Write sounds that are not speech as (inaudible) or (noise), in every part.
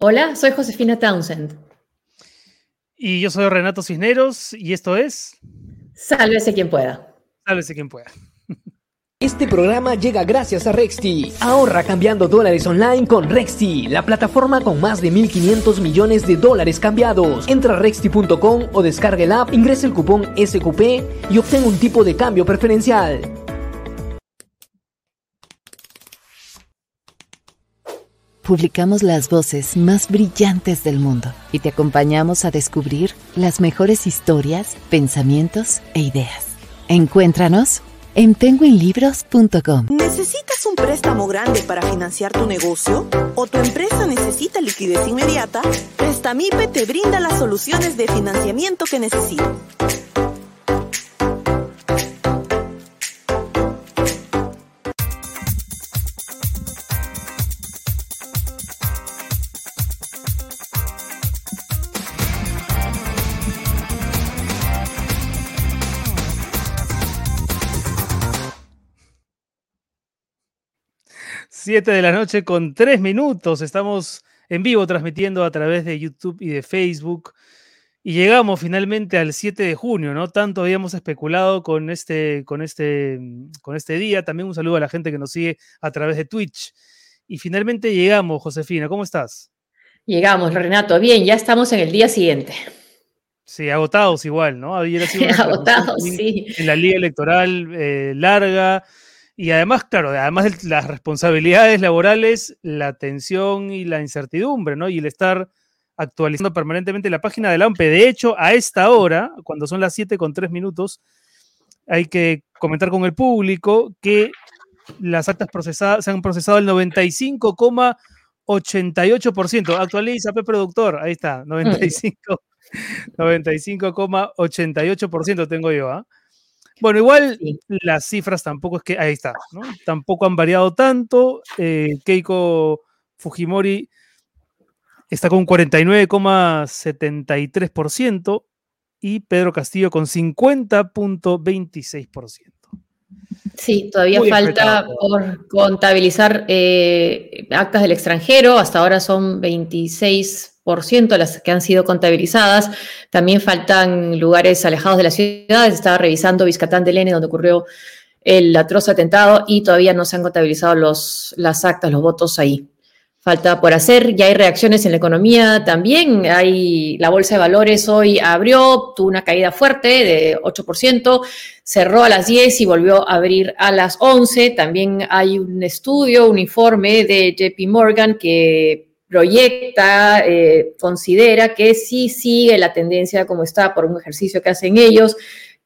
Hola, soy Josefina Townsend. Y yo soy Renato Cisneros y esto es... Sálvese quien pueda. Sálvese quien pueda. Este programa llega gracias a Rexti. Ahorra cambiando dólares online con Rexti, la plataforma con más de 1.500 millones de dólares cambiados. Entra a rexti.com o descarga el app, ingresa el cupón SQP y obtén un tipo de cambio preferencial. Publicamos las voces más brillantes del mundo y te acompañamos a descubrir las mejores historias, pensamientos e ideas. Encuéntranos en penguinlibros.com. ¿Necesitas un préstamo grande para financiar tu negocio? ¿O tu empresa necesita liquidez inmediata? Prestamipe te brinda las soluciones de financiamiento que necesitas. 7 de la noche con 3 minutos. Estamos en vivo transmitiendo a través de YouTube y de Facebook. Y llegamos finalmente al 7 de junio, ¿no? Tanto habíamos especulado con este, con este, con este día. También un saludo a la gente que nos sigue a través de Twitch. Y finalmente llegamos, Josefina. ¿Cómo estás? Llegamos, Renato. Bien, ya estamos en el día siguiente. Sí, agotados igual, ¿no? (laughs) agotados, sí. En la liga electoral eh, larga, y además, claro, además de las responsabilidades laborales, la tensión y la incertidumbre, ¿no? Y el estar actualizando permanentemente la página de la OMPE. De hecho, a esta hora, cuando son las 7 con 3 minutos, hay que comentar con el público que las actas procesadas se han procesado el 95,88%. Actualiza, P productor, ahí está, 95, 95,88% tengo yo, ¿ah? Bueno, igual las cifras tampoco es que, ahí está, ¿no? Tampoco han variado tanto. Eh, Keiko Fujimori está con 49,73% y Pedro Castillo con 50,26%. Sí, todavía falta por contabilizar eh, actas del extranjero. Hasta ahora son 26 las que han sido contabilizadas. También faltan lugares alejados de las ciudades. Estaba revisando Vizcatán del N, donde ocurrió el atroz atentado, y todavía no se han contabilizado los, las actas, los votos ahí. Falta por hacer, ya hay reacciones en la economía también. Hay la bolsa de valores hoy abrió, tuvo una caída fuerte de 8%, cerró a las 10 y volvió a abrir a las 11. También hay un estudio, un informe de JP Morgan que proyecta, eh, considera que sí sigue la tendencia como está por un ejercicio que hacen ellos.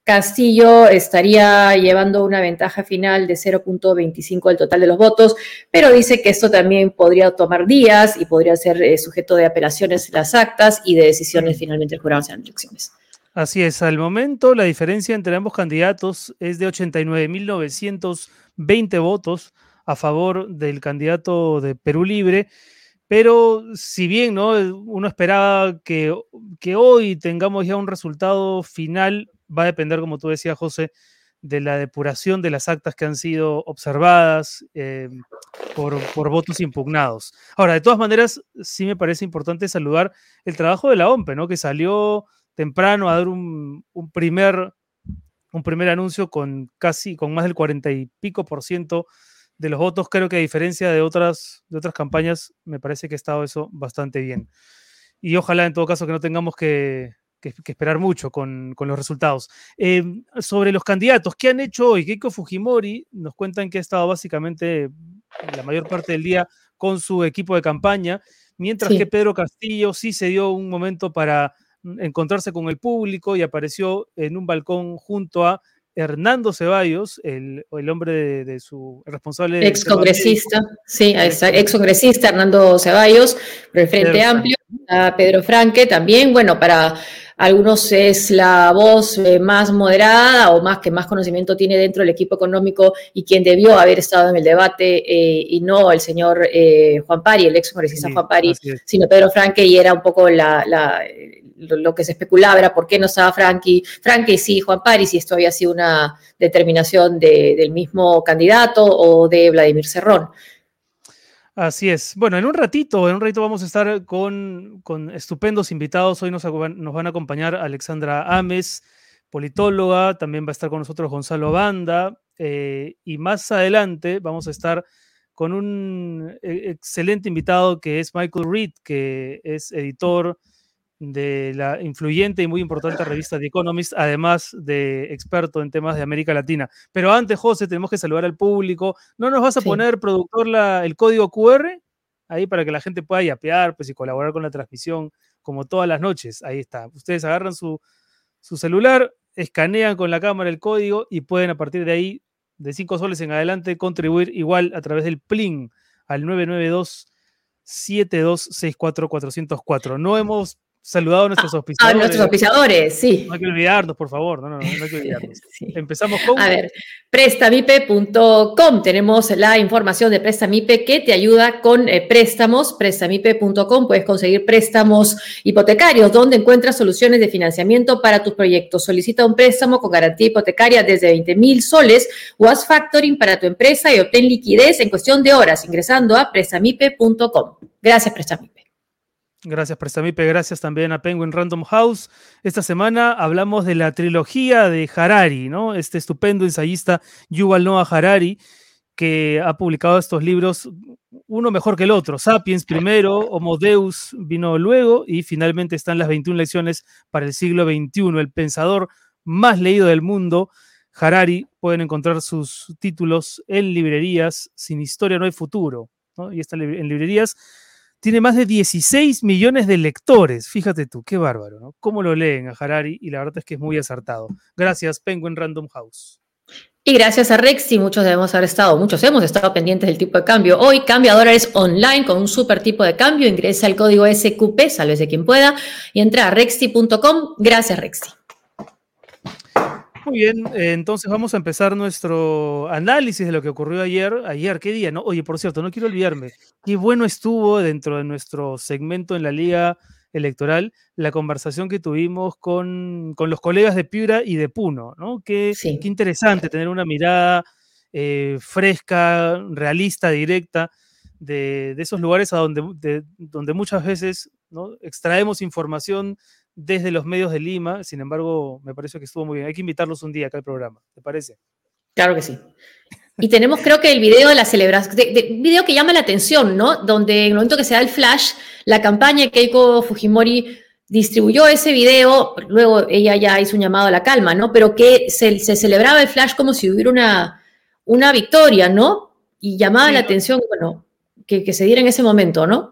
Castillo estaría llevando una ventaja final de 0.25 del total de los votos, pero dice que esto también podría tomar días y podría ser eh, sujeto de apelaciones las actas y de decisiones finalmente del jurado en elecciones. Así es, al momento la diferencia entre ambos candidatos es de 89.920 votos a favor del candidato de Perú Libre pero si bien ¿no? uno esperaba que, que, hoy tengamos ya un resultado final, va a depender, como tú decías, José, de la depuración de las actas que han sido observadas eh, por, por, votos impugnados. Ahora, de todas maneras, sí me parece importante saludar el trabajo de la OMPE, ¿no? que salió temprano a dar un, un primer, un primer anuncio con casi, con más del cuarenta y pico por ciento de los votos, creo que a diferencia de otras, de otras campañas, me parece que ha estado eso bastante bien. Y ojalá en todo caso que no tengamos que, esperar mucho con, los resultados. Em, sobre los candidatos, ¿qué han hecho hoy? Keiko Fujimori nos cuentan que ha estado básicamente la mayor parte del día con su equipo de campaña, mientras que Pedro Castillo sí se dio un momento para encontrarse con el público y apareció en un balcón junto a Hernando Ceballos, el, el hombre de, su responsable. Ex congresista, sí, ex congresista Hernando Ceballos, del Frente Amplio, a Pedro Franque también, bueno, para algunos es la voz eh, más moderada o más que más conocimiento tiene dentro del equipo económico y quien debió haber estado en el debate eh, y no el señor eh, Juan Pari, el ex congresista Juan Pari, sino Pedro Franque y era un poco la lo, que se especulaba era por qué no estaba Frankie, Frankie sí, Juan Paris, y esto había sido una determinación del mismo candidato o de Vladimir Cerrón. Así es. Bueno, en un ratito, en un ratito vamos a estar con, con estupendos invitados. Hoy nos, nos, van a acompañar Alexandra Ames, politóloga, también va a estar con nosotros Gonzalo Banda, eh, y más adelante vamos a estar con un eh, excelente invitado que es Michael Reed, que es editor de la influyente y muy importante revista The Economist, además de experto en temas de América Latina. Pero antes, José, tenemos que saludar al público. ¿No nos vas a poner, productor, la, el código QR? Ahí para que la gente pueda yapear pues, y colaborar con la transmisión, como todas las noches. Ahí está. Ustedes agarran su, su celular, escanean con la cámara el código y pueden a partir de ahí, de 5 soles en adelante, contribuir igual a través del PLIN al 992 7264 404. No hemos saludado a nuestros auspiciadores. A nuestros auspiciadores, sí. No hay que olvidarnos, por favor. No, no, no, hay que (laughs) olvidarnos. Empezamos con. A ver, prestamipe.com. Tenemos la información de Prestamipe que te ayuda con eh, préstamos. Prestamipe.com puedes conseguir préstamos hipotecarios, donde encuentras soluciones de financiamiento para tus proyectos. Solicita un préstamo con garantía hipotecaria desde 20 mil soles o haz factoring para tu empresa y obtén liquidez en cuestión de horas ingresando a prestamipe.com. Gracias, Prestamipe. Gracias, Prestamipe. Gracias también a Penguin Random House. Esta semana hablamos de la trilogía de Harari, ¿no? Este estupendo ensayista Yuval Noah Harari, que ha publicado estos libros, uno mejor que el otro. Sapiens primero, Homo Deus vino luego, y finalmente están las 21 lecciones para el siglo XXI. El pensador más leído del mundo, Harari. Pueden encontrar sus títulos en librerías. Sin historia no hay futuro. ¿no? Y está en librerías tiene más de 16 millones de lectores. Fíjate tú, qué bárbaro, ¿no? ¿Cómo lo leen a Harari? Y la verdad es que es muy acertado. Gracias, Penguin Random House. Y gracias a Rexy, muchos debemos haber estado, muchos hemos estado pendientes del tipo de cambio. Hoy cambia dólares online con un super tipo de cambio. Ingresa el código SQP, de quien pueda, y entra a rexy.com. Gracias, Rexy. Muy bien, eh, entonces vamos a empezar nuestro análisis de lo que ocurrió ayer. Ayer, ¿qué día? No? Oye, por cierto, no quiero olvidarme, qué bueno estuvo dentro de nuestro segmento en la Liga Electoral la conversación que tuvimos con, los colegas de Piura y de Puno, ¿no? Qué, qué interesante tener una mirada eh, fresca, realista, directa de, esos lugares a donde, donde muchas veces ¿no? extraemos información desde los medios de Lima. Sin embargo, me parece que estuvo muy bien. Hay que invitarlos un día acá al programa, ¿te parece? Claro que sí. Y tenemos, creo que el video de la celebración, de, video que llama la atención, ¿no? Donde en el momento que se da el flash, la campaña Keiko Fujimori distribuyó ese video, luego ella ya hizo un llamado a la calma, ¿no? Pero que se, celebraba el flash como si hubiera una, una victoria, ¿no? Y llamaba la atención, bueno, que, que se diera en ese momento, ¿no?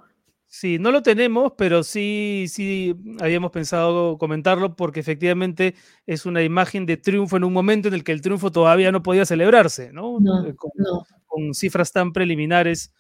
Sí, no lo tenemos, pero sí, sí habíamos pensado comentarlo porque efectivamente es una imagen de triunfo en un momento en el que el triunfo todavía no podía celebrarse, ¿no? Eh, con cifras tan preliminares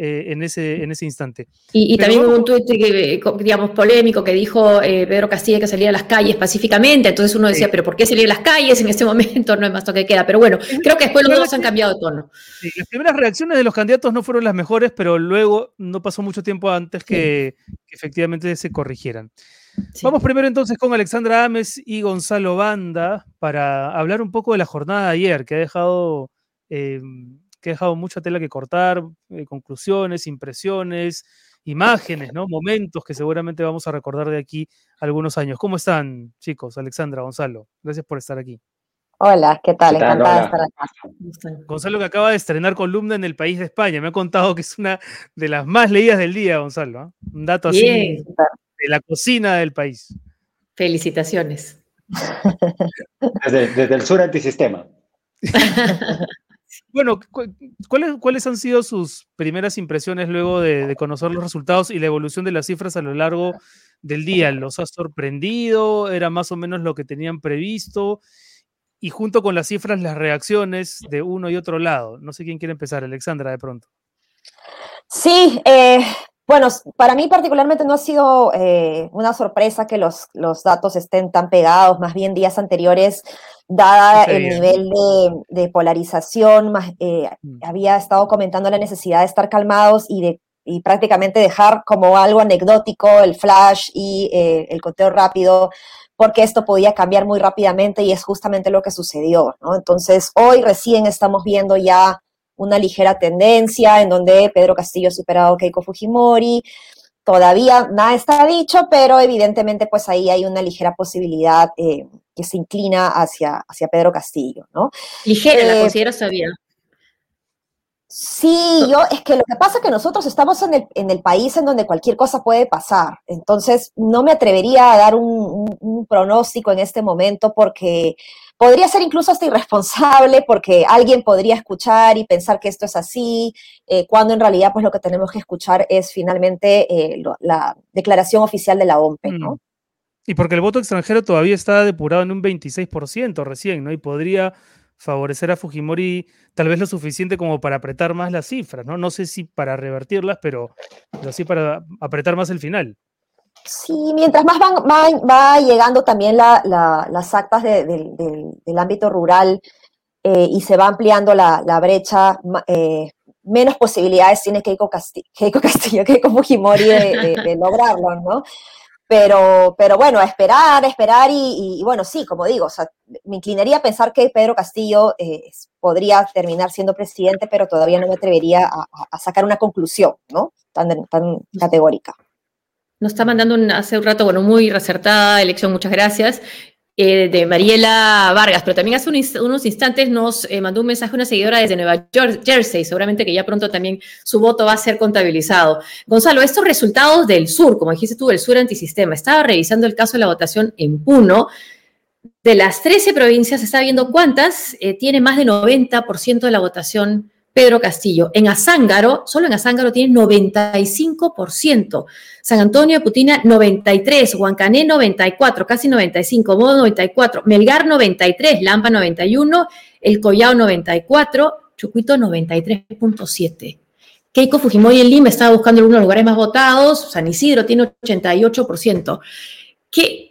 eh, en, ese, en ese instante. Y, también hubo un tuit, digamos, polémico que dijo eh, Pedro Castilla que salía a las calles pacíficamente, entonces uno decía, pero ¿por qué salir a las calles en este momento? No es más toque queda, pero bueno, creo que después los dos han cambiado de tono. las primeras reacciones de los candidatos no fueron las mejores, pero luego no pasó mucho tiempo antes que, efectivamente se corrigieran. Vamos primero entonces con Alexandra Ames y Gonzalo Banda para hablar un poco de la jornada de ayer, que ha dejado... Eh, que ha dejado mucha tela que cortar, eh, conclusiones, impresiones, imágenes, ¿no? Momentos que seguramente vamos a recordar de aquí algunos años. ¿Cómo están, chicos? Alexandra, Gonzalo, gracias por estar aquí. Hola, ¿qué tal? Encantada de estar acá. Gonzalo que acaba de estrenar columna en el país de España. Me ha contado que es una de las más leídas del día, Gonzalo. ¿ah? Un dato así de la cocina del país. Felicitaciones. desde el sur antisistema. (laughs) Bueno, ¿cuáles, ¿cuáles han sido sus primeras impresiones luego de, conocer los resultados y la evolución de las cifras a lo largo del día? ¿Los ha sorprendido? ¿Era más o menos lo que tenían previsto? Y junto con las cifras, las reacciones de uno y otro lado. No sé quién quiere empezar, Alexandra, de pronto. Sí, eh, bueno, para mí particularmente no ha sido eh, una sorpresa que los, los datos estén tan pegados, más bien días anteriores, dada el nivel de, polarización, más, eh, mm. había estado comentando la necesidad de estar calmados y de y prácticamente dejar como algo anecdótico el flash y eh, el conteo rápido, porque esto podía cambiar muy rápidamente y es justamente lo que sucedió, ¿no? Entonces, hoy recién estamos viendo ya una ligera tendencia en donde Pedro Castillo ha superado a Keiko Fujimori. Todavía nada está dicho, pero evidentemente pues ahí hay una ligera posibilidad eh, que se inclina hacia, hacia Pedro Castillo, ¿no? Ligera, la considero sabía. Sí, yo, es que lo que pasa es que nosotros estamos en el, en el, país en donde cualquier cosa puede pasar. Entonces, no me atrevería a dar un, pronóstico en este momento porque podría ser incluso hasta irresponsable porque alguien podría escuchar y pensar que esto es así, eh, cuando en realidad pues lo que tenemos que escuchar es finalmente eh, la declaración oficial de la OMPE, ¿no? Mm. Y porque el voto extranjero todavía está depurado en un 26% recién, ¿no? Y podría favorecer a Fujimori tal vez lo suficiente como para apretar más las cifras, ¿no? No sé si para revertirlas, pero, pero sí para apretar más el final. Sí, mientras más van, va, llegando también las actas del ámbito rural eh, y se va ampliando la, brecha, eh, menos posibilidades tiene Keiko Castillo, Keiko, Castillo, (laughs) Keiko Fujimori de, lograrlo, ¿no? Pero, pero bueno, esperar, esperar y, bueno, sí, como digo, me inclinaría a pensar que Pedro Castillo eh, podría terminar siendo presidente, pero todavía no me atrevería a, sacar una conclusión, ¿no? Tan, tan categórica. Nos está mandando hace un rato, bueno, muy recertada elección, muchas gracias. Eh, de Mariela Vargas, pero también hace unos instantes nos eh, mandó un mensaje una seguidora desde Nueva Jersey, seguramente que ya pronto también su voto va a ser contabilizado. Gonzalo, estos resultados del sur, como dijiste tú, del sur antisistema, estaba revisando el caso de la votación en Puno, de las 13 provincias, está viendo cuántas eh, tiene más de 90% de la votación Pedro Castillo. En Azángaro, solo en Azángaro tiene 95%. San Antonio de Putina 93, Huancané 94, casi 95, Modo 94, Melgar 93, Lampa 91, El Collao 94, Chucuito 93.7. Keiko Fujimori en Lima estaba buscando algunos lugares más votados, San Isidro tiene 88%. ¿Qué,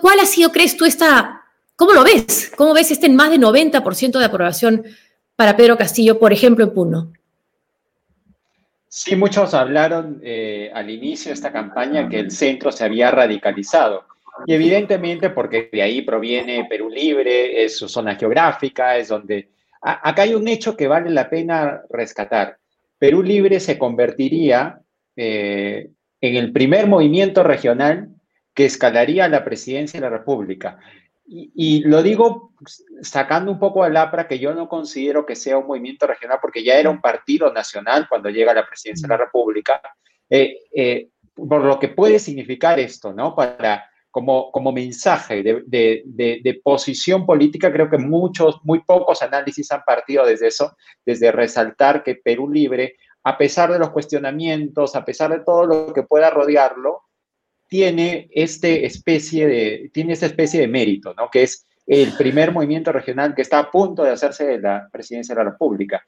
¿Cuál ha sido, crees tú, esta, cómo lo ves? ¿Cómo ves este más de 90% de aprobación para Pedro Castillo, por ejemplo, en Puno? Sí, muchos hablaron eh, al inicio de esta campaña que el centro se había radicalizado. Y evidentemente porque de ahí proviene Perú Libre, es su zona geográfica, es donde... acá hay un hecho que vale la pena rescatar. Perú Libre se convertiría eh, en el primer movimiento regional que escalaría a la presidencia de la República. Y, lo digo sacando un poco al APRA, que yo no considero que sea un movimiento regional, porque ya era un partido nacional cuando llega a la presidencia de la República, eh, eh, por lo que puede significar esto, ¿no? Para, como, como mensaje de, de, de, posición política, creo que muchos, muy pocos análisis han partido desde eso, desde resaltar que Perú Libre, a pesar de los cuestionamientos, a pesar de todo lo que pueda rodearlo, tiene, este especie de, tiene esta especie de mérito, ¿no? Que es el primer movimiento regional que está a punto de hacerse de la presidencia de la República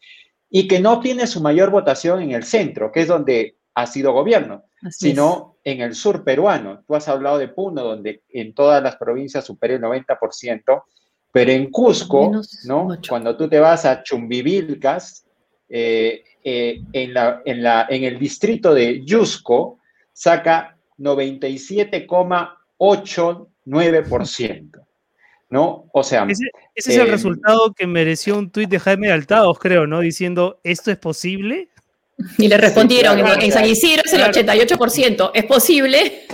y que no tiene su mayor votación en el centro, que es donde ha sido gobierno, sino en el sur peruano. Tú has hablado de Puno, donde en todas las provincias supera el 90%, pero en Cusco, ¿no? Cuando tú te vas a Chumbivilcas, eh, eh, en, la, en, la, en el distrito de Yusco, saca 97,89%. ¿No? O sea. Ese, es el eh, resultado que mereció un tuit de Jaime Altaos, creo, ¿no? Diciendo, ¿esto es posible? Y le respondieron, en San Isidro es el 88%, ¿es posible?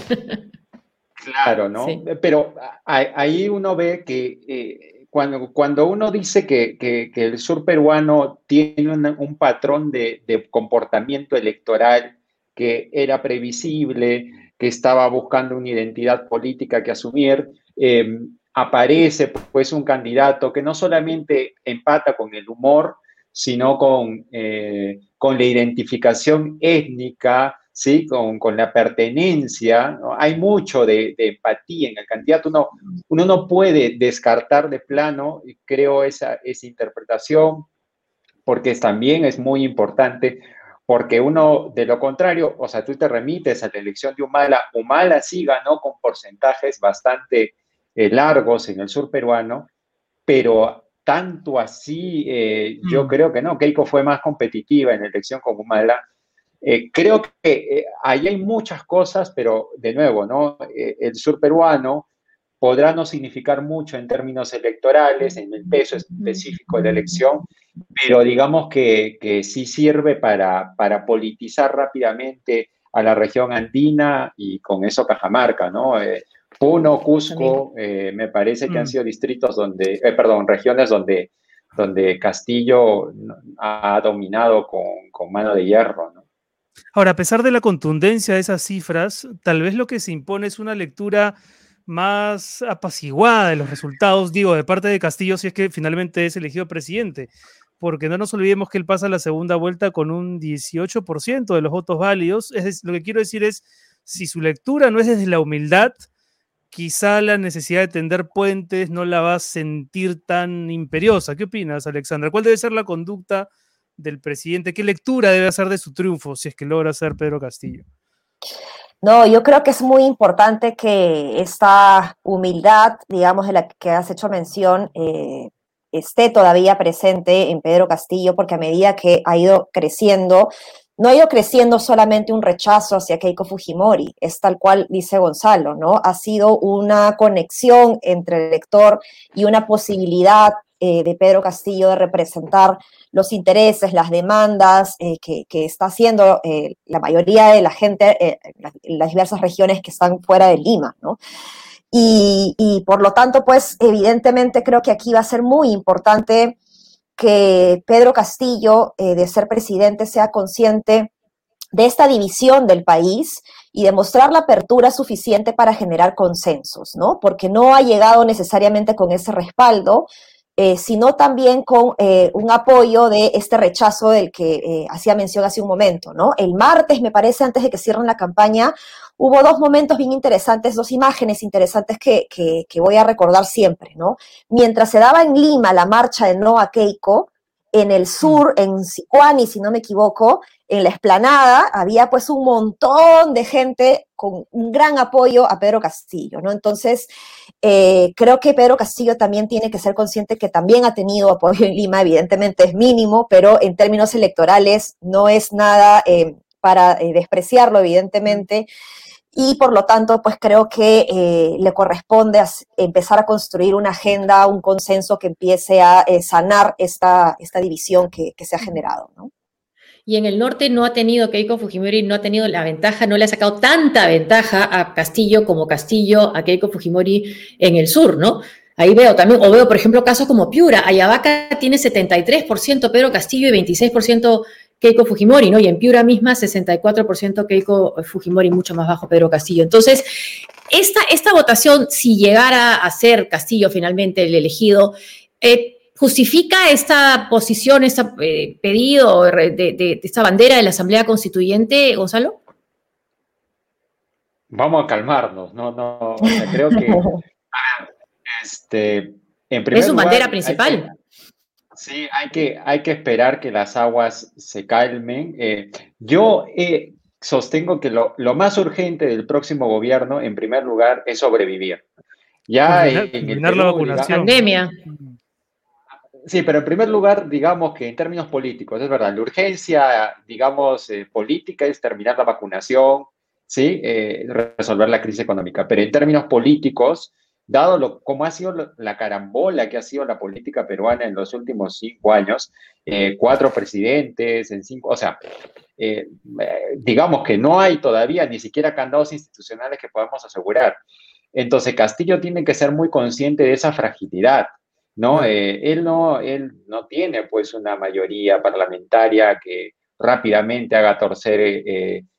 Claro, ¿no? Pero ahí uno ve que eh, cuando, cuando uno dice que, el sur peruano tiene un, patrón de, de, comportamiento electoral que era previsible, que estaba buscando una identidad política que asumir, em, aparece pues un candidato que no solamente empata con el humor, sino con, eh, con la identificación étnica, ¿sí? con, con la pertenencia. Hay mucho de, empatía en el candidato. Uno, uno no puede descartar de plano, creo, esa, esa interpretación, porque también es muy importante porque uno, de lo contrario, o sea, tú te remites a la elección de Humala, Humala sí ganó con porcentajes bastante eh, largos en el sur peruano, pero tanto así, eh, yo mm. creo que no, Keiko fue más competitiva en la elección con Humala. Eh, creo que ahí hay muchas cosas, pero de nuevo, ¿no? el sur peruano podrá no significar mucho en términos electorales, en el peso específico de la elección, pero digamos que, que sí sirve para, para, politizar rápidamente a la región andina y con eso Cajamarca, ¿no? Eh, Puno, Cusco, eh, me parece que han mm. sido distritos donde, eh, perdón, regiones donde, donde Castillo ha dominado con, con mano de hierro, ¿no? Ahora, a pesar de la contundencia de esas cifras, tal vez lo que se impone es una lectura más apaciguada de los resultados, digo, de parte de Castillo, si es que finalmente es elegido presidente, porque no nos olvidemos que él pasa la segunda vuelta con un 18% de los votos válidos. Es lo que quiero decir es, si su lectura no es desde la humildad, quizá la necesidad de tender puentes no la va a sentir tan imperiosa. ¿Qué opinas, Alexandra? ¿Cuál debe ser la conducta del presidente? ¿Qué lectura debe hacer de su triunfo si es que logra ser Pedro Castillo? No, yo creo que es muy importante que esta humildad, digamos, de la que has hecho mención, eh, esté todavía presente en Pedro Castillo, porque a medida que ha ido creciendo, no ha ido creciendo solamente un rechazo hacia Keiko Fujimori, es tal cual dice Gonzalo, ¿no? Ha sido una conexión entre el lector y una posibilidad eh, de Pedro Castillo de representar los intereses, las demandas eh, que, está haciendo eh, la mayoría de la gente en las diversas regiones que están fuera de Lima, ¿no? Y, por lo tanto, pues evidentemente creo que aquí va a ser muy importante que Pedro Castillo, de ser presidente, sea consciente de esta división del país y demostrar la apertura suficiente para generar consensos, ¿no? Porque no ha llegado necesariamente con ese respaldo, eh, sino también con eh, un apoyo de este rechazo del que eh, hacía mención hace un momento, ¿no? El martes, me parece, antes de que cierren la campaña, hubo dos momentos bien interesantes, dos imágenes interesantes que, que, voy a recordar siempre, ¿no? Mientras se daba en Lima la marcha de No a Keiko, en el sur, en Sicuani, si no me equivoco, en la explanada, había pues un montón de gente con un gran apoyo a Pedro Castillo, ¿no? Entonces, eh, creo que Pedro Castillo también tiene que ser consciente que también ha tenido apoyo en Lima, evidentemente es mínimo, pero en términos electorales no es nada eh, para eh, despreciarlo, evidentemente y por lo tanto, pues creo que eh, le corresponde empezar a construir una agenda, un consenso que empiece a eh, sanar esta, esta división que, se ha generado, ¿no? Y en el norte no ha tenido, Keiko Fujimori no ha tenido la ventaja, no le ha sacado tanta ventaja a Castillo como Castillo a Keiko Fujimori en el sur, ¿no? Ahí veo también, o veo, por ejemplo, casos como Piura, Ayabaca tiene 73%, Pedro Castillo y 26% Keiko Fujimori, ¿no? Y en Piura misma 64% Keiko Fujimori, mucho más bajo Pedro Castillo. Entonces, esta, esta votación, si llegara a ser Castillo finalmente el elegido, eh, ¿justifica esta posición, este pedido de, esta bandera de la Asamblea Constituyente, Gonzalo? Vamos a calmarnos, no, no, creo que este, es su bandera principal. Sí, hay que, hay que esperar que las aguas se calmen. Eh, yo eh, sostengo que lo, más urgente del próximo gobierno, en primer lugar, es sobrevivir. Ya en, la vacunación. Pandemia. Sí, pero en primer lugar, digamos que en términos políticos, es verdad, la urgencia, digamos, eh, política es terminar la vacunación, ¿sí? resolver la crisis económica. Pero en términos políticos, dado lo, cómo ha sido la carambola que ha sido la política peruana en los últimos cinco años, eh, cuatro presidentes en cinco, o sea, eh, digamos que no hay todavía ni siquiera candados institucionales que podamos asegurar. Entonces Castillo tiene que ser muy consciente de esa fragilidad, ¿no? Eh, él no, él no tiene pues una mayoría parlamentaria que rápidamente haga torcer,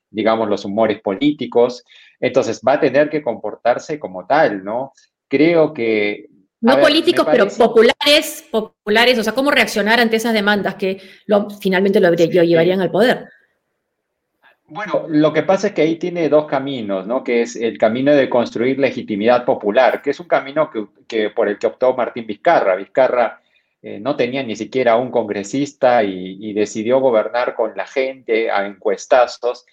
digamos, los humores políticos. Entonces va a tener que comportarse como tal, ¿no? creo que... No políticos, pero populares, populares, o sea, cómo reaccionar ante esas demandas que finalmente lo, llevarían al poder. Bueno, lo que pasa es que ahí tiene dos caminos, ¿no? Que es el camino de construir legitimidad popular, que es un camino que, por el que optó Martín Vizcarra. Vizcarra eh, no tenía ni siquiera un congresista y, y, decidió gobernar con la gente a encuestazos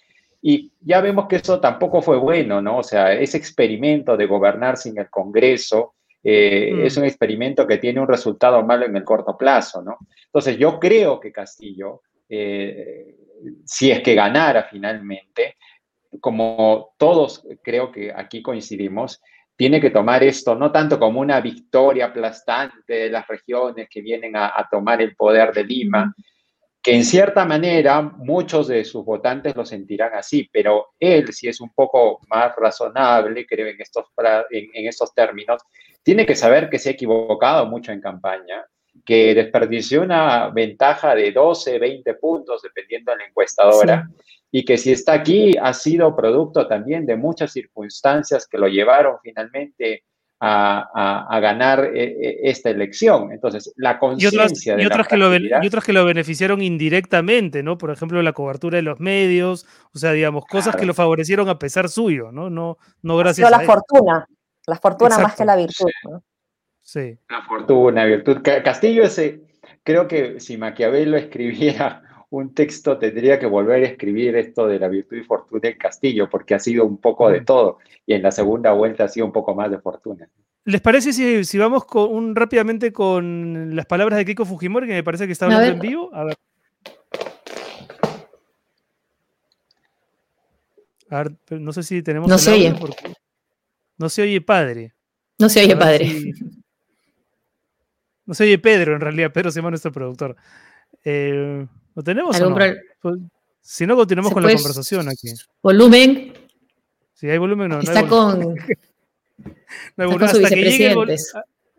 y ya vemos que eso tampoco fue bueno, ¿no? O sea, ese experimento de gobernar sin el Congreso eh, mm. es un experimento que tiene un resultado malo en el corto plazo, ¿no? Entonces yo creo que Castillo, eh, si es que ganara finalmente, como todos creo que aquí coincidimos, tiene que tomar esto no tanto como una victoria aplastante de las regiones que vienen a, tomar el poder de Lima, que en cierta manera muchos de sus votantes lo sentirán así, pero él, si es un poco más razonable, creo en estos, en, en estos términos, tiene que saber que se ha equivocado mucho en campaña, que desperdició una ventaja de 12, 20 puntos, dependiendo de la encuestadora, y que si está aquí ha sido producto también de muchas circunstancias que lo llevaron finalmente a, ganar eh, eh, esta elección. Entonces, la conciencia de y otras, que lo, y otras que lo beneficiaron indirectamente, ¿no? Por ejemplo, la cobertura de los medios, o sea, digamos, cosas que lo favorecieron a pesar suyo, ¿no? No, no gracias a la fortuna, la fortuna más que la virtud, Sí. La fortuna, virtud. Castillo ese, creo que si Maquiavelo (laughs) escribiera un texto tendría que volver a escribir esto de la virtud y fortuna del Castillo, porque ha sido un poco de todo, y en la segunda vuelta ha sido un poco más de fortuna. ¿Les parece si, vamos con un, rápidamente con las palabras de Keiko Fujimori, que me parece que está hablando en vivo? A ver. A ver, no sé si tenemos. No se oye. No se oye padre. No se oye padre. (laughs) No se oye Pedro, en realidad. Pedro se llama nuestro productor. Eh, ¿Lo tenemos o no? Pues, si no, continuamos con la conversación aquí. Volumen. Si hay volumen, no. (laughs) Está con. hasta, que llegue el,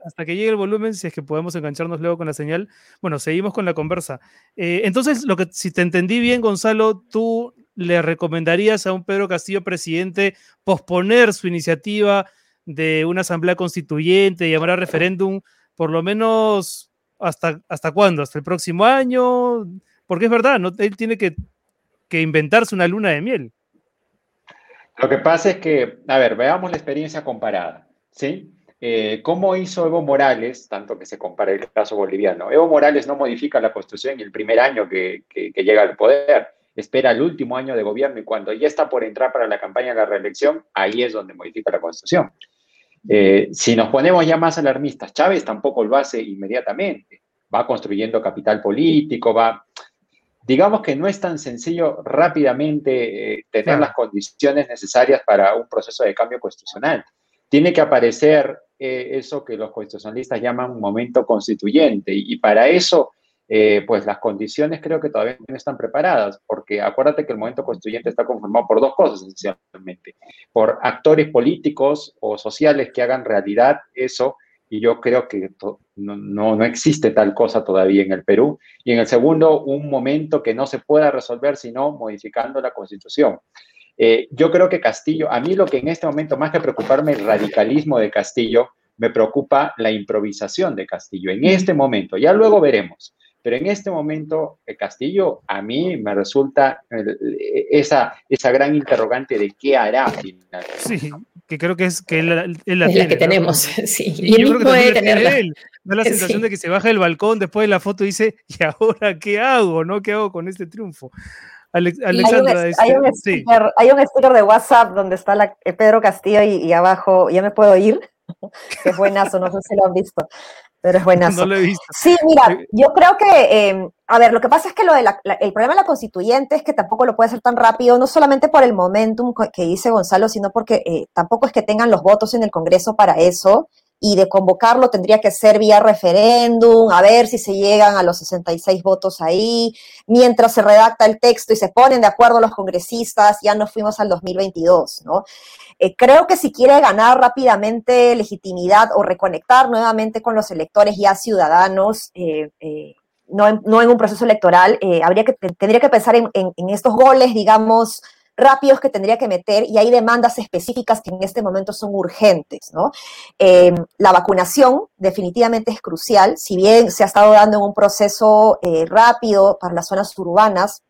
hasta que llegue el volumen, si es que podemos engancharnos luego con la señal. Bueno, seguimos con la conversa. Eh, entonces, lo que, si te entendí bien, Gonzalo, tú le recomendarías a un Pedro Castillo presidente posponer su iniciativa de una asamblea constituyente, llamar a referéndum, por lo menos hasta, hasta cuándo, hasta el próximo año, porque es verdad, ¿no? él tiene que, inventarse una luna de miel. Lo que pasa es que, a ver, veamos la experiencia comparada, ¿sí? Eh, ¿Cómo hizo Evo Morales, tanto que se compara el caso boliviano? Evo Morales no modifica la constitución el primer año que, llega al poder, espera el último año de gobierno y cuando ya está por entrar para la campaña de la reelección, ahí es donde modifica la constitución. Eh, si nos ponemos ya más alarmistas, Chávez tampoco lo hace inmediatamente, va construyendo capital político, va digamos que no es tan sencillo rápidamente eh, tener las condiciones necesarias para un proceso de cambio constitucional. Tiene que aparecer eh, eso que los constitucionalistas llaman un momento constituyente y, para eso, eh, pues las condiciones creo que todavía no están preparadas, porque acuérdate que el momento constituyente está conformado por dos cosas esencialmente, por actores políticos o sociales que hagan realidad eso y yo creo que no, no, existe tal cosa todavía en el Perú. Y en el segundo, un momento que no se pueda resolver sino modificando la constitución. Eh, yo creo que Castillo, a mí lo que en este momento, más que preocuparme el radicalismo de Castillo, me preocupa la improvisación de Castillo. En este momento, ya luego veremos, pero en este momento eh, Castillo a mí me resulta eh, esa, esa gran interrogante de qué hará finalmente. Sí, que creo que es que él, la, tiene, que tenemos, (laughs) sí. Y, creo que puede tenerla. Él. Da la sensación de que se baja del balcón después de la foto y dice, ¿y ahora qué hago? ¿No? ¿Qué hago con este triunfo? Alexandra, hay, un, sticker, hay un sticker de WhatsApp donde está la, eh, Pedro Castillo y, abajo, ya me puedo ir, (laughs) que es buenazo, no sé si lo han visto pero es (laughs) buenazo. No lo he visto. Sí, mira, yo creo que, em, a ver, lo que pasa es que lo de el problema de la constituyente es que tampoco lo puede hacer tan rápido, no solamente por el momentum que dice Gonzalo, sino porque eh, tampoco es que tengan los votos en el Congreso para eso y de convocarlo tendría que ser vía referéndum, a ver si se llegan a los 66 votos ahí, mientras se redacta el texto y se ponen de acuerdo los congresistas, ya nos fuimos al 2022, ¿no? Eh, creo que si quiere ganar rápidamente legitimidad o reconectar nuevamente con los electores ya ciudadanos, eh, eh, no, en, no, en, un proceso electoral, habría que, tendría que pensar en, en estos goles, digamos, rápidos que tendría que meter y hay demandas específicas que en este momento son urgentes, ¿no? Eh, la vacunación definitivamente es crucial, si bien se ha estado dando en un proceso eh, rápido para las zonas urbanas,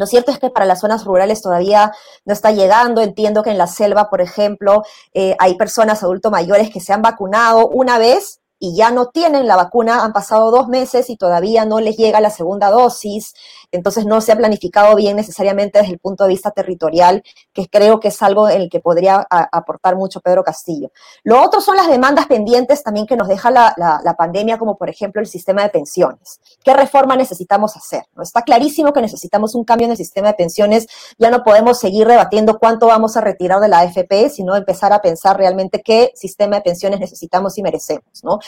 lo cierto es que para las zonas rurales todavía no está llegando. Entiendo que en la selva, por ejemplo, eh, hay personas adultos mayores que se han vacunado una vez y ya no tienen la vacuna, han pasado dos meses y todavía no les llega la segunda dosis, entonces no se ha planificado bien necesariamente desde el punto de vista territorial, que creo que es algo en el que podría aportar mucho Pedro Castillo. Lo otro son las demandas pendientes también que nos deja la, pandemia, como por ejemplo el sistema de pensiones. ¿Qué reforma necesitamos hacer? ¿No? Está clarísimo que necesitamos un cambio en el sistema de pensiones, ya no podemos seguir debatiendo cuánto vamos a retirar de la AFP, sino empezar a pensar realmente qué sistema de pensiones necesitamos y merecemos, ¿no?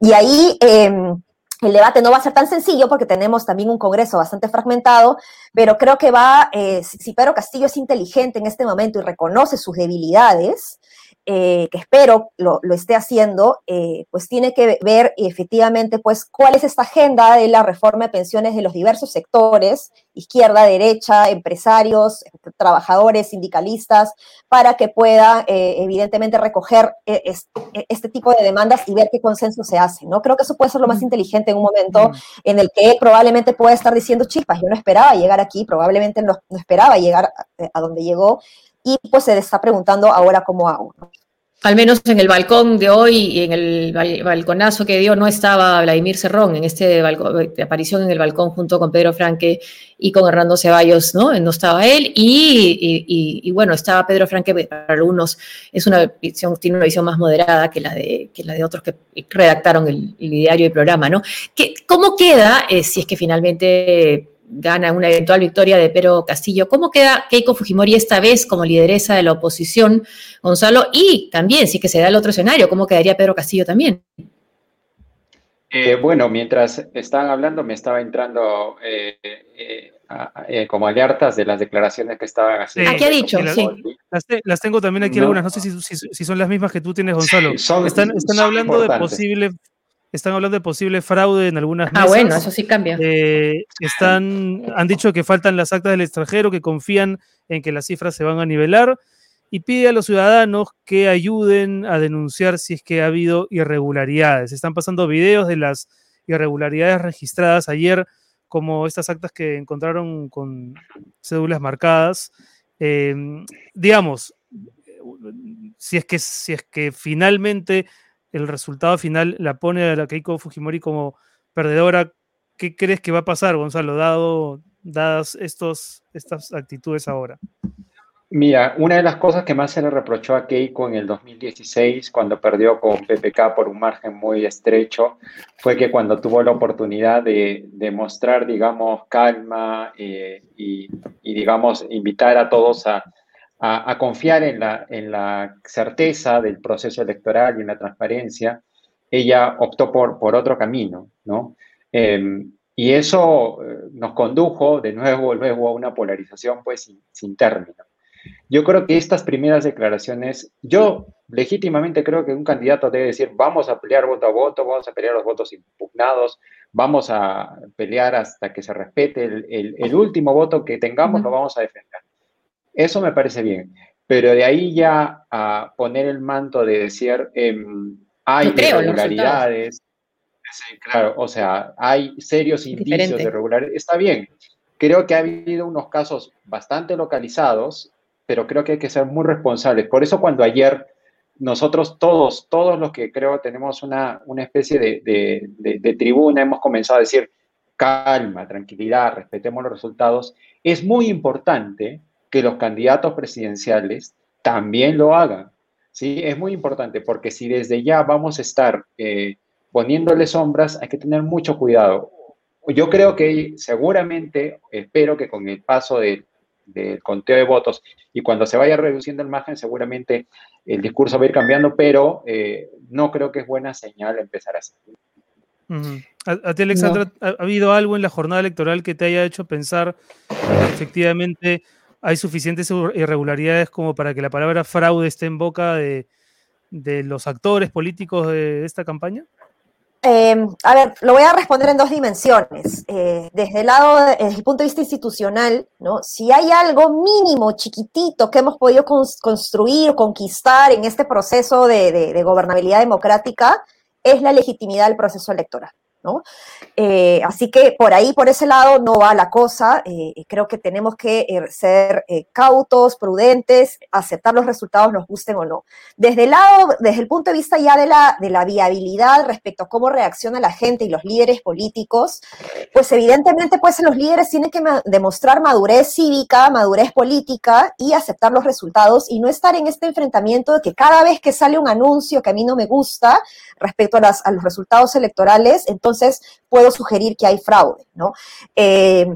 Y ahí... Em, el debate no va a ser tan sencillo porque tenemos también un Congreso bastante fragmentado, pero creo que va, eh, si Pedro Castillo es inteligente en este momento y reconoce sus debilidades, eh, que espero lo, esté haciendo, eh, pues tiene que ver efectivamente pues cuál es esta agenda de la reforma de pensiones de los diversos sectores, izquierda, derecha, empresarios, trabajadores, sindicalistas, para que pueda eh, evidentemente recoger este tipo de demandas y ver qué consenso se hace, ¿no? Creo que eso puede ser lo más inteligente en un momento en el que probablemente pueda estar diciendo, chispas, yo no esperaba llegar aquí, probablemente no, no esperaba llegar a, a donde llegó, y pues se está preguntando ahora cómo hago. Al menos en el balcón de hoy en el balconazo que dio no estaba Vladimir Cerrón en este aparición en el balcón junto con Pedro Franque y con Hernando Ceballos, ¿no? No estaba él y, bueno, estaba Pedro Franque, para algunos es una visión, tiene una visión más moderada que la de, que la de otros que redactaron el, diario y programa, ¿no? ¿Cómo queda eh, si es que finalmente gana una eventual victoria de Pedro Castillo. ¿Cómo queda Keiko Fujimori esta vez como lideresa de la oposición, Gonzalo? Y también, si que se da el otro escenario, ¿cómo quedaría Pedro Castillo también? Eh, bueno, mientras estaban hablando me estaba entrando eh, eh, como alertas de las declaraciones que estaban haciendo. Aquí ha dicho, sí. Las, tengo también aquí algunas, no sé si, son las mismas que tú tienes, Gonzalo. están, hablando de posible están hablando de posible fraude en algunas mesas. Ah, bueno, eso sí cambia. Eh, están, han dicho que faltan las actas del extranjero, que confían en que las cifras se van a nivelar y pide a los ciudadanos que ayuden a denunciar si es que ha habido irregularidades. Están pasando videos de las irregularidades registradas ayer, como estas actas que encontraron con cédulas marcadas. Em, digamos, si es que, si es que finalmente el resultado final la pone a la Keiko Fujimori como perdedora. ¿Qué crees que va a pasar, Gonzalo, dado, dadas estos, estas actitudes ahora? Mira, una de las cosas que más se le reprochó a Keiko en el 2016, cuando perdió con PPK por un margen muy estrecho, fue que cuando tuvo la oportunidad de, mostrar, digamos, calma eh, y, digamos, invitar a todos a, a, confiar en la, en la, certeza del proceso electoral y en la transparencia, ella optó por, por otro camino, ¿no? Em, y eso eh, nos condujo de nuevo luego a una polarización pues sin, sin, término. Yo creo que estas primeras declaraciones, yo legítimamente creo que un candidato debe decir, vamos a pelear voto a voto, vamos a pelear los votos impugnados, vamos a pelear hasta que se respete el, el, último voto que tengamos, lo vamos a defender. Eso me parece bien, pero de ahí ya a poner el manto de decir, em, hay irregularidades, claro, o sea, hay serios indicios de irregularidades, está bien. Creo que ha habido unos casos bastante localizados, pero creo que hay que ser muy responsables. Por eso cuando ayer nosotros todos, todos los que creo tenemos una, una especie de, de tribuna, hemos comenzado a decir, calma, tranquilidad, respetemos los resultados, es muy importante que los candidatos presidenciales también lo hagan. ¿sí? Es muy importante porque si desde ya vamos a estar eh, poniéndole sombras, hay que tener mucho cuidado. Yo creo que seguramente, espero que con el paso del conteo de votos y cuando se vaya reduciendo el margen, seguramente el discurso va a ir cambiando, pero eh, no creo que es buena señal empezar así. ¿A, ti, Alexandra, ¿ha, habido algo en la jornada electoral que te haya hecho pensar efectivamente hay suficientes irregularidades como para que la palabra fraude esté en boca de, los actores políticos de esta campaña? Em, a ver, lo voy a responder en dos dimensiones. Eh, desde el lado, desde el punto de vista institucional, ¿no? Si hay algo mínimo, chiquitito, que hemos podido construir conquistar en este proceso de, gobernabilidad democrática, es la legitimidad del proceso electoral. Eh, así que por ahí, por ese lado, no va la cosa. Eh, creo que tenemos que ser cautos, prudentes, aceptar los resultados, nos gusten o no. Desde el lado, desde el punto de vista ya de la, de la viabilidad respecto a cómo reacciona la gente y los líderes políticos, pues evidentemente pues los líderes tienen que demostrar madurez cívica, madurez política y aceptar los resultados y no estar en este enfrentamiento de que cada vez que sale un anuncio que a mí no me gusta respecto a, los resultados electorales, entonces puedo sugerir que hay fraude, ¿no? Eh,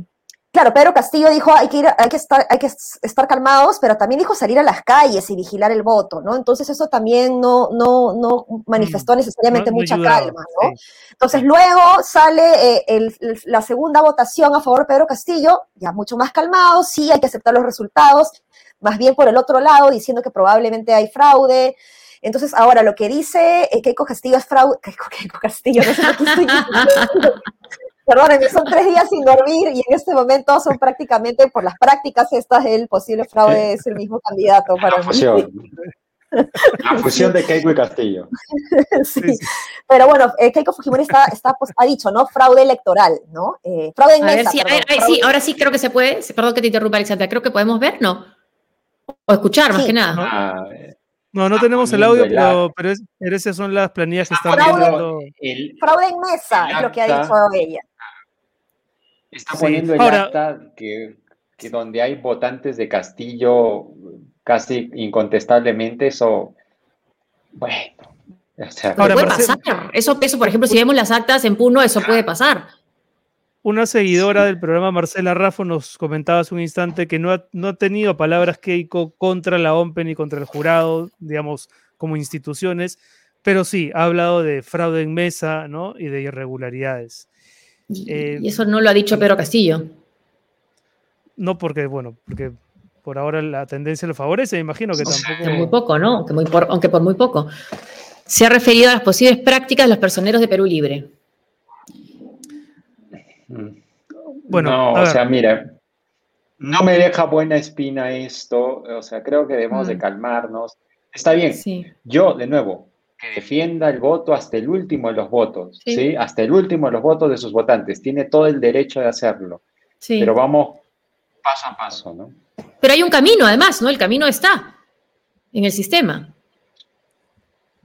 Claro, Pedro Castillo dijo hay que, ir, hay, que estar, hay que estar calmados, pero también dijo salir a las calles y vigilar el voto, ¿no? Entonces eso también no, no, no manifestó mm, necesariamente mucha calma, ¿no? Entonces luego sale eh, la segunda votación a favor de Pedro Castillo, ya mucho más calmado, sí hay que aceptar los resultados, más bien por el otro lado, diciendo que probablemente hay fraude. Entonces, ahora lo que dice eh, Keiko Castillo es fraude. (laughs) Keiko, Castillo, no sé qué estoy (laughs) Perdónenme, son tres días sin dormir y en este momento son prácticamente por las prácticas estas el posible fraude es el mismo candidato para la fusión. La fusión de Keiko y Castillo. (laughs) sí. Pero bueno, eh, Keiko Fujimori está, está pues, ha dicho, ¿no? Fraude electoral, ¿no? Eh, fraude en mesa, sí, ahora sí creo que se puede. Perdón que te interrumpa, Alexandra. Creo que podemos ver, ¿no? O escuchar, más que nada. Ah, no, no tenemos el audio, pero, pero, esas son las planillas que están viendo. fraude en mesa, es lo que ha dicho ella. Está poniendo el acta que, donde hay votantes de Castillo casi incontestablemente, eso, bueno. puede pasar. Eso, eso, por ejemplo, si vemos las actas en Puno, eso puede pasar. Una seguidora del programa, Marcela Raffo, nos comentaba hace un instante que no ha, no ha tenido palabras Keiko contra la OMPE ni contra el jurado, digamos, como instituciones, pero sí, ha hablado de fraude en mesa ¿no? y de irregularidades. Eh, y, eso no lo ha dicho Pedro Castillo. No, porque, bueno, porque por ahora la tendencia lo favorece, imagino que tampoco. muy poco, ¿no? Aunque, muy por, aunque por muy poco. Se ha referido a las posibles prácticas de los personeros de Perú Libre. Bueno, no, o sea, mira, no me deja buena espina esto, o sea, creo que debemos de mm. calmarnos. Está bien, sí. yo, de nuevo, que defienda el voto hasta el último de los votos, sí. Hasta el último de los votos de sus votantes. Tiene todo el derecho de hacerlo. Sí. Pero vamos paso a paso, ¿no? Pero hay un camino, además, ¿no? El camino está en el sistema.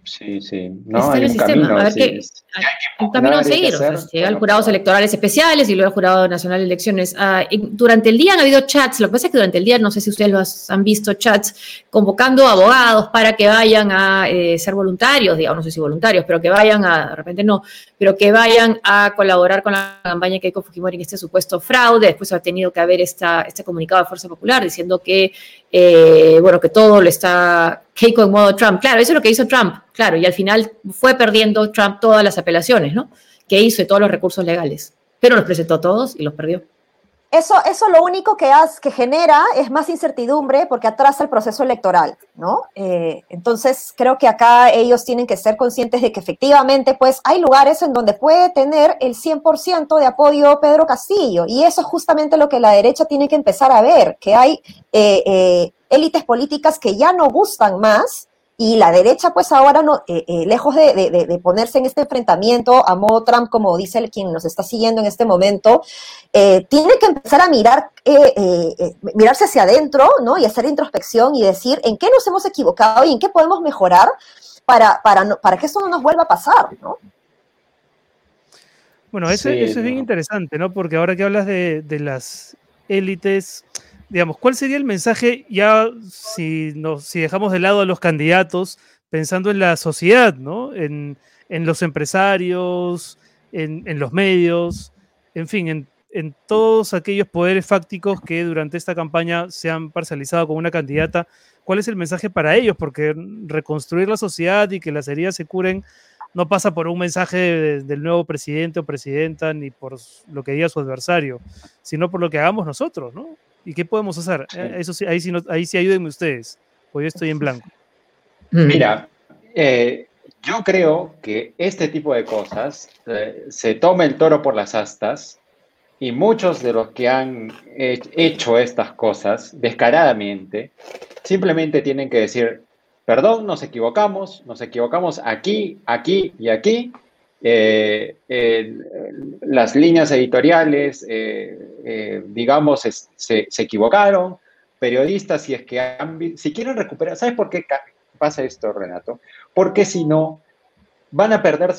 Sí, sí. No, hay un camino, a ver qué, un camino a seguir. O sea, llegan jurados electorales especiales y luego el Jurado Nacional de Elecciones. Ah, durante el día han habido chats, lo que pasa es que durante el día, no sé si ustedes los han visto, chats convocando abogados para que vayan a eh, ser voluntarios, digamos, no sé si voluntarios, pero que vayan a, de repente no, pero que vayan a colaborar con la campaña Keiko Fujimori en este supuesto fraude. Después ha tenido que haber esta, este comunicado de Fuerza Popular diciendo que, eh, bueno, que todo lo está Keiko en modo Trump. Claro, eso es lo que hizo Trump, claro, y al final fue perdiendo Trump todas las apelaciones, ¿no? Que hizo y todos los recursos legales, pero los presentó todos y los perdió. Eso, eso lo único que, que genera es más incertidumbre porque atrasa el proceso electoral, ¿no? Eh, entonces, creo que acá ellos tienen que ser conscientes de que efectivamente, pues, hay lugares en donde puede tener el 100% de apoyo Pedro Castillo, y eso es justamente lo que la derecha tiene que empezar a ver, que hay eh, eh, élites políticas que ya no gustan más y la derecha, pues ahora, no, eh, eh, lejos de, ponerse en este enfrentamiento a modo Trump, como dice el, quien nos está siguiendo en este momento, eh, tiene que empezar a mirar, mirarse hacia adentro, ¿no? Y hacer introspección y decir en qué nos hemos equivocado y en qué podemos mejorar para, para, para que esto no nos vuelva a pasar, ¿no? Bueno, eso, es bien interesante, ¿no? Porque ahora que hablas de, de las élites, digamos, ¿cuál sería el mensaje ya si, si dejamos de lado a los candidatos, pensando en la sociedad, ¿no? En, los empresarios, en, los medios, en fin, en, en, todos aquellos poderes fácticos que durante esta campaña se han parcializado con una candidata. ¿Cuál es el mensaje para ellos? Porque reconstruir la sociedad y que las heridas se curen no pasa por un mensaje del nuevo presidente o presidenta ni por lo que diga su adversario, sino por lo que hagamos nosotros, ¿no? ¿Y qué podemos hacer? Eh, eso sí, ahí sí, ahí sí ayúdenme ustedes, porque yo estoy en blanco. Mm. Mira, eh, yo creo que este tipo de cosas eh, se toma el toro por las astas y muchos de los que han hecho estas cosas descaradamente simplemente tienen que decir, perdón, nos equivocamos, nos equivocamos aquí, aquí y aquí, eh, las líneas editoriales, digamos, se, equivocaron, periodistas, si es que si quieren recuperar, ¿sabes por qué pasa esto, Renato? Porque si no, van a perder,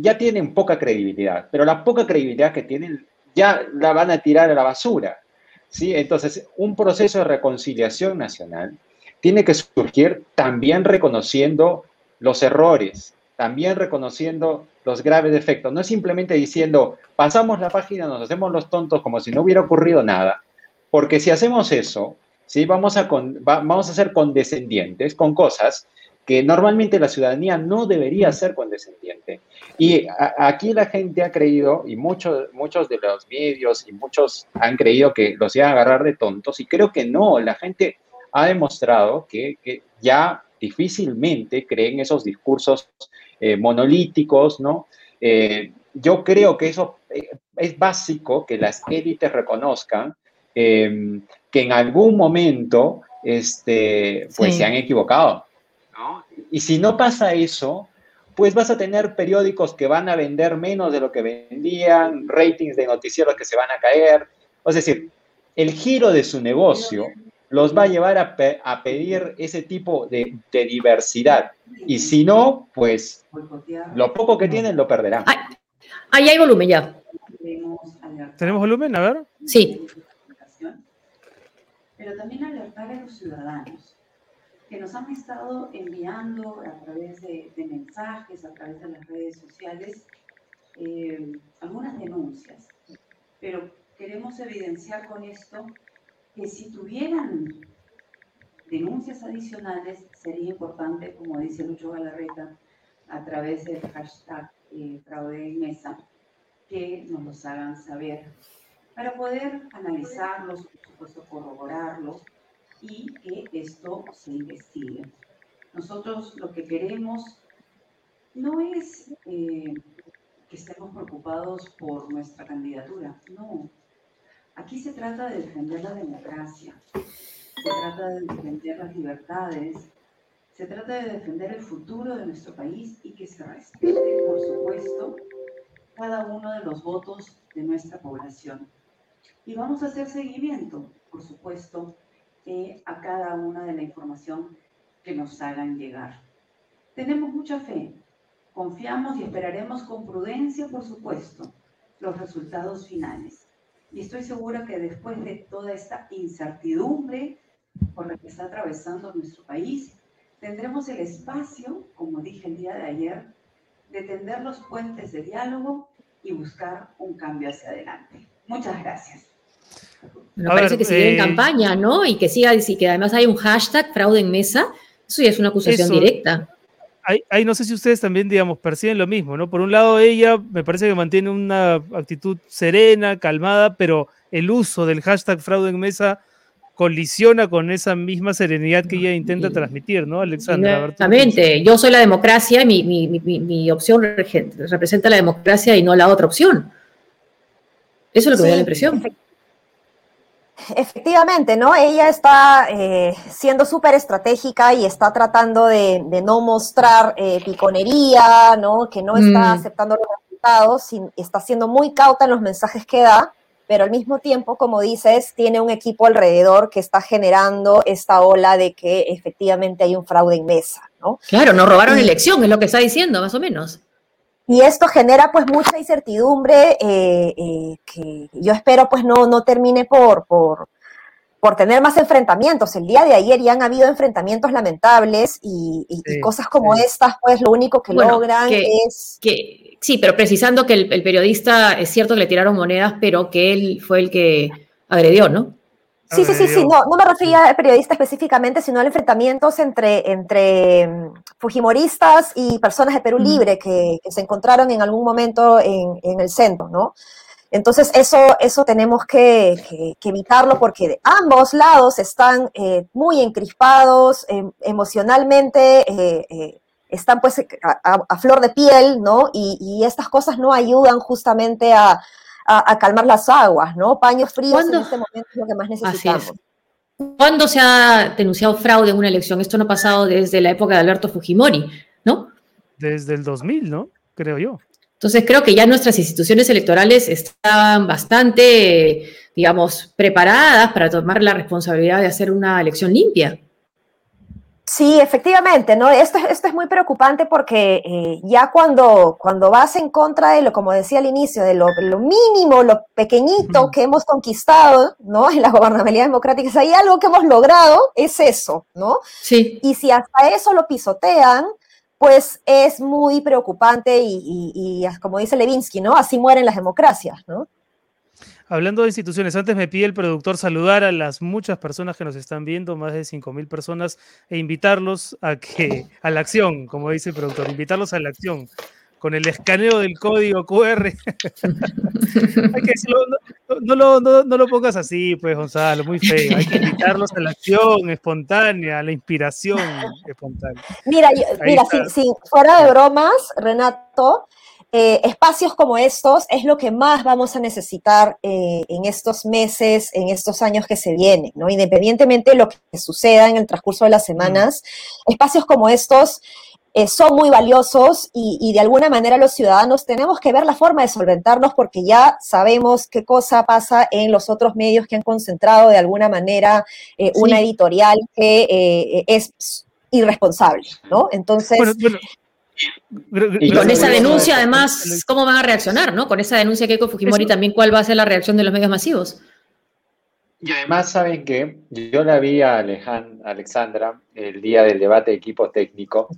ya tienen poca credibilidad, pero la poca credibilidad que tienen ya la van a tirar a la basura. ¿sí? Entonces, un proceso de reconciliación nacional tiene que surgir también reconociendo los errores, también reconociendo los graves defectos. No es simplemente diciendo, pasamos la página, nos hacemos los tontos como si no hubiera ocurrido nada, porque si hacemos eso, ¿sí? vamos, a vamos a ser condescendientes con cosas que normalmente la ciudadanía no debería ser condescendiente. Y aquí la gente ha creído, y muchos, muchos de los medios y muchos han creído que los iban a agarrar de tontos, y creo que no, la gente ha demostrado que, ya difícilmente creen esos discursos eh, monolíticos, ¿no? Eh, yo creo que eso eh, es básico que las élites reconozcan que en algún momento este, pues se han equivocado y si no pasa eso, pues vas a tener periódicos que van a vender menos de lo que vendían, ratings de noticieros que se van a caer. Es decir, el giro de su negocio los va a llevar a, pedir ese tipo de, diversidad. Y si no, pues lo poco que tienen lo perderán. ahí hay volumen ya. ¿Tenemos volumen? A ver. Sí. Pero también alertar a los ciudadanos que nos han estado enviando a través de, mensajes, a través de las redes sociales, eh, algunas denuncias. Pero queremos evidenciar con esto que si tuvieran denuncias adicionales, sería importante, como dice Lucho Galarreta, a través del hashtag eh, fraude mesa, que nos los hagan saber para poder analizarlos, por supuesto corroborarlos y que esto se investigue. Nosotros lo que queremos no es eh, que estemos preocupados por nuestra candidatura, no. Aquí se trata de defender la democracia, se trata de defender las libertades, se trata de defender el futuro de nuestro país y que se respete, por supuesto, cada uno de los votos de nuestra población. Y vamos a hacer seguimiento, por supuesto, eh, a cada una de la información que nos hagan llegar. Tenemos mucha fe, confiamos y esperaremos con prudencia, por supuesto, los resultados finales. Y estoy segura que después de toda esta incertidumbre por la que está atravesando nuestro país, tendremos el espacio, como dije el día de ayer, de tender los puentes de diálogo y buscar un cambio hacia adelante. Muchas gracias. Me parece que sigue en eh, campaña, ¿no? Y que siga, y que además hay un hashtag fraude en mesa, eso ya es una acusación directa. Ahí, no sé si ustedes también, digamos, perciben lo mismo, ¿no? Por un lado, ella me parece que mantiene una actitud serena, calmada, pero el uso del hashtag fraude en mesa colisiona con esa misma serenidad que ella intenta transmitir, ¿no, Alexandra? Exactamente. Yo soy la democracia, mi, mi, mi, mi, opción representa la democracia y no la otra opción. Eso es lo que me da la impresión. Efectivamente, ¿no? Ella está eh, siendo súper estratégica y está tratando de, no mostrar eh, piconería, ¿no? Que no está mm. aceptando los resultados, está siendo muy cauta en los mensajes que da, pero al mismo tiempo, como dices, tiene un equipo alrededor que está generando esta ola de que efectivamente hay un fraude en mesa, ¿no? Claro, no robaron elección, es lo que está diciendo, más o menos. Y esto genera pues mucha incertidumbre eh, eh, que yo espero pues no, no termine por, por, por, tener más enfrentamientos. El día de ayer ya han habido enfrentamientos lamentables y, cosas como estas pues lo único que logran es... Que, sí, pero precisando que el, el periodista es cierto que le tiraron monedas, pero que él fue el que agredió, ¿no? Sí, sí, sí, sí, no, no me refería a periodista específicamente, sino a enfrentamientos entre, entre mm, fujimoristas y personas de Perú Libre que, se encontraron en algún momento en, el centro, ¿no? Entonces, eso, eso tenemos que, evitarlo porque de ambos lados están eh, muy encrispados em, emocionalmente, eh, eh, están pues a, flor de piel, ¿no? y estas cosas no ayudan justamente a, a, calmar las aguas, ¿no? Paños fríos en este momento es lo que más necesitamos. ¿Cuándo se ha denunciado fraude en una elección? Esto no ha pasado desde la época de Alberto Fujimori, ¿no? Desde el 2000, ¿no? Creo yo. Entonces creo que ya nuestras instituciones electorales están bastante, digamos, preparadas para tomar la responsabilidad de hacer una elección limpia. Sí, efectivamente, ¿no? Esto, esto es muy preocupante porque eh, ya cuando, cuando vas en contra de lo, como decía al inicio, de lo, mínimo, lo pequeñito que hemos conquistado, ¿no? (laughs) En la gobernabilidad democrática, si hay algo que hemos logrado, es eso, ¿no? Sí. Y si hasta eso lo pisotean, pues es muy preocupante y, y como dice Levinsky, ¿no? Así mueren las democracias, ¿no? Hablando de instituciones, antes me pide el productor saludar a las muchas personas que nos están viendo, más de 5.000 personas, e invitarlos a que a la acción, como dice el productor, invitarlos a la acción con el escaneo del código QR. (laughs) Hay que decirlo, no, lo, no, lo, pongas así, pues, Gonzalo, muy feo. Hay que invitarlos a la acción espontánea, a la inspiración espontánea. Mira, mira, si, fuera de bromas, Renato, eh, espacios como estos es lo que más vamos a necesitar eh, en estos meses, en estos años que se vienen, ¿no? Independientemente de lo que suceda en el transcurso de las semanas, espacios como estos eh, son muy valiosos y, de alguna manera los ciudadanos tenemos que ver la forma de solventarnos porque ya sabemos qué cosa pasa en los otros medios que han concentrado de alguna manera una editorial que es irresponsable, ¿no? Entonces... Y con esa denuncia, además, ¿cómo van a reaccionar, no? Con esa denuncia que Keiko Fujimori, también, ¿cuál va a ser la reacción de los medios masivos? Y además, ¿saben qué? Yo la vi a Alexandra el día del debate de equipo técnico.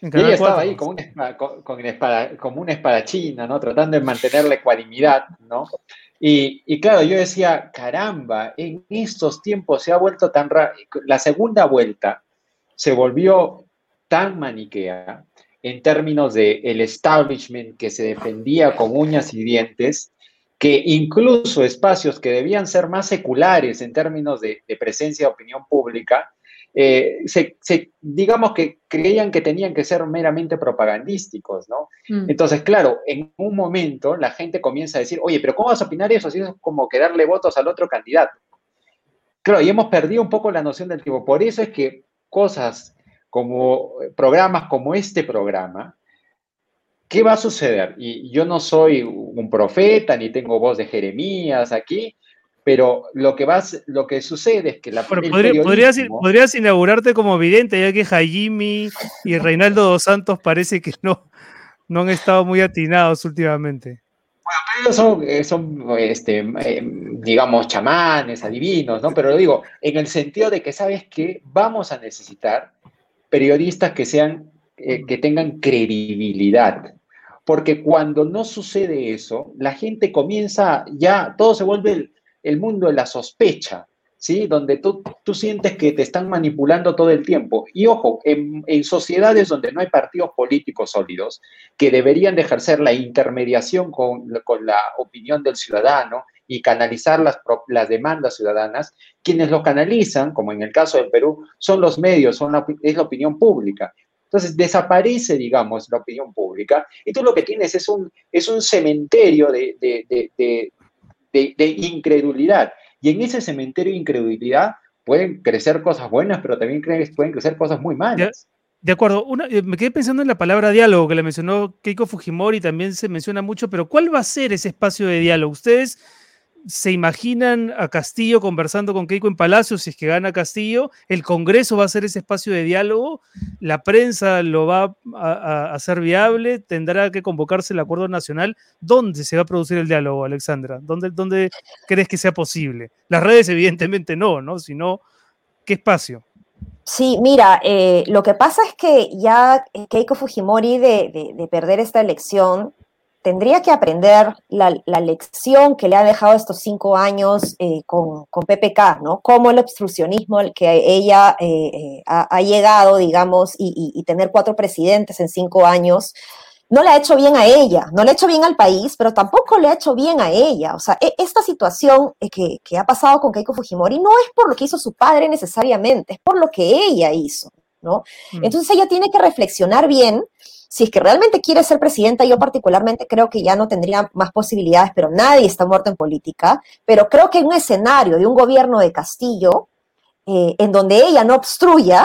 Y ella estaba ahí como una, con, espada, como una espadachina, ¿no? Tratando de mantener la ecuanimidad, ¿no? Y, y, claro, yo decía, caramba, en estos tiempos se ha vuelto tan raro. La segunda vuelta se volvió tan maniquea en términos de el establishment que se defendía con uñas y dientes, que incluso espacios que debían ser más seculares en términos de, presencia de opinión pública, eh, se, digamos que creían que tenían que ser meramente propagandísticos, ¿no? Mm. Entonces, claro, en un momento la gente comienza a decir, oye, pero ¿cómo vas a opinar eso? Si es como que darle votos al otro candidato. Claro, y hemos perdido un poco la noción del tipo. Por eso es que cosas como eh, programas como este programa, ¿qué va a suceder? Y yo no soy un profeta ni tengo voz de Jeremías aquí, pero lo que, va, lo que sucede es que la bueno, podrías, podrías, inaugurarte como vidente, ya que Jaime y Reinaldo dos Santos parece que no, no han estado muy atinados últimamente. Bueno, son, eh, son este, eh, digamos, chamanes, adivinos, ¿no? Pero lo digo, en el sentido de que, ¿sabes que Vamos a necesitar periodistas que sean, eh, que tengan credibilidad. Porque cuando no sucede eso, la gente comienza ya, todo se vuelve el, mundo de la sospecha, ¿sí? Donde tú, tú, sientes que te están manipulando todo el tiempo. Y ojo, en, en, sociedades donde no hay partidos políticos sólidos, que deberían de ejercer la intermediación con, con la opinión del ciudadano y canalizar las, las demandas ciudadanas, quienes lo canalizan, como en el caso del Perú, son los medios, son es la opinión pública. Entonces desaparece, digamos, la opinión pública y tú lo que tienes es un, es un cementerio de, de, de, incredulidad. Y en ese cementerio de incredulidad pueden crecer cosas buenas, pero también pueden crecer cosas muy malas. De acuerdo, eh, me quedé pensando en la palabra diálogo que le mencionó Keiko Fujimori, también se menciona mucho, pero ¿cuál va a ser ese espacio de diálogo? Ustedes ¿Se imaginan a Castillo conversando con Keiko en Palacio si es que gana Castillo? ¿El Congreso va a ser ese espacio de diálogo? ¿La prensa lo va a, hacer viable? ¿Tendrá que convocarse el acuerdo nacional? ¿Dónde se va a producir el diálogo, Alexandra? ¿Dónde, dónde crees que sea posible? Las redes evidentemente no, ¿no? Sino, ¿qué espacio? Sí, mira, eh, lo que pasa es que ya Keiko Fujimori de perder esta elección tendría que aprender la, lección que le ha dejado estos cinco años eh, con, PPK, ¿no? Cómo el obstruccionismo al que ella eh, eh, ha, llegado, digamos, y, tener cuatro presidentes en cinco años, no le ha hecho bien a ella, no le ha hecho bien al país, pero tampoco le ha hecho bien a ella. O sea, e, esta situación que, que ha pasado con Keiko Fujimori no es por lo que hizo su padre necesariamente, es por lo que ella hizo, ¿no? Mm. Entonces ella tiene que reflexionar bien si es que realmente quiere ser presidenta, yo particularmente creo que ya no tendría más posibilidades, pero nadie está muerto en política, pero creo que en un escenario de un gobierno de Castillo, eh, en donde ella no obstruya,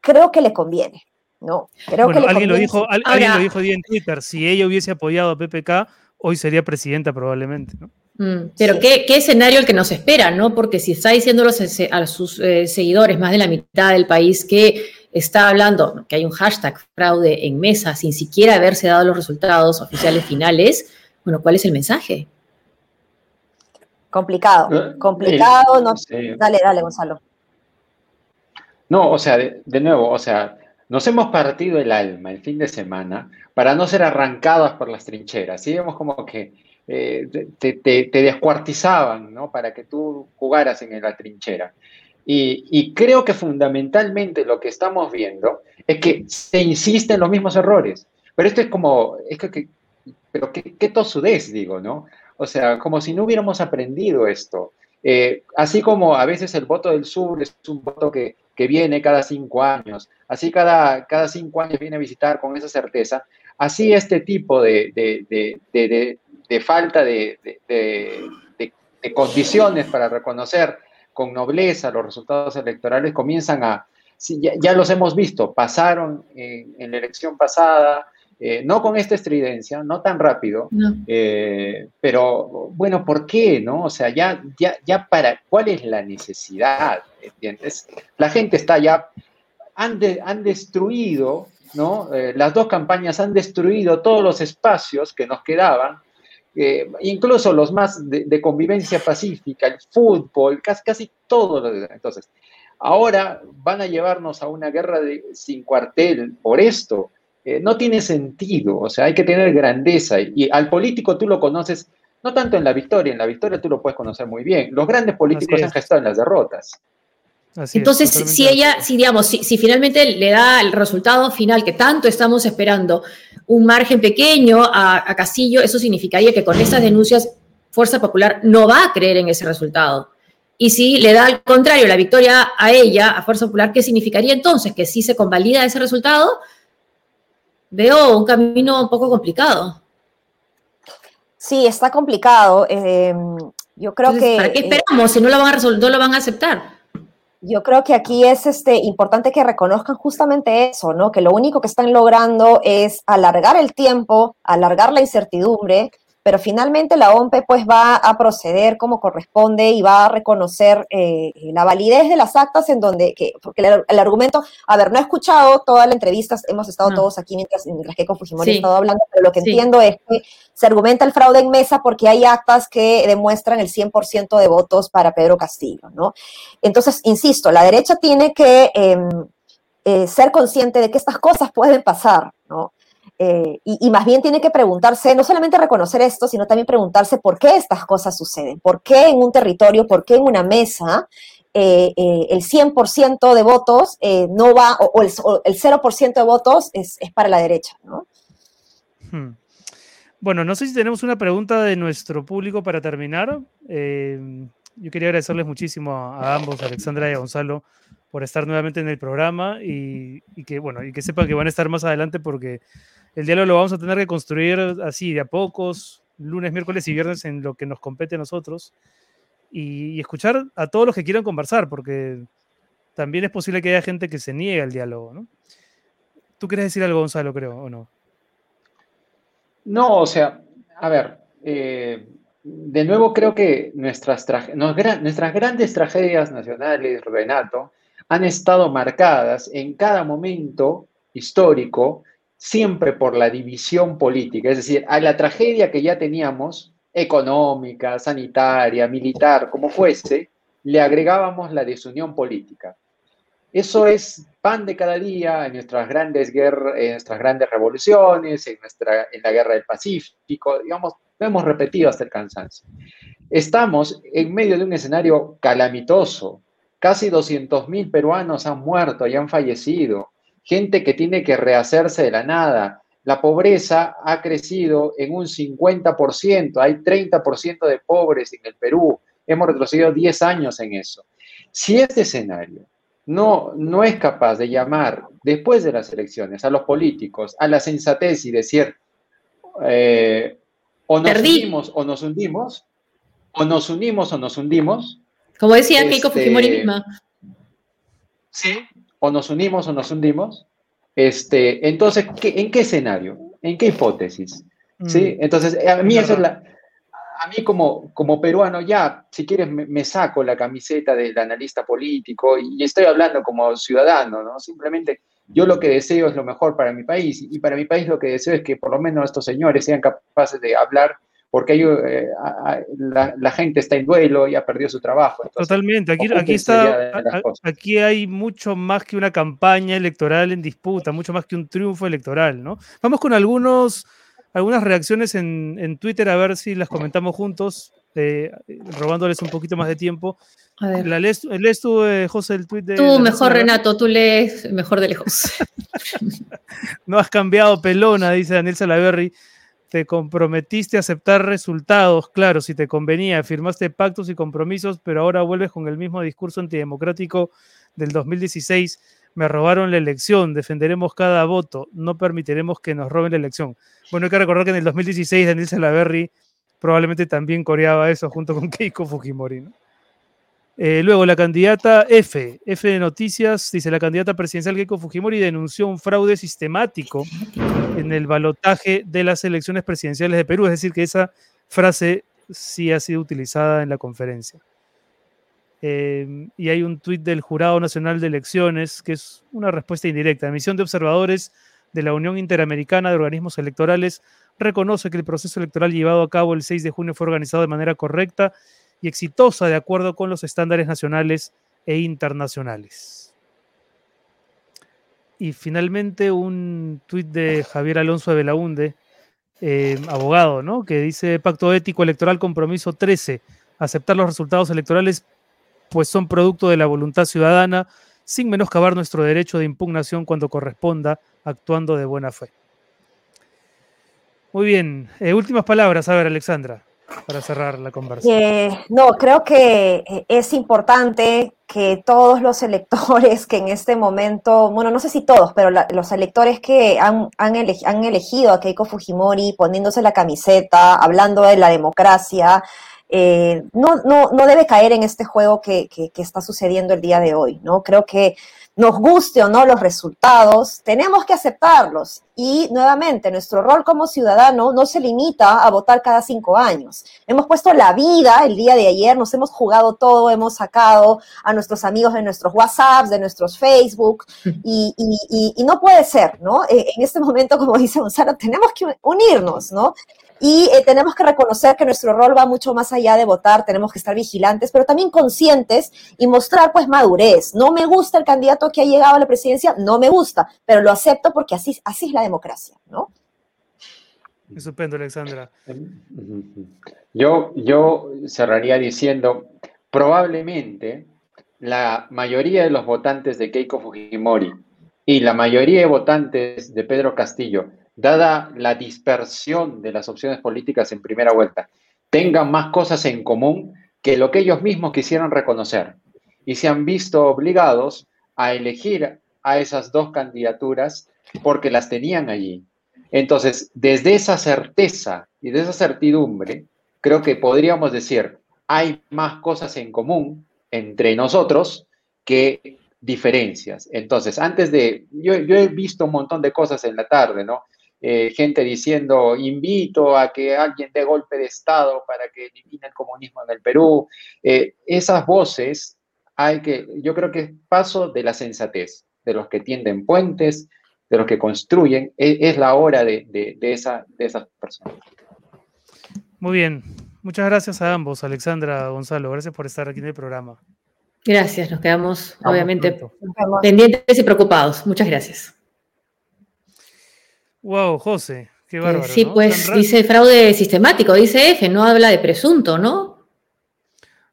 creo que le conviene. No, creo que alguien, lo dijo, alguien lo dijo en Twitter, si ella hubiese apoyado a PPK, hoy sería presidenta probablemente, ¿no? Mm, pero ¿qué, escenario el que nos espera, ¿no? Porque si está diciendo a sus eh, seguidores, más de la mitad del país, que está hablando que hay un hashtag fraude en mesa sin siquiera haberse dado los resultados oficiales finales, bueno, ¿cuál es el mensaje? Complicado, eh, complicado. no, Dale, dale, Gonzalo. No, o sea, de, nuevo, o sea, nos hemos partido el alma el fin de semana para no ser arrancados por las trincheras. Y vemos como que eh, te, descuartizaban, ¿no? Para que tú jugaras en la trinchera. Y, creo que fundamentalmente lo que estamos viendo es que se insiste en los mismos errores. Pero esto es como, es que, pero qué, qué tosudez, digo, ¿no? O sea, como si no hubiéramos aprendido esto. Eh, así como a veces el voto del sur es un voto que, viene cada cinco años, así cada, cada cinco años viene a visitar con esa certeza, así este tipo de, de falta de, condiciones para reconocer con nobleza los resultados electorales comienzan a, ya, los hemos visto, pasaron en, la elección pasada, eh, no con esta estridencia, no tan rápido, eh, pero bueno, ¿por qué? No? O sea, ya, ya, ya para, ¿cuál es la necesidad? ¿Entiendes? La gente está ya, han, han destruido, ¿no? Eh, las dos campañas han destruido todos los espacios que nos quedaban eh, incluso los más de, convivencia pacífica, el fútbol, casi, casi todo. Entonces, ahora van a llevarnos a una guerra de, sin cuartel por esto. Eh, no tiene sentido, o sea, hay que tener grandeza y, al político tú lo conoces, no tanto en la victoria, en la victoria tú lo puedes conocer muy bien. Los grandes políticos han gestado en las derrotas. Entonces, si ella, si digamos, si, finalmente le da el resultado final que tanto estamos esperando, un margen pequeño a, Castillo, eso significaría que con estas denuncias Fuerza Popular no va a creer en ese resultado. Y si le da al contrario la victoria a ella, a Fuerza Popular, ¿qué significaría entonces? Que si se convalida ese resultado, veo un camino un poco complicado. Sí, está complicado. Eh, yo creo que. ¿Para qué eh, esperamos si no lo van a, no lo van a aceptar? Yo creo que aquí es este, importante que reconozcan justamente eso, ¿no? Que lo único que están logrando es alargar el tiempo, alargar la incertidumbre, pero finalmente la OMP pues va a proceder como corresponde y va a reconocer eh, la validez de las actas en donde, que, porque el, argumento, a ver, no he escuchado toda la entrevista, hemos estado todos aquí mientras, mientras que con Fujimori he estado hablando, pero lo que entiendo es que se argumenta el fraude en mesa porque hay actas que demuestran el 100% de votos para Pedro Castillo, ¿no? Entonces, insisto, la derecha tiene que em, eh, ser consciente de que estas cosas pueden pasar. Eh, y, más bien tiene que preguntarse, no solamente reconocer esto, sino también preguntarse por qué estas cosas suceden, por qué en un territorio, por qué en una mesa eh, eh, el 100% de votos no va, o, el, 0% de votos es, para la derecha, ¿no? Hmm. Bueno, no sé si tenemos una pregunta de nuestro público para terminar. yo quería agradecerles muchísimo a, ambos, Alexandra y a Gonzalo, por estar nuevamente en el programa y, que, bueno, y que sepan que van a estar más adelante porque el diálogo lo vamos a tener que construir así, de a pocos, lunes, miércoles y viernes en lo que nos compete a nosotros. Y, escuchar a todos los que quieran conversar, porque también es posible que haya gente que se niegue al diálogo, ¿no? ¿Tú quieres decir algo, Gonzalo, creo, o no? No, o sea, a ver, eh, de nuevo creo que nuestras, nuestras grandes tragedias nacionales, Renato, han estado marcadas en cada momento histórico siempre por la división política, es decir, a la tragedia que ya teníamos, económica, sanitaria, militar, como fuese, le agregábamos la desunión política. Eso es pan de cada día en nuestras grandes guerras, en nuestras grandes revoluciones, en, nuestra, en la guerra del Pacífico, digamos, lo hemos repetido hasta el cansancio. Estamos en medio de un escenario calamitoso. Casi 200.000 peruanos han muerto y han fallecido gente que tiene que rehacerse de la nada. La pobreza ha crecido en un 50%, hay 30% de pobres en el Perú. Hemos retrocedido 10 años en eso. Si este escenario no, no es capaz de llamar después de las elecciones a los políticos a la sensatez y decir, eh, o nos unimos o nos hundimos, o nos unimos o nos hundimos. Como decía Keiko este, Fujimori misma. Sí, o nos unimos o nos hundimos, Este, entonces, ¿en qué escenario? ¿En qué hipótesis? ¿Sí? Mm. Entonces, a mí eso es la, a mí como, como peruano ya, si quieres, me, saco la camiseta del analista político y, estoy hablando como ciudadano, ¿no? Simplemente yo lo que deseo es lo mejor para mi país y para mi país lo que deseo es que por lo menos estos señores sean capaces de hablar porque eh, la, gente está en duelo y ha perdido su trabajo. Totalmente, aquí, aquí, está, aquí hay mucho más que una campaña electoral en disputa, mucho más que un triunfo electoral, ¿no? Vamos con algunos algunas reacciones en, Twitter, a ver si las comentamos juntos, eh, robándoles un poquito más de tiempo. A ver. La lees, tú, eh, José, el tweet de. Tú, mejor, Renato, tú lees mejor de lejos. (laughs) no has cambiado pelona, dice Daniel Salaverry. Te comprometiste a aceptar resultados, claro, si te convenía, firmaste pactos y compromisos, pero ahora vuelves con el mismo discurso antidemocrático del 2016 me robaron la elección, defenderemos cada voto, no permitiremos que nos roben la elección. Bueno, hay que recordar que en el 2016 Daniel Salaverry probablemente también coreaba eso junto con (laughs) Keiko Fujimori. Eh, luego, la candidata F, F de Noticias, dice la candidata presidencial Keiko Fujimori denunció un fraude sistemático en el balotaje de las elecciones presidenciales de Perú, es decir, que esa frase sí ha sido utilizada en la conferencia. Em, y hay un tuit del Jurado Nacional de Elecciones, que es una respuesta indirecta. La misión de observadores de la Unión Interamericana de Organismos Electorales reconoce que el proceso electoral llevado a cabo el 6 de junio fue organizado de manera correcta y exitosa de acuerdo con los estándares nacionales e internacionales. Y finalmente un tuit de Javier Alonso de Belaunde, em, abogado, ¿no? que dice Pacto Ético Electoral Compromiso 13, aceptar los resultados electorales pues son producto de la voluntad ciudadana, sin menoscabar nuestro derecho de impugnación cuando corresponda, actuando de buena fe. Muy bien, eh, últimas palabras, a ver, Alexandra, para cerrar la conversación. Eh, no, creo que eh, es importante que todos los electores que en este momento, bueno, no sé si todos, pero los electores que han, han, elegido a Keiko Fujimori poniéndose la camiseta, hablando de la democracia, eh, no, no, no, debe caer en este juego que, está sucediendo el día de hoy, ¿no? Creo que nos guste o no los resultados, tenemos que aceptarlos. Y nuevamente, nuestro rol como ciudadano no se limita a votar cada cinco años. Hemos puesto la vida el día de ayer, nos hemos jugado todo, hemos sacado a nuestros amigos de nuestros WhatsApps, de nuestros Facebook, (laughs) y, y, y no puede ser, ¿no? Eh, en este momento, como dice Gonzalo, tenemos que unirnos, ¿no? Y eh, tenemos que reconocer que nuestro rol va mucho más allá de votar, tenemos que estar vigilantes, pero también conscientes y mostrar pues madurez. No me gusta el candidato que ha llegado a la presidencia, no me gusta, pero lo acepto porque así, así es la democracia, ¿no? Estupendo, Alexandra. Yo, yo cerraría diciendo, probablemente la mayoría de los votantes de Keiko Fujimori y la mayoría de votantes de Pedro Castillo dada la dispersión de las opciones políticas en primera vuelta, tengan más cosas en común que lo que ellos mismos quisieron reconocer y se han visto obligados a elegir a esas dos candidaturas porque las tenían allí. Entonces, desde esa certeza y de esa certidumbre, creo que podríamos decir, hay más cosas en común entre nosotros que diferencias. Entonces, antes de, yo, yo, he visto un montón de cosas en la tarde, ¿no? Eh, gente diciendo, invito a que alguien dé golpe de Estado para que elimine el comunismo en el Perú. Eh, esas voces hay que, yo creo que es paso de la sensatez, de los que tienden puentes, de los que construyen, e, es, la hora de, de, de, esa, de esas personas. Muy bien, muchas gracias a ambos, Alexandra, Gonzalo, gracias por estar aquí en el programa. Gracias, nos quedamos obviamente pendientes y preocupados. Muchas gracias. Wow, José, qué bárbaro. Sí, pues dice fraude sistemático, dice F, no habla de presunto, ¿no?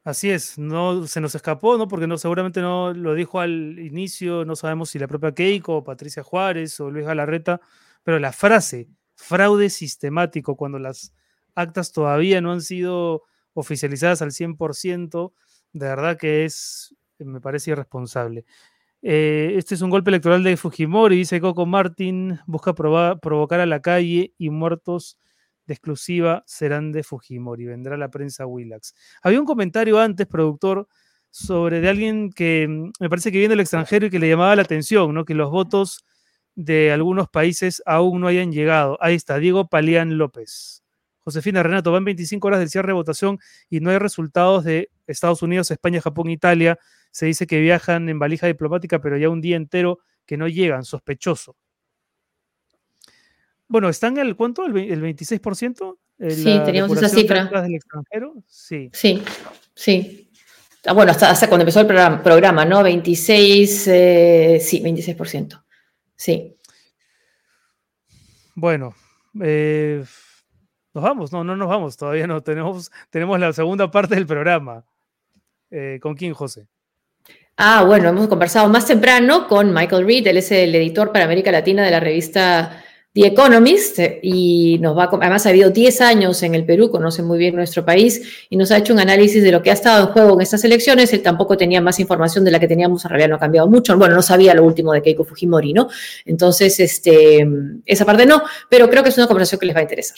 Así es, no se nos escapó, ¿no? Porque no, seguramente no lo dijo al inicio, no sabemos si la propia Keiko, Patricia Juárez o Luis Galarreta, pero la frase fraude sistemático cuando las actas todavía no han sido oficializadas al 100%, de verdad que es, me parece irresponsable. Eh, este es un golpe electoral de Fujimori, dice Coco Martin, busca provocar a la calle y muertos de exclusiva serán de Fujimori, vendrá la prensa Willax. Había un comentario antes, productor, sobre de alguien que mm, me parece que viene del extranjero y que le llamaba la atención, ¿no? que los votos de algunos países aún no hayan llegado. Ahí está, Diego Palián López. Josefina Renato, van 25 horas del cierre de votación y no hay resultados de Estados Unidos, España, Japón, Italia. Se dice que viajan en valija diplomática, pero ya un día entero que no llegan, sospechoso. Bueno, ¿están el cuánto? ¿El, 26%? Sí, teníamos esa cifra. Del extranjero? Sí. Sí, sí. Ah, bueno, hasta, hasta, cuando empezó el programa, ¿no? 26, eh, sí, 26%. Sí. Bueno, eh, nos vamos, no, no nos vamos, todavía no, tenemos, tenemos la segunda parte del programa. Eh, ¿Con quién, José? Ah, bueno, hemos conversado más temprano con Michael Reed, él es el editor para América Latina de la revista The Economist y nos va, además ha habido 10 años en el Perú, conoce muy bien nuestro país y nos ha hecho un análisis de lo que ha estado en juego en estas elecciones. Él tampoco tenía más información de la que teníamos, en realidad no ha cambiado mucho. Bueno, no sabía lo último de Keiko Fujimori, ¿no? Entonces, este, esa parte no, pero creo que es una conversación que les va a interesar.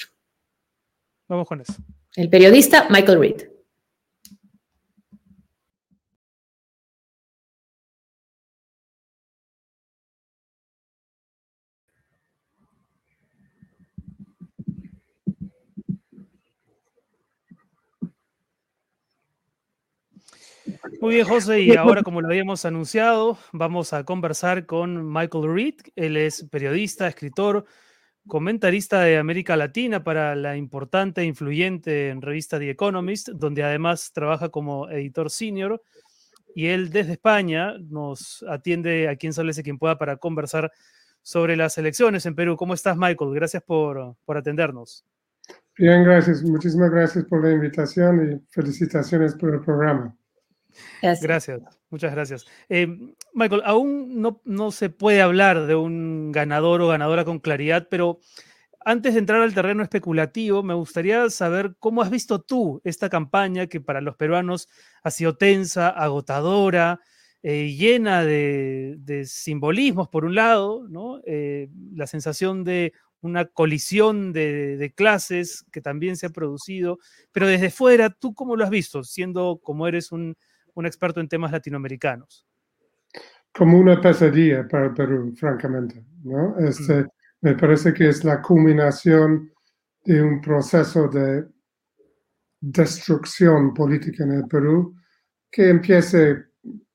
Vamos con eso. El periodista Michael Reed. Muy bien, José, y ahora como lo habíamos anunciado, vamos a conversar con Michael Reed. Él es periodista, escritor, comentarista de América Latina para la importante e influyente en revista The Economist, donde además trabaja como editor senior. Y él desde España nos atiende a quien sale quien pueda para conversar sobre las elecciones en Perú. ¿Cómo estás, Michael? Gracias por, por atendernos. Bien, gracias. Muchísimas gracias por la invitación y felicitaciones por el programa. Gracias. muchas gracias. Eh, Michael, aún no, se puede hablar de un ganador o ganadora con claridad, pero antes de entrar al terreno especulativo, me gustaría saber cómo has visto tú esta campaña que para los peruanos ha sido tensa, agotadora, eh, llena de, simbolismos, por un lado. Eh, la sensación de una colisión de, de, clases que también se ha producido, pero desde fuera, ¿tú cómo lo has visto, siendo como eres un un experto en temas latinoamericanos. Como una pesadilla para el Perú, francamente. ¿no? Este, Me parece que es la culminación de un proceso de destrucción política en el Perú que empiece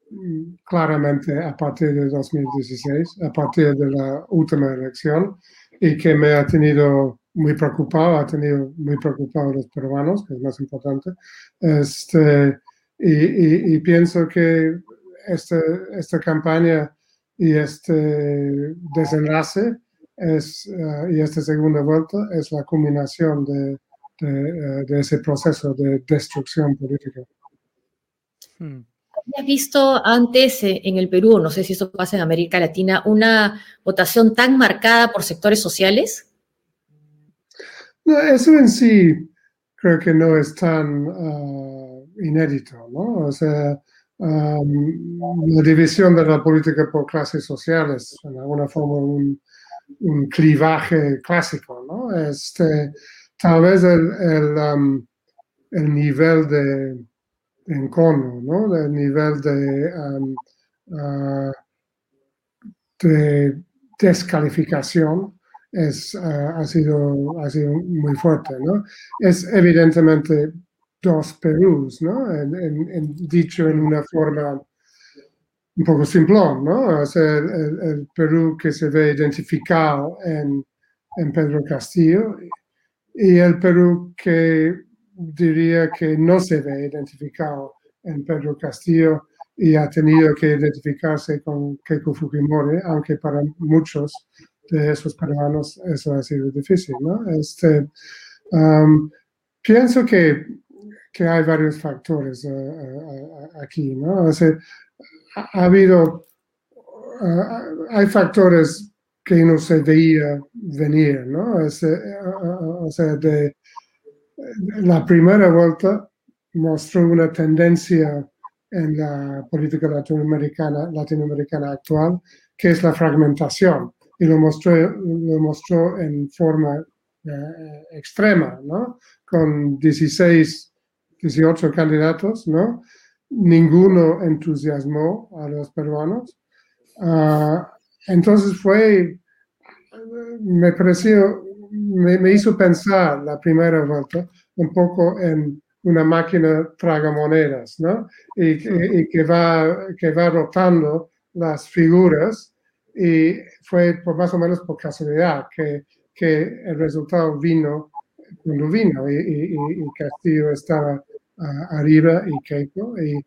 mm, claramente a partir de 2016, a partir de la última elección, y que me ha tenido muy preocupado, ha tenido muy preocupado a los peruanos, que es más importante. Este, y, pienso que este, esta campaña y este desenlace es, eh, y esta segunda vuelta es la culminación de, de, eh, ese proceso de destrucción política. Hmm. ¿Has visto antes eh, en el Perú, no sé si esto pasa en América Latina, una votación tan marcada por sectores sociales? No, eso en sí creo que no es tan... Ah, inédito, ¿no? O sea, la división de la política por clases sociales, en alguna forma un, clivaje clásico, ¿no? Este, tal vez el, el, el nivel de, encono, ¿no? El nivel de, ah, de descalificación es, ah, ha, sido, ha sido muy fuerte, ¿no? Es evidentemente dos Perús, ¿no? En, dicho en una forma un poco simplón, ¿no? O el, Perú que se ve identificado en, Pedro Castillo y el Perú que diría que no se ve identificado en Pedro Castillo y ha tenido que identificarse con Keiko Fujimori, aunque para muchos de esos peruanos eso ha sido difícil, ¿no? Este, um, pienso que que hay varios factores eh, eh, aquí, ¿no? O sea, ha, habido, eh, hay factores que no se veía venir, ¿no? o sea, la primera vuelta mostró una tendencia en la política latinoamericana, latinoamericana actual, que es la fragmentación, y lo mostró, lo mostró en forma extrema, ¿no? Con 16 18 candidatos, ¿no? Ninguno entusiasmó a los peruanos. Ah, entonces fue me pareció, me, hizo pensar la primera vuelta un poco en una máquina tragamonedas, ¿no? Y, y, que, va, que va rotando las figuras y fue por más o menos por casualidad que, que el resultado vino cuando vino y, y, y Castillo estaba arriba y Keiko y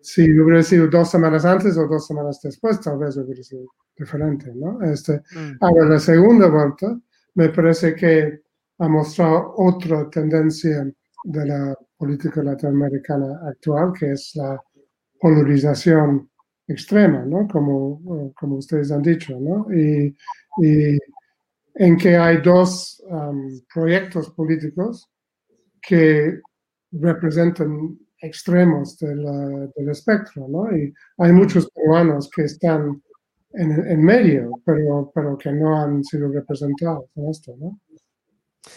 si hubiera sido dos semanas antes o dos semanas después tal vez hubiera sido diferente, ¿no? Este, mm. Ahora la segunda vuelta me parece que ha mostrado otra tendencia de la política latinoamericana actual, que es la polarización extrema, ¿no? Como, como ustedes han dicho, ¿no? Y, en que hay dos um, proyectos políticos que representan extremos del, del, espectro, ¿no? Y hay muchos peruanos que están en, en, medio, pero, pero que no han sido representados en esto, ¿no?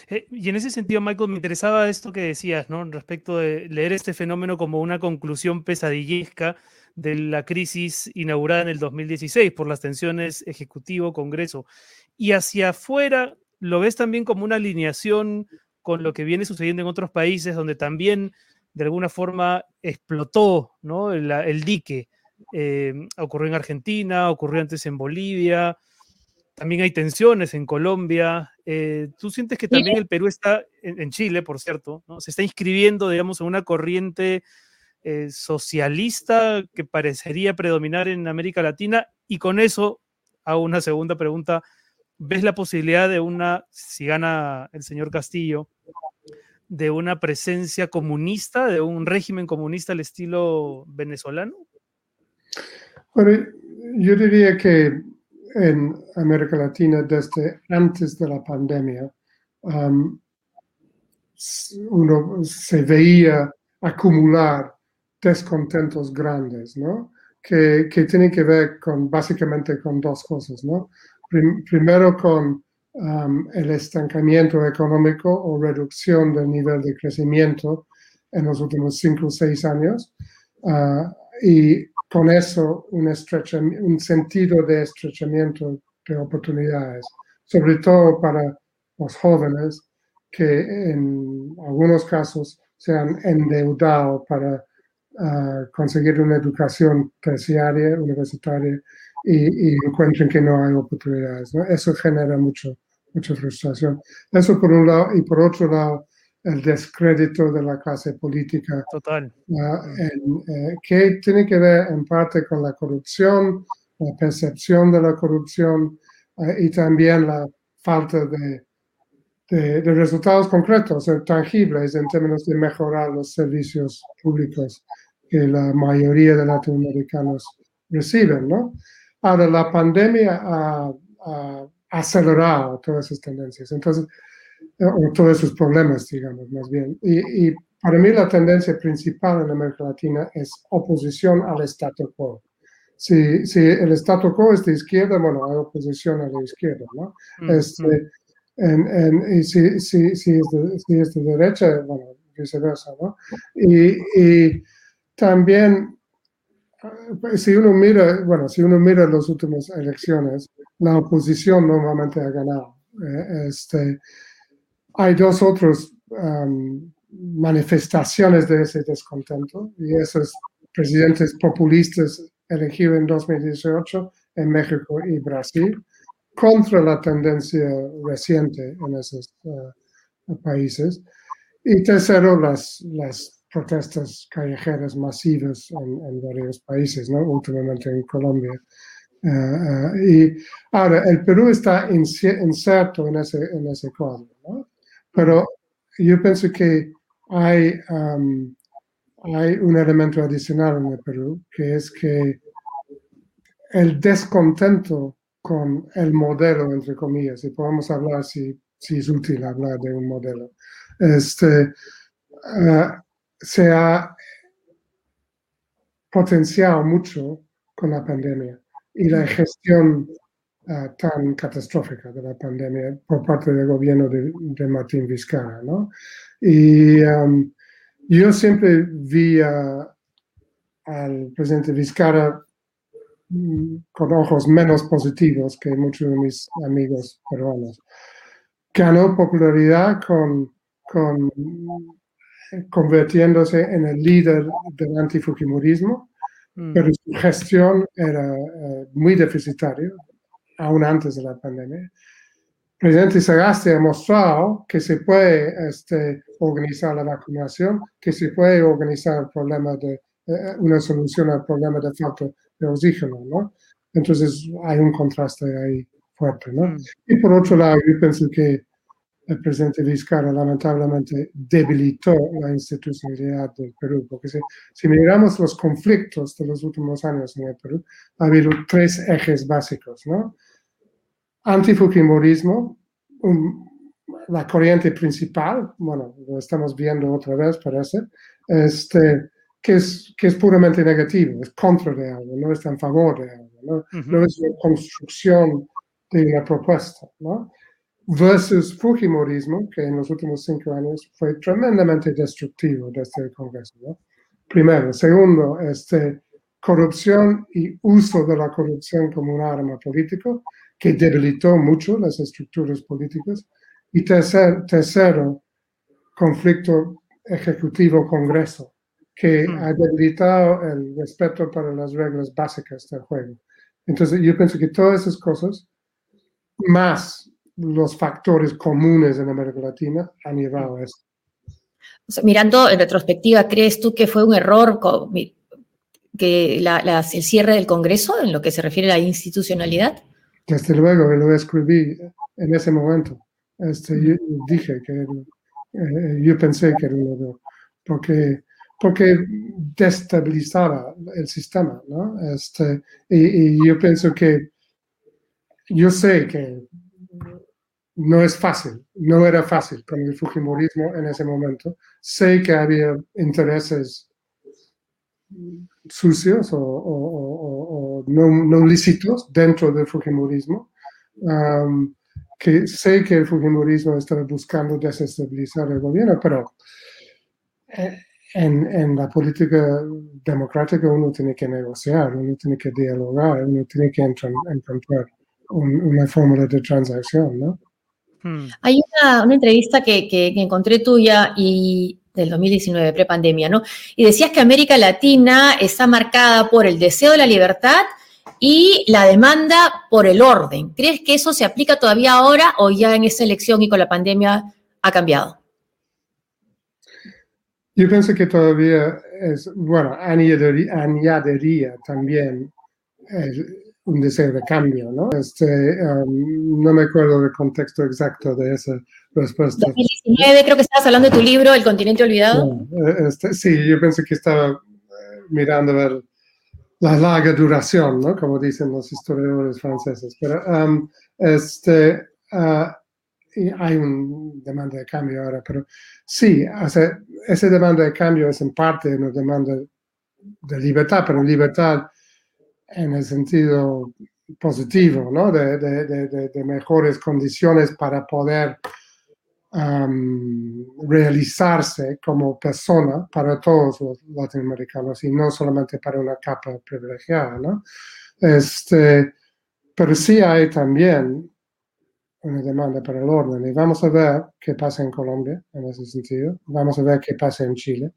Eh, y en ese sentido, Michael, me interesaba esto que decías, ¿no? Respecto de leer este fenómeno como una conclusión pesadillesca de la crisis inaugurada en el 2016 por las tensiones Ejecutivo-Congreso. Y hacia afuera, ¿lo ves también como una alineación con lo que viene sucediendo en otros países donde también de alguna forma explotó ¿no? el, dique? Eh, ocurrió en Argentina, ocurrió antes en Bolivia, también hay tensiones en Colombia. Eh, ¿Tú sientes que también el Perú está, en, Chile, por cierto, ¿no? se está inscribiendo, digamos, en una corriente eh, socialista que parecería predominar en América Latina? Y con eso hago una segunda pregunta. ¿Ves la posibilidad de una, si gana el señor Castillo, de una presencia comunista, de un régimen comunista al estilo venezolano? Bueno, yo diría que en América Latina desde antes de la pandemia, um, uno se veía acumular descontentos grandes, ¿no? Que, que tienen que ver con básicamente con dos cosas, ¿no? primero con um, el estancamiento económico o reducción del nivel de crecimiento en los últimos cinco o seis años uh, y con eso un, un sentido de estrechamiento de oportunidades, sobre todo para los jóvenes que en algunos casos se han endeudado para ah, conseguir una educación terciaria, universitaria, y, encuentren que no hay oportunidades. Eso genera mucho, mucha frustración. Eso por un lado, y por otro lado, el descrédito de la clase política. Total. Eh, que tiene que ver en parte con la corrupción, la percepción de la corrupción eh, y también la falta de, de, resultados concretos, o tangibles en términos de mejorar los servicios públicos que la mayoría de latinoamericanos reciben, ¿no? Ahora, la pandemia ha, ha acelerado todas esas tendencias. Entonces, o todos esos problemas, digamos, más bien. Y, para mí la tendencia principal en América Latina es oposición al statu quo. Si, si el statu quo es de izquierda, bueno, hay oposición a la izquierda, ¿no? Mm, este, mm. y si, si, si, es de, si, es de, derecha, bueno, viceversa, ¿no? Y, y también si uno mira, bueno, si uno mira las últimas elecciones, la oposición normalmente ha ganado. Eh, este, hay dos otras manifestaciones de ese descontento y esos presidentes populistas elegidos en 2018 en México y Brasil contra la tendencia reciente en esos eh, países. Y tercero, las, las protestas callejeras masivas en, varios países, ¿no? últimamente en Colombia. Eh, eh, y ahora, el Perú está inserto en ese, en ese cuadro. Pero yo pienso que hay, um, hay un elemento adicional en el Perú, que es que el descontento con el modelo, entre comillas, y podemos hablar si, si es útil hablar de un modelo, este, uh, se ha potenciado mucho con la pandemia y la gestión Ah, tan catastrófica de la pandemia por parte del gobierno de, Martín Vizcarra, ¿no? Y yo siempre vi al presidente Vizcarra mm, con ojos menos positivos que muchos de mis amigos peruanos. Ganó popularidad con, con convirtiéndose en el líder del antifujimorismo, mm. pero su gestión era eh, muy deficitaria, aún antes de la pandemia. El presidente Sagasti ha mostrado que se puede este, organizar la vacunación, que se puede organizar el problema de, eh, una solución al problema de falta de oxígeno, ¿no? Entonces hay un contraste ahí fuerte, ¿no? Mm. Y por otro lado, yo pienso que el presidente Vizcarra lamentablemente debilitó la institucionalidad del Perú, porque si, si, miramos los conflictos de los últimos años en el Perú, ha habido tres ejes básicos, ¿no? Antifujimorismo, la corriente principal, bueno, lo estamos viendo otra vez, parece, este, que, es, que es puramente negativo, es contra de algo, no está en favor de algo, ¿no? no es una construcción de una propuesta, ¿no? versus Fujimorismo, que en los últimos cinco años fue tremendamente destructivo desde el Congreso. ¿no? Primero. Segundo, este, corrupción y uso de la corrupción como un arma político que debilitó mucho las estructuras políticas. Y tercer, tercero, conflicto ejecutivo-congreso, que ha debilitado el respeto para las reglas básicas del juego. Entonces, yo pienso que todas esas cosas, más los factores comunes en América Latina han llevado a eso. mirando en retrospectiva, ¿crees tú que fue un error que el cierre del Congreso en lo que se refiere a la institucionalidad? Desde luego, lo escribí en ese momento. Este, yo dije que eh, yo pensé que era un error, porque, porque destabilizaba el sistema, ¿no? Este, y, y yo pienso que yo sé que no es fácil, no era fácil con el Fujimorismo en ese momento. Sé que había intereses sucios o, no, lícitos dentro del Fujimorismo, que sé que el Fujimorismo estaba buscando desestabilizar el gobierno, pero eh, en, la política democrática uno tiene que negociar, uno tiene que dialogar, uno tiene que encontrar una fórmula de transacción, ¿no? Hmm. Hay una, entrevista que, encontré tuya y del 2019, prepandemia, ¿no? Y decías que América Latina está marcada por el deseo de la libertad y la demanda por el orden. ¿Crees que eso se aplica todavía ahora o ya en esta elección y con la pandemia ha cambiado? Yo pienso que todavía es, bueno, añadiría, también un deseo de cambio, ¿no? Este, um, no me acuerdo del contexto exacto de esa respuesta. 2019, creo que estabas hablando de tu libro, El continente olvidado. Eh, este, sí, yo pensé que estaba eh, mirando a ver la larga duración, ¿no? Como dicen los historiadores franceses. Pero um, este, uh, hay un demanda de cambio ahora, pero sí, esa demanda de cambio es en parte una demanda de libertad, pero libertad en el sentido positivo, ¿no? De, de, de, mejores condiciones para poder realizarse como persona para todos los latinoamericanos y no solamente para una capa privilegiada, ¿no? Este, pero sí hay también una demanda para el orden y vamos a ver qué pasa en Colombia en ese sentido, vamos a ver qué pasa en Chile.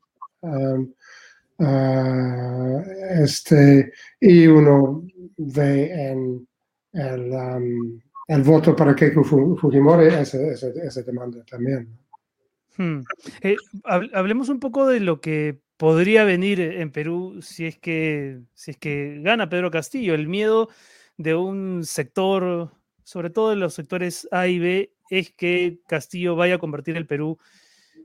Ah, este, y uno ve en el, um, el voto para Keiko Fujimori ese, demanda también. Hmm. Eh, hablemos un poco de lo que podría venir en Perú si es que, si es que gana Pedro Castillo. El miedo de un sector, sobre todo de los sectores A y B, es que Castillo vaya a convertir el Perú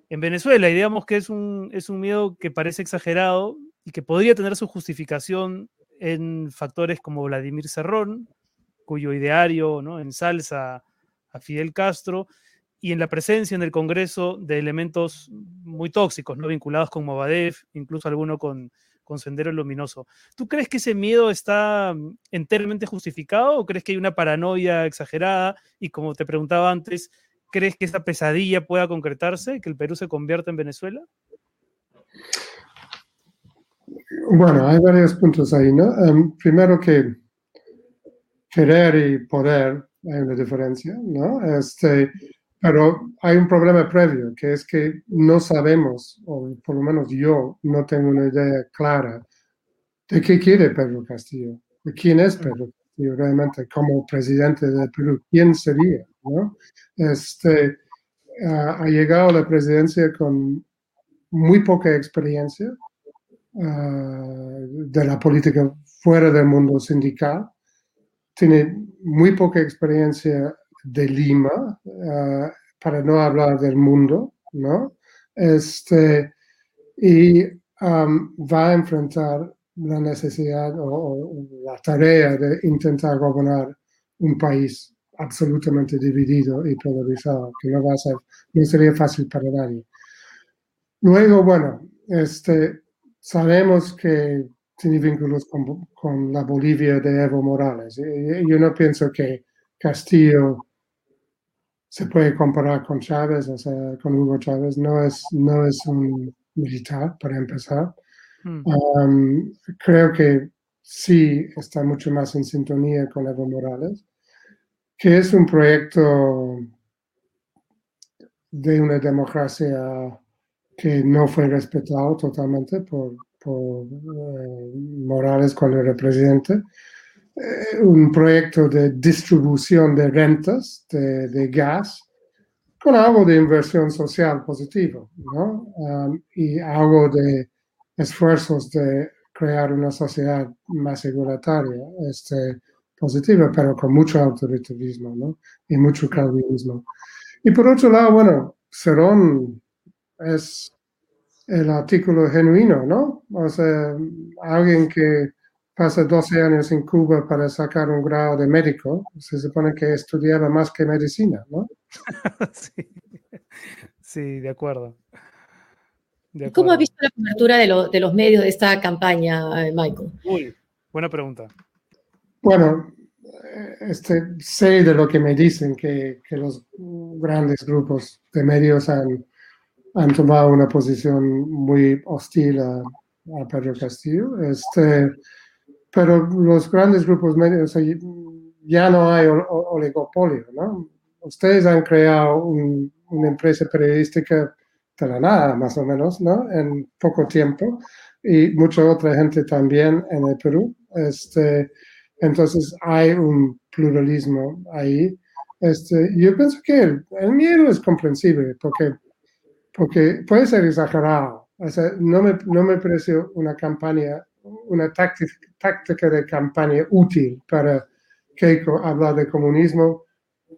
en Venezuela. Y digamos que es un, es un miedo que parece exagerado y que podría tener su justificación en factores como Vladimir Cerrón, cuyo ideario ¿no? ensalza a Fidel Castro, y en la presencia en el Congreso de elementos muy tóxicos, ¿no? vinculados con Movadef, incluso alguno con, con Sendero Luminoso. ¿Tú crees que ese miedo está mm, enteramente justificado o crees que hay una paranoia exagerada? Y como te preguntaba antes, ¿Crees que esa pesadilla pueda concretarse, que el Perú se convierta en Venezuela? Bueno, hay varios puntos ahí, ¿no? Em, primero que querer y poder hay una diferencia, ¿no? Este, pero hay un problema previo, que es que no sabemos, o por lo menos yo no tengo una idea clara de qué quiere Pedro Castillo, de quién es Pedro Castillo realmente como presidente de Perú, quién sería, ¿no? Este, ha llegado a la presidencia con muy poca experiencia ah, de la política fuera del mundo sindical, tiene muy poca experiencia de Lima, ah, para no hablar del mundo, ¿no? Este, y va a enfrentar la necesidad o, la tarea de intentar gobernar un país absolutamente dividido y polarizado, que no va a ser, no sería fácil para nadie. Luego, bueno, este, sabemos que tiene vínculos con, con, la Bolivia de Evo Morales. Yo no pienso que Castillo se puede comparar con Chávez, o sea, con Hugo Chávez. No es, no es un militar, para empezar. Hmm. creo que sí está mucho más en sintonía con Evo Morales, que es un proyecto de una democracia que no fue respetado totalmente por, por eh, Morales cuando era presidente, eh, un proyecto de distribución de rentas de, de, gas con algo de inversión social positivo, ¿no? Um, y algo de esfuerzos de crear una sociedad más igualitaria, este, positiva, pero con mucho autoritarismo, ¿no? Y mucho calvinismo. Y por otro lado, bueno, Cerón es el artículo genuino, ¿no? O sea, alguien que pasa 12 años en Cuba para sacar un grado de médico, se supone que estudiaba más que medicina, ¿no? (laughs) sí. sí, de acuerdo. ¿Cómo ha visto la cobertura de, de, los medios de esta campaña, eh, Michael? Uy, buena pregunta. Bueno, este, sé de lo que me dicen que, que los grandes grupos de medios han han tomado una posición muy hostil a, Pedro Castillo. Este, pero los grandes grupos medios, ya no hay oligopolio, ¿no? Ustedes han creado una empresa periodística de la nada, más o menos, ¿no? En poco tiempo, y mucha otra gente también en el Perú. Este, entonces hay un pluralismo ahí. Este, yo pienso que el, el miedo es comprensible, porque porque puede ser exagerado. No me, no me parece una campaña, una táctica, de campaña útil para Keiko hablar de comunismo,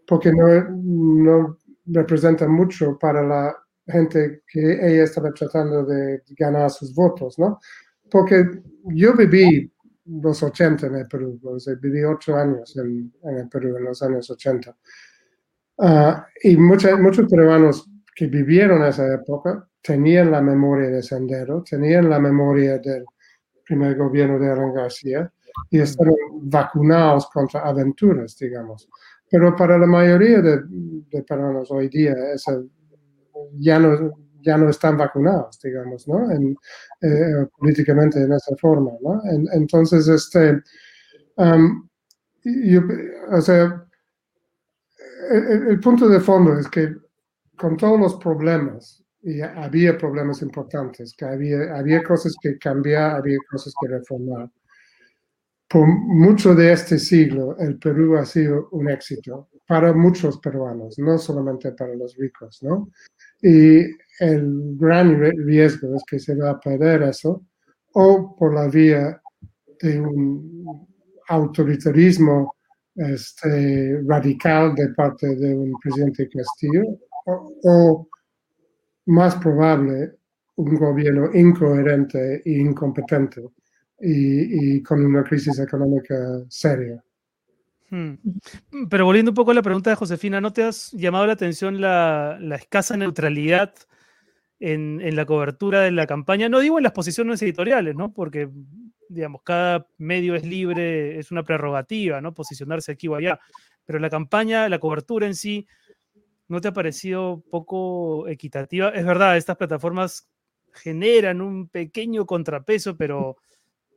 porque no, no representa mucho para la gente que ella estaba tratando de ganar sus votos, ¿no? Porque yo viví los 80 en el Perú, viví ocho años en, el Perú en los años 80. Ah, y muchos muchos peruanos que vivieron esa época tenían la memoria de Sendero, tenían la memoria del primer gobierno de Alan García y estaban vacunados contra aventuras, digamos. Pero para la mayoría de, de peruanos hoy día ya, no, ya no están vacunados, digamos, ¿no? En, eh, políticamente en esa forma, ¿no? entonces, este, o sea, el, punto de fondo es que con todos los problemas, y había problemas importantes, que había, había cosas que cambiar, había cosas que reformar. Por mucho de este siglo, el Perú ha sido un éxito para muchos peruanos, no solamente para los ricos, ¿no? Y el gran riesgo es que se va a perder eso, o por la vía de un autoritarismo este, radical de parte de un presidente Castillo, o, más probable un gobierno incoherente e incompetente y, con una crisis económica seria. Hmm. Pero volviendo un poco a la pregunta de Josefina, ¿no te has llamado la atención la, escasa neutralidad en, en, la cobertura de la campaña? No digo en las posiciones editoriales, ¿no? Porque, digamos, cada medio es libre, es una prerrogativa, ¿no? Posicionarse aquí o allá. Pero la campaña, la cobertura en sí, ¿no te ha parecido poco equitativa? Es verdad, estas plataformas generan un pequeño contrapeso, pero,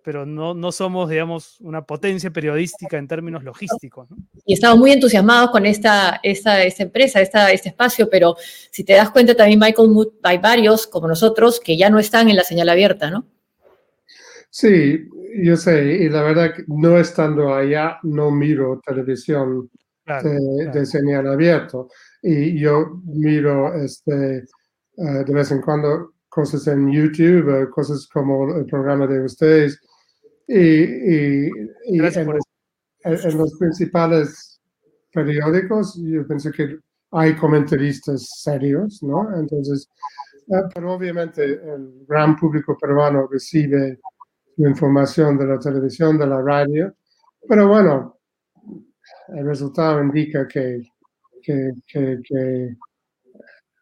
pero no, no somos, digamos, una potencia periodística en términos logísticos. Y estamos muy entusiasmados con esta, esta, esta empresa, esta, este espacio, pero si te das cuenta también, Michael, hay varios como nosotros que ya no están en la señal abierta, ¿no? Sí, yo sé, y la verdad que no estando allá, no miro televisión de, señal abierto. Y yo miro este, eh, de vez en cuando cosas en YouTube, eh, cosas como el programa de ustedes. Y, en, los principales periódicos, yo pienso que hay comentaristas serios, ¿no? Entonces, eh, pero obviamente el gran público peruano recibe información de la televisión, de la radio, pero bueno, el resultado indica que, que, que,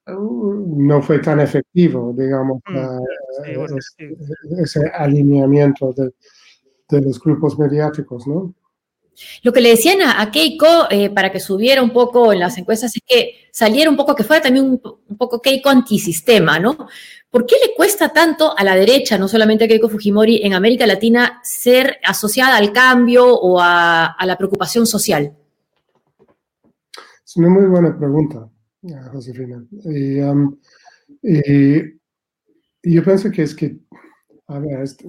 uh, no fue tan efectivo, digamos, mm, ese alineamiento de, de los grupos mediáticos, ¿no? Lo que le decían a, Keiko eh, para que subiera un poco en las encuestas es que saliera un poco, que fuera también un, poco Keiko antisistema, ¿no? ¿Por qué le cuesta tanto a la derecha, no solamente a Keiko Fujimori, en América Latina ser asociada al cambio o a, la preocupación social? Es una muy buena pregunta, Josefina. Y, yo pienso que es que, a ver, este,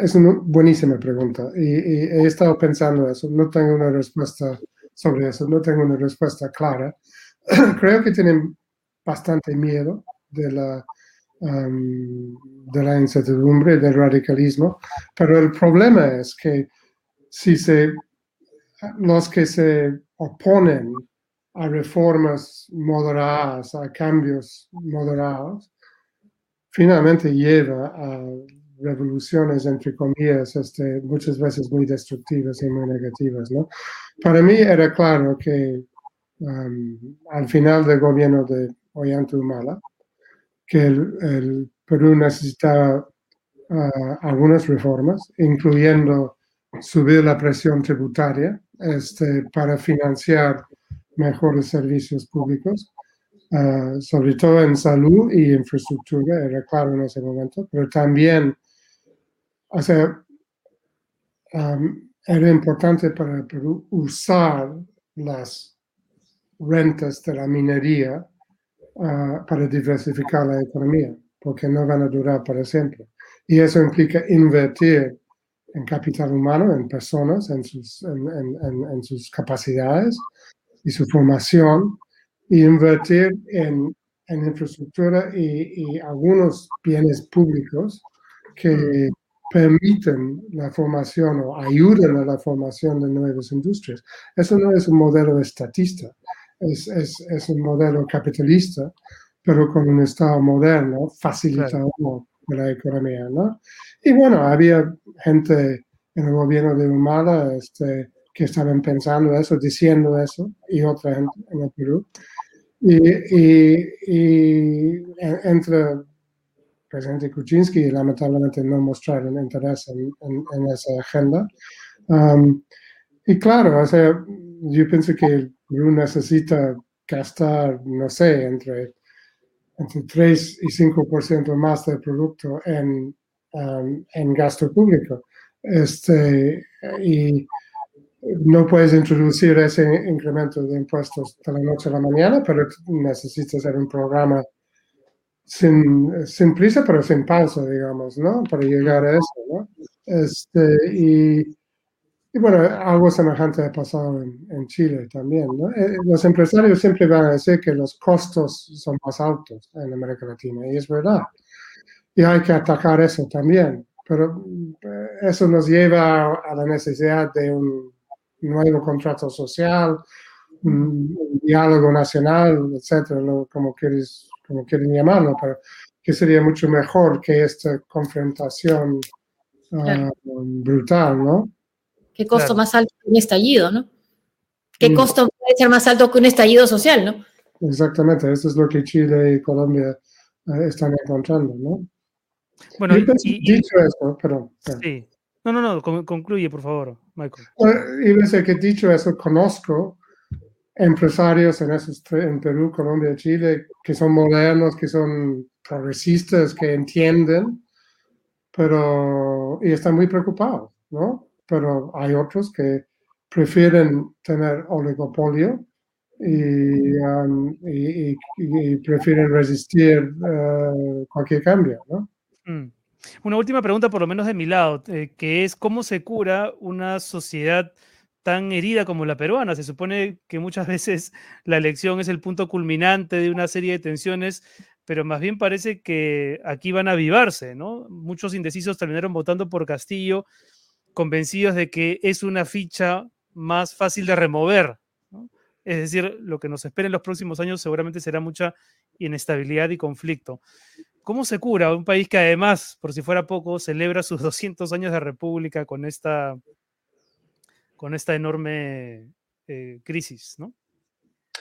es una buenísima pregunta y, he estado pensando eso. No tengo una respuesta sobre eso, no tengo una respuesta clara. (clears throat) Creo que tienen bastante miedo de la, de la incertidumbre, del radicalismo, pero el problema es que si se, los que se oponen a reformas moderadas, a cambios moderados, finalmente lleva a revoluciones, entre comillas, este, muchas veces muy destructivas y muy negativas. ¿no? Para mí era claro que um, al final del gobierno de Ollanta Humala, que el, Perú necesitaba uh, algunas reformas, incluyendo subir la presión tributaria este, para financiar mejores servicios públicos, uh, sobre todo en salud y infraestructura, era claro en ese momento, pero también o sea, era importante para Perú usar las rentas de la minería ah, para diversificar la economía, porque no van a durar para siempre. Y eso implica invertir en capital humano, en personas, en en, sus capacidades y su formación, y invertir en, infraestructura y, y, algunos bienes públicos que mm permiten la formación o ayudan a la formación de nuevas industrias. Eso no es un modelo estatista, es, es, es un modelo capitalista, pero con un Estado moderno, facilitador de la economía. ¿no? Y bueno, había gente en el gobierno de Humala este, que estaban pensando eso, diciendo eso, y otra gente en el Perú. Y, y, y entre presidente Kuczynski lamentablemente no mostraron interés en, en, esa agenda. Um, y claro, o sea, yo pienso que el Perú necesita gastar, no sé, entre, entre 3 y 5% más del producto en, um, en gasto público. Este, y no puedes introducir ese incremento de impuestos de la noche a la mañana, pero necesitas hacer un programa sin, sin, prisa, pero sin pausa, digamos, ¿no? Para llegar a eso, ¿no? Este, y, y bueno, algo semejante ha pasado en, en Chile también, ¿no? Eh, los empresarios siempre van a decir que los costos son más altos en América Latina, y es verdad. Y hay que atacar eso también, pero eh, eso nos lleva a la necesidad de un nuevo contrato social, un, un diálogo nacional, etcétera, como quieres como quieren llamarlo, pero que sería mucho mejor que esta confrontación ah, brutal, ¿no? ¿Qué costo más alto que un estallido, no? ¿Qué mm. costo puede ser más alto que un estallido social, no? Exactamente, eso es lo que Chile y Colombia eh, están encontrando, ¿no? Bueno, y, dicho eso, pero... Sí. No, no, no, concluye, por favor, Michael. y que dicho eso, conozco empresarios en, esos, en Perú, Colombia Chile que son modernos, que son progresistas, que entienden, pero y están muy preocupados, ¿no? Pero hay otros que prefieren tener oligopolio y, um, prefieren resistir uh, cualquier cambio, ¿no? Mm. Una última pregunta, por lo menos de mi lado, eh, que es cómo se cura una sociedad tan herida como la peruana. Se supone que muchas (laughs) veces la elección es el punto culminante de una serie de tensiones, pero más bien parece que aquí van a avivarse, ¿no? Muchos indecisos terminaron votando por Castillo, convencidos de que es una ficha más fácil de remover. Es decir, lo que nos espera en los próximos años seguramente será mucha inestabilidad y conflicto. ¿Cómo se cura un país que además, por si fuera poco, celebra sus (laughs) 200 años de república con esta con esta enorme eh, crisis, ¿no?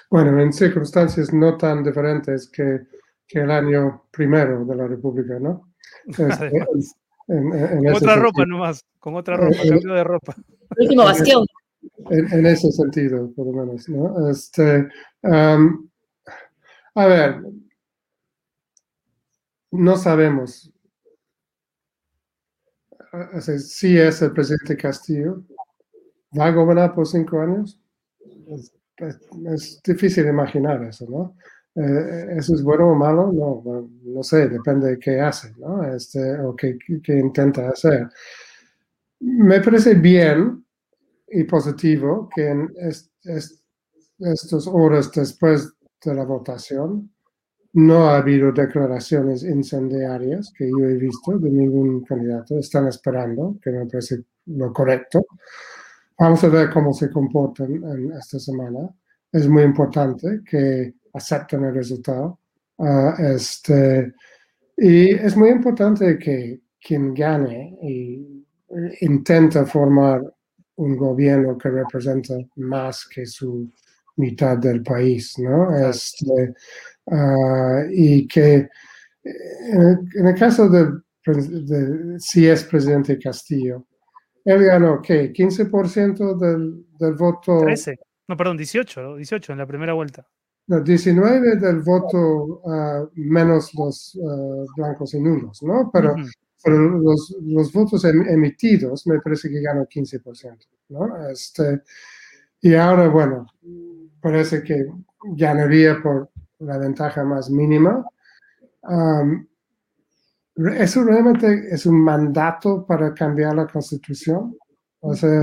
Bueno, en circunstancias no tan diferentes que, que el año primero de la República, ¿no? (laughs) Este, con otra ropa nomás, con otra ropa, eh, cambio de ropa. Último bastión. En, ese sentido, por lo menos, ¿no? Este, a ver, no sabemos si es el presidente Castillo, va a gobernar por cinco años. Es, difícil imaginar eso, ¿no? Eh, ¿Eso es bueno o malo? No, no sé, depende de qué hace, ¿no? Este, o qué, intenta hacer. Me parece bien y positivo que en estas horas después de la votación no ha habido declaraciones incendiarias que yo he visto de ningún candidato. Están esperando, que me parece lo correcto. Vamos a ver cómo se comportan en esta semana. Es muy importante que acepten el resultado. Ah, este, y es muy importante que quien gane y intenta formar un gobierno que representa más que su mitad del país, ¿no? Este, ah, y que en el, caso de, de, si es presidente Castillo, él ganó, ¿qué? 15% del, del voto. 13. No, perdón, 18, 18 en la primera vuelta. No, 19 del voto uh, menos los uh, blancos y nulos, ¿no? Pero, pero los, los, votos em, emitidos me parece que ganó 15%, ¿no? Este, y ahora, bueno, parece que ganaría por la ventaja más mínima. Um, ¿Eso realmente es un mandato para cambiar la constitución? O sea,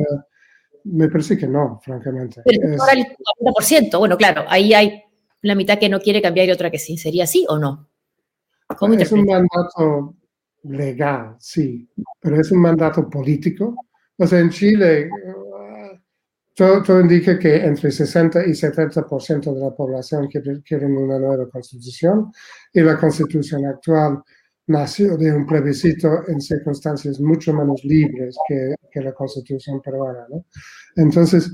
me parece que no, francamente. Pero ahora el 40%, bueno, claro, ahí hay la mitad que no quiere cambiar y otra que sí. ¿Sería así o no? es un mandato legal, sí, pero es un mandato político. O sea, en Chile, todo, todo indica que entre 60 y 70% de la población quieren una nueva constitución y la constitución actual nació de un plebiscito en circunstancias mucho menos libres que, que la constitución peruana. ¿no? Entonces,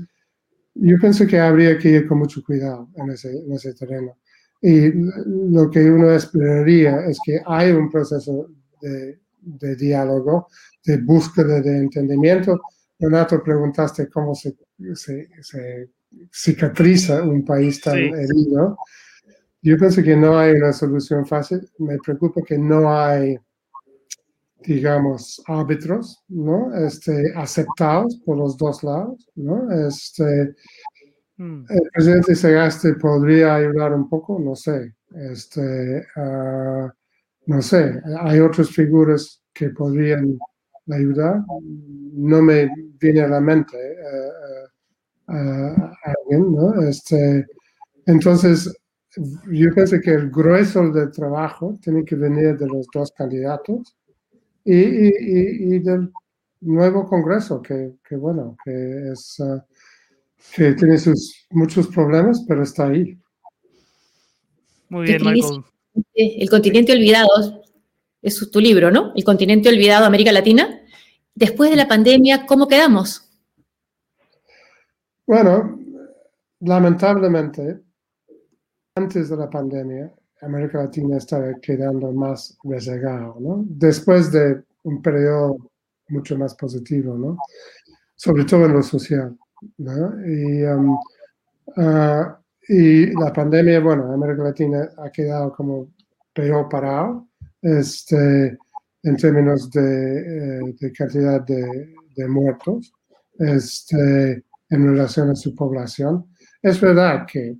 yo pienso que habría que ir con mucho cuidado en ese, en ese terreno. Y lo que uno esperaría es que hay un proceso de, de diálogo, de búsqueda de entendimiento. Renato, preguntaste cómo se, se, se cicatriza un país tan herido. Yo pienso que no hay una solución fácil. Me preocupa que no hay, digamos, árbitros, ¿no? Este, aceptados por los dos lados, ¿no? Este, hmm. El presidente Segaste podría ayudar un poco, no sé. Este, ah, no sé, hay otras figuras que podrían ayudar. No me viene a la mente eh, eh, alguien, ¿no? Este, entonces, yo pienso que el grueso del trabajo tiene que venir de los dos candidatos y, del nuevo Congreso, que, bueno, que, es, ah, que tiene sus muchos problemas, pero está ahí. Muy bien, Michael. El continente olvidado es tu libro, ¿no? El continente olvidado, América Latina. Después de la pandemia, ¿cómo quedamos? Bueno, lamentablemente, antes de la pandemia, América Latina estaba quedando más rezagado, ¿no? Después de un periodo mucho más positivo, ¿no? Sobre todo en lo social, ¿no? Y um, Ah, y la pandemia, bueno, América Latina ha quedado como peor parado este, en términos de, eh, cantidad de, muertos este, en relación a su población. Es verdad que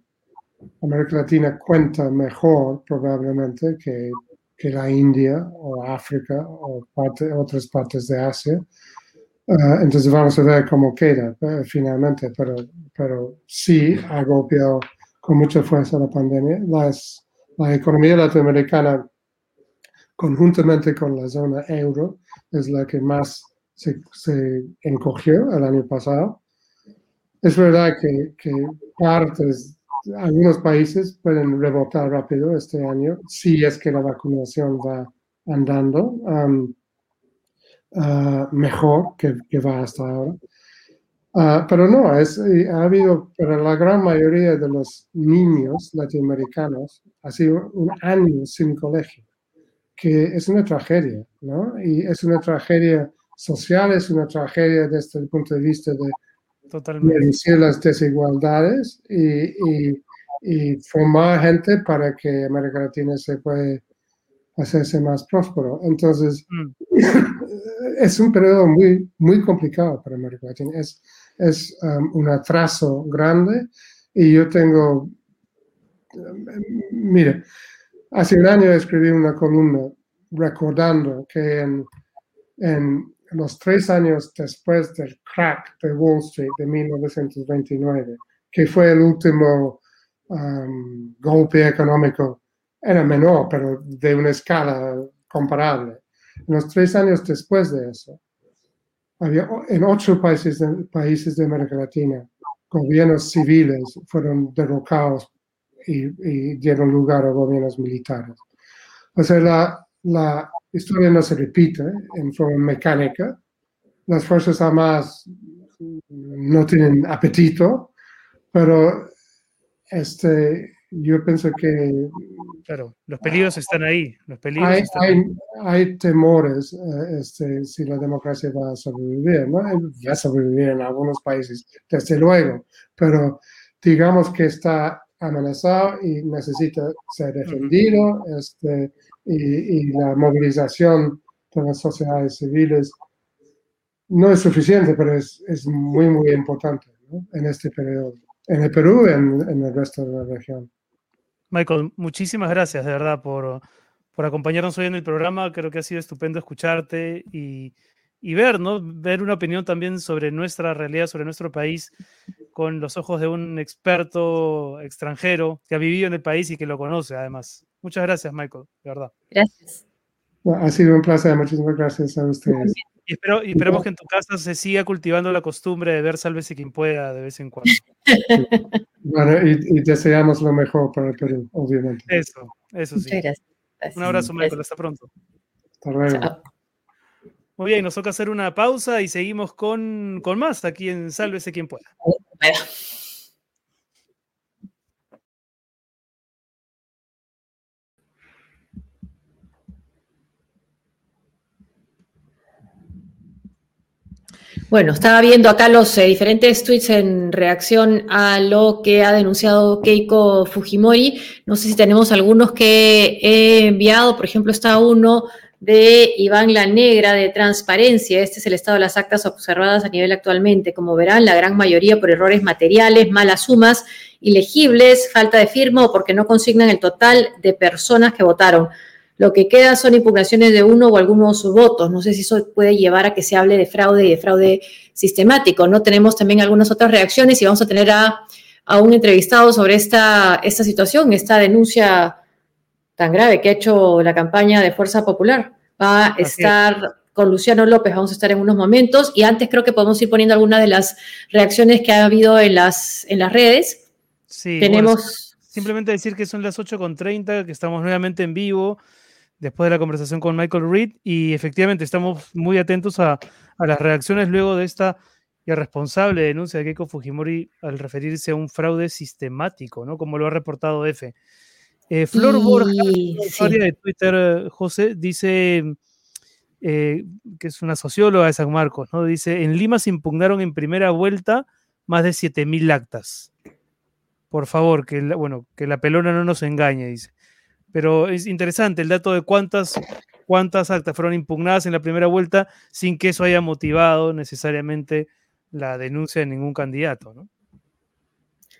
América Latina cuenta mejor probablemente que, que la India o África o otras partes de Asia. Ah, entonces vamos a ver cómo queda eh, finalmente, pero, pero sí ha golpeado con mucha fuerza la pandemia. Las, la economía latinoamericana, conjuntamente con la zona euro, es la que más se encogió el año pasado. Es verdad que, que, partes, algunos países pueden rebotar rápido este año si es que la vacunación va andando ah, mejor que, que va hasta ahora. Ah, pero no, es, ha habido, para la gran mayoría de los niños latinoamericanos, ha sido un año sin colegio, que es una tragedia, ¿no? Y es una tragedia social, es una tragedia desde el punto de vista de reducir las desigualdades y, y, y, formar gente para que América Latina se pueda hacerse más próspero. Entonces, mm. (laughs) es un periodo muy, muy complicado para América Latina. Es, es um, un atraso grande y yo tengo, mire, hace un año escribí una columna recordando que en, en los tres años después del crack de Wall Street de 1929, que fue el último um, golpe económico, era menor, pero de una escala comparable. En los tres años después de eso, en ocho países de, países de América Latina, gobiernos civiles fueron derrocados y, dieron lugar a gobiernos militares. O sea, la, la historia no se repite en forma mecánica. Las Fuerzas Armadas no tienen apetito, pero este, yo pienso que... Claro, los peligros están ahí. Los peligros hay, están hay, hay, temores eh, este, si la democracia va a sobrevivir, ¿no? Va a sobrevivir en algunos países, desde luego, pero digamos que está amenazado y necesita ser defendido, este, y, la movilización de las sociedades civiles no es suficiente, pero es, es muy, muy importante ¿no? en este periodo, en el Perú y en, en el resto de la región. Michael, muchísimas gracias de verdad por, por acompañarnos hoy en el programa. Creo que ha sido estupendo escucharte y, y, ver, ¿no? Ver una opinión también sobre nuestra realidad, sobre nuestro país, con los ojos de un experto extranjero que ha vivido en el país y que lo conoce además. Muchas gracias, Michael, de verdad. Gracias. ha sido un placer. Muchísimas gracias a ustedes. Y, espero, y esperemos que en tu casa se siga cultivando la costumbre de ver Sálvese quien pueda de vez en cuando. Bueno, y, deseamos lo mejor para el Perú, obviamente. Eso, eso sí. Un abrazo, Michael. Hasta pronto. Hasta luego. Muy bien, nos toca hacer una pausa y seguimos con, con más aquí en Sálvese quien pueda. Bueno, estaba viendo acá los eh, diferentes tweets en reacción a lo que ha denunciado Keiko Fujimori. No sé si tenemos algunos que he enviado. Por ejemplo, está uno de Iván La Negra de Transparencia. Este es el estado de las actas observadas a nivel actualmente. Como verán, la gran mayoría por errores materiales, malas sumas, ilegibles, falta de firma o porque no consignan el total de personas que votaron. Lo que queda son impugnaciones de uno o algunos votos. No sé si eso puede llevar a que se hable de fraude y de fraude sistemático. No tenemos también algunas otras reacciones y vamos a tener a, un entrevistado sobre esta, esta situación, esta denuncia tan grave que ha hecho la campaña de Fuerza Popular. Va a estar con Luciano López, vamos a estar en unos momentos y antes creo que podemos ir poniendo algunas de las reacciones que ha habido en las, en las redes. Sí, tenemos... simplemente decir que son las 8.30, que estamos nuevamente en vivo después de la conversación con Michael Reed y efectivamente estamos muy atentos a, las reacciones luego de esta irresponsable denuncia de Keiko Fujimori al referirse a un fraude sistemático, ¿no? Como lo ha reportado F. Eh, Flor Borja, de Twitter, José, dice eh, que es una socióloga de San Marcos, ¿no? Dice, en Lima se impugnaron en primera vuelta más de 7.000 actas. por favor, que la, bueno, que la pelona no nos engañe, dice. Pero es interesante el dato de cuántas, cuántas actas fueron impugnadas en la primera vuelta sin que eso haya motivado necesariamente la denuncia de ningún candidato, ¿no?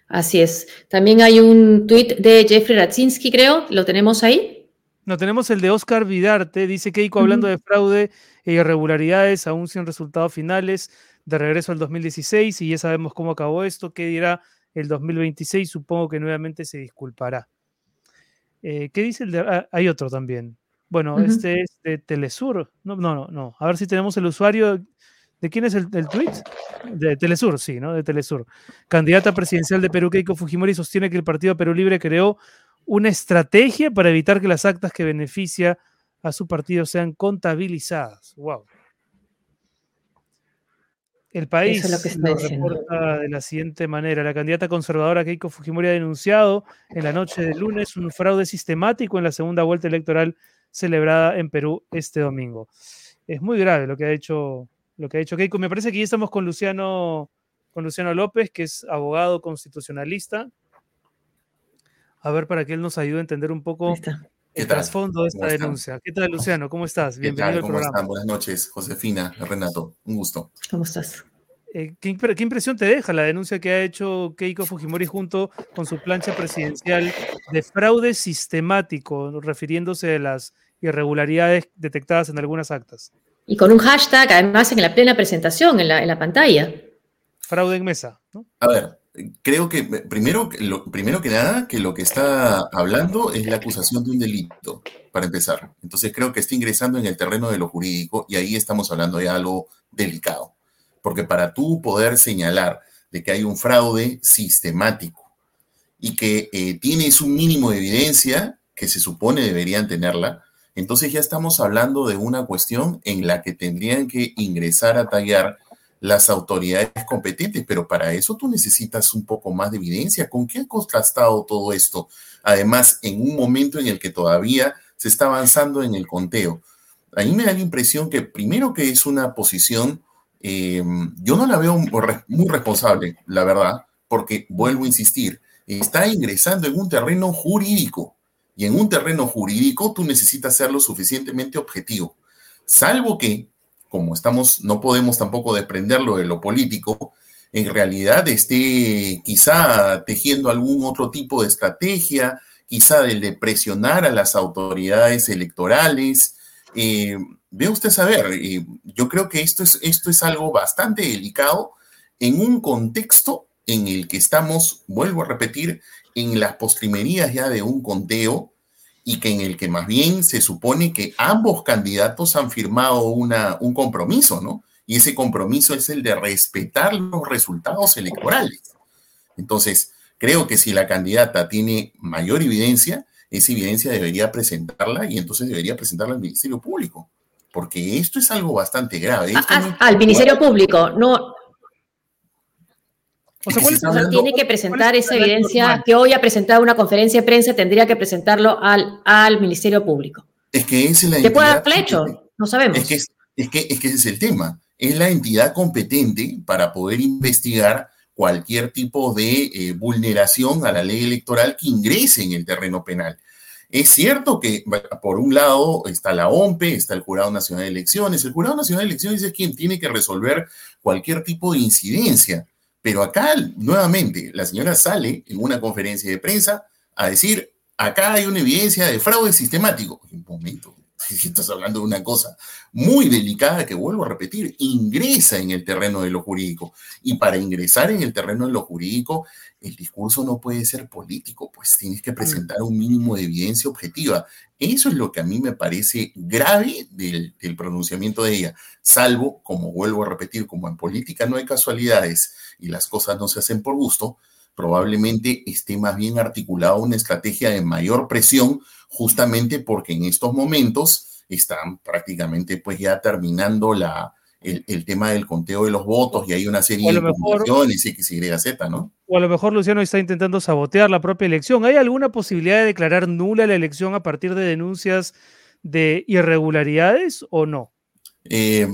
Así es. También hay un tuit de Jeffrey Radzinski, creo. ¿Lo tenemos ahí? No, tenemos el de Oscar Vidarte. Dice Keiko hablando de fraude e irregularidades, aún sin resultados finales, de regreso al 2016, y ya sabemos cómo acabó esto. ¿Qué dirá el 2026? Supongo que nuevamente se disculpará. Eh, ¿Qué dice el de.? Ah, hay otro también. Bueno, este es de Telesur. No, no, no, no. A ver si tenemos el usuario. ¿De quién es el, el tweet? De Telesur, sí, ¿no? De Telesur. Candidata presidencial de Perú, Keiko Fujimori, sostiene que el Partido Perú Libre creó una estrategia para evitar que las actas que beneficia a su partido sean contabilizadas. ¡Wow! El país lo, reporta de la siguiente manera. La candidata conservadora Keiko Fujimori ha denunciado en la noche de lunes un fraude sistemático en la segunda vuelta electoral celebrada en Perú este domingo. Es muy grave lo que ha hecho lo que ha dicho Keiko. Me parece que ya estamos con Luciano, con Luciano López, que es abogado constitucionalista. A ver, para que él nos ayude a entender un poco el trasfondo de esta denuncia. ¿Qué tal, Luciano? ¿Cómo estás? Bienvenido al programa. Están? Buenas noches, Josefina, Renato. Un gusto. ¿Cómo estás? Eh, ¿qué, ¿qué, impresión te deja la denuncia que ha hecho Keiko Fujimori junto con su plancha presidencial de fraude sistemático, refiriéndose a las irregularidades detectadas en algunas actas? Y con un hashtag, además, en la plena presentación, en la, en la pantalla. Fraude en mesa, ¿no? A ver, creo que primero, lo, primero que nada, que lo que está hablando es la acusación de un delito, para empezar. Entonces creo que está ingresando en el terreno de lo jurídico y ahí estamos hablando de algo delicado. Porque para tú poder señalar de que hay un fraude sistemático y que eh, tienes un mínimo de evidencia, que se supone deberían tenerla, entonces ya estamos hablando de una cuestión en la que tendrían que ingresar a tallar las autoridades competentes, pero para eso tú necesitas un poco más de evidencia. ¿Con qué ha contrastado todo esto? Además, en un momento en el que todavía se está avanzando en el conteo. A mí me da la impresión que primero que es una posición, eh, yo no la veo muy responsable, la verdad, porque vuelvo a insistir, está ingresando en un terreno jurídico. Y en un terreno jurídico tú necesitas ser lo suficientemente objetivo, salvo que, como estamos, no podemos tampoco desprenderlo de lo político, en realidad esté quizá tejiendo algún otro tipo de estrategia, quizá del de presionar a las autoridades electorales. Eh, ve usted saber, eh, yo creo que esto es, esto es algo bastante delicado en un contexto en el que estamos, vuelvo a repetir, en las postrimerías ya de un conteo y que en el que más bien se supone que ambos candidatos han firmado una, un compromiso, ¿no? Y ese compromiso es el de respetar los resultados electorales. Entonces, creo que si la candidata tiene mayor evidencia, esa evidencia debería presentarla y entonces debería presentarla al Ministerio Público, porque esto es algo bastante grave. al Ministerio Público, no, o sea, tiene que presentar esa evidencia que hoy ha presentado una conferencia de prensa, tendría que presentarlo al, al Ministerio Público. Es que es la ¿Qué puede dar plecho? No sabemos. Es que, es, que, es que ese es el tema. Es la entidad competente para poder investigar cualquier tipo de eh, vulneración a la ley electoral que ingrese en el terreno penal. Es cierto que, por un lado, está la OMPE, está el Jurado Nacional de Elecciones. El Jurado Nacional de Elecciones es quien tiene que resolver cualquier tipo de incidencia. Pero acá, nuevamente, la señora sale en una conferencia de prensa a decir, acá hay una evidencia de fraude sistemático. Un momento, (laughs) estás hablando de una cosa muy delicada que vuelvo a repetir, ingresa en el terreno de lo jurídico. Y para ingresar en el terreno de lo jurídico, el discurso no puede ser político, pues tienes que presentar un mínimo de evidencia objetiva. Eso es lo que a mí me parece grave del, del pronunciamiento de ella, salvo, como vuelvo a repetir, como en política no hay casualidades y las cosas no se hacen por gusto, probablemente esté más bien articulada una estrategia de mayor presión, justamente porque en estos momentos están prácticamente pues ya terminando la, el, tema del conteo de los votos y hay una serie de X, Y, Z, ¿no? O a lo mejor Luciano está intentando sabotear la propia elección. ¿Hay alguna posibilidad de declarar nula la elección a partir de denuncias de irregularidades o no? Eh,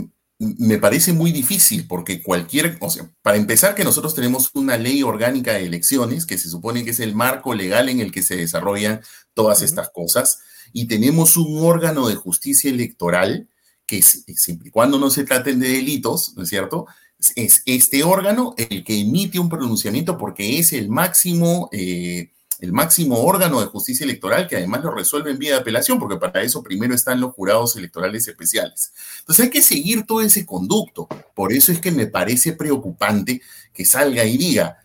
me parece muy difícil porque cualquier, o sea, para empezar que nosotros tenemos una ley orgánica de elecciones que se supone que es el marco legal en el que se desarrollan todas estas cosas y tenemos un órgano de justicia electoral que siempre y cuando no se traten de delitos, ¿no es cierto? Es este órgano el que emite un pronunciamiento porque es el máximo eh, el máximo órgano de justicia electoral que además lo resuelve en vía de apelación, porque para eso primero están los jurados electorales especiales. Entonces hay que seguir todo ese conducto. Por eso es que me parece preocupante que salga y diga,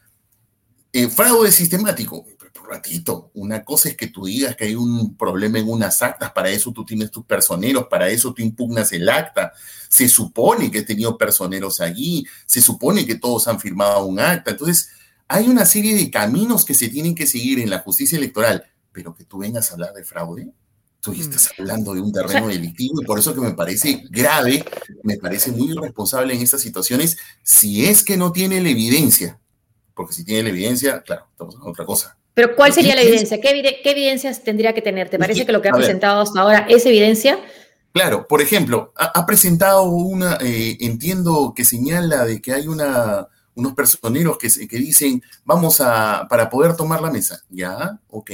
eh, fraude sistemático. Ratito, una cosa es que tú digas que hay un problema en unas actas, para eso tú tienes tus personeros, para eso tú impugnas el acta. Se supone que he tenido personeros allí, se supone que todos han firmado un acta. Entonces, hay una serie de caminos que se tienen que seguir en la justicia electoral, pero que tú vengas a hablar de fraude, tú mm. estás hablando de un terreno delictivo y por eso que me parece grave, me parece muy irresponsable en estas situaciones, si es que no tiene la evidencia, porque si tiene la evidencia, claro, estamos de otra cosa. Pero ¿cuál sería la evidencia? ¿Qué, evidencias tendría que tener? ¿Te parece que, lo que ha presentado hasta ahora es evidencia? Claro, por ejemplo, ha, presentado una, eh, entiendo que señala de que hay una unos personeros que, que dicen, vamos a, para poder tomar la mesa. Ya, ok.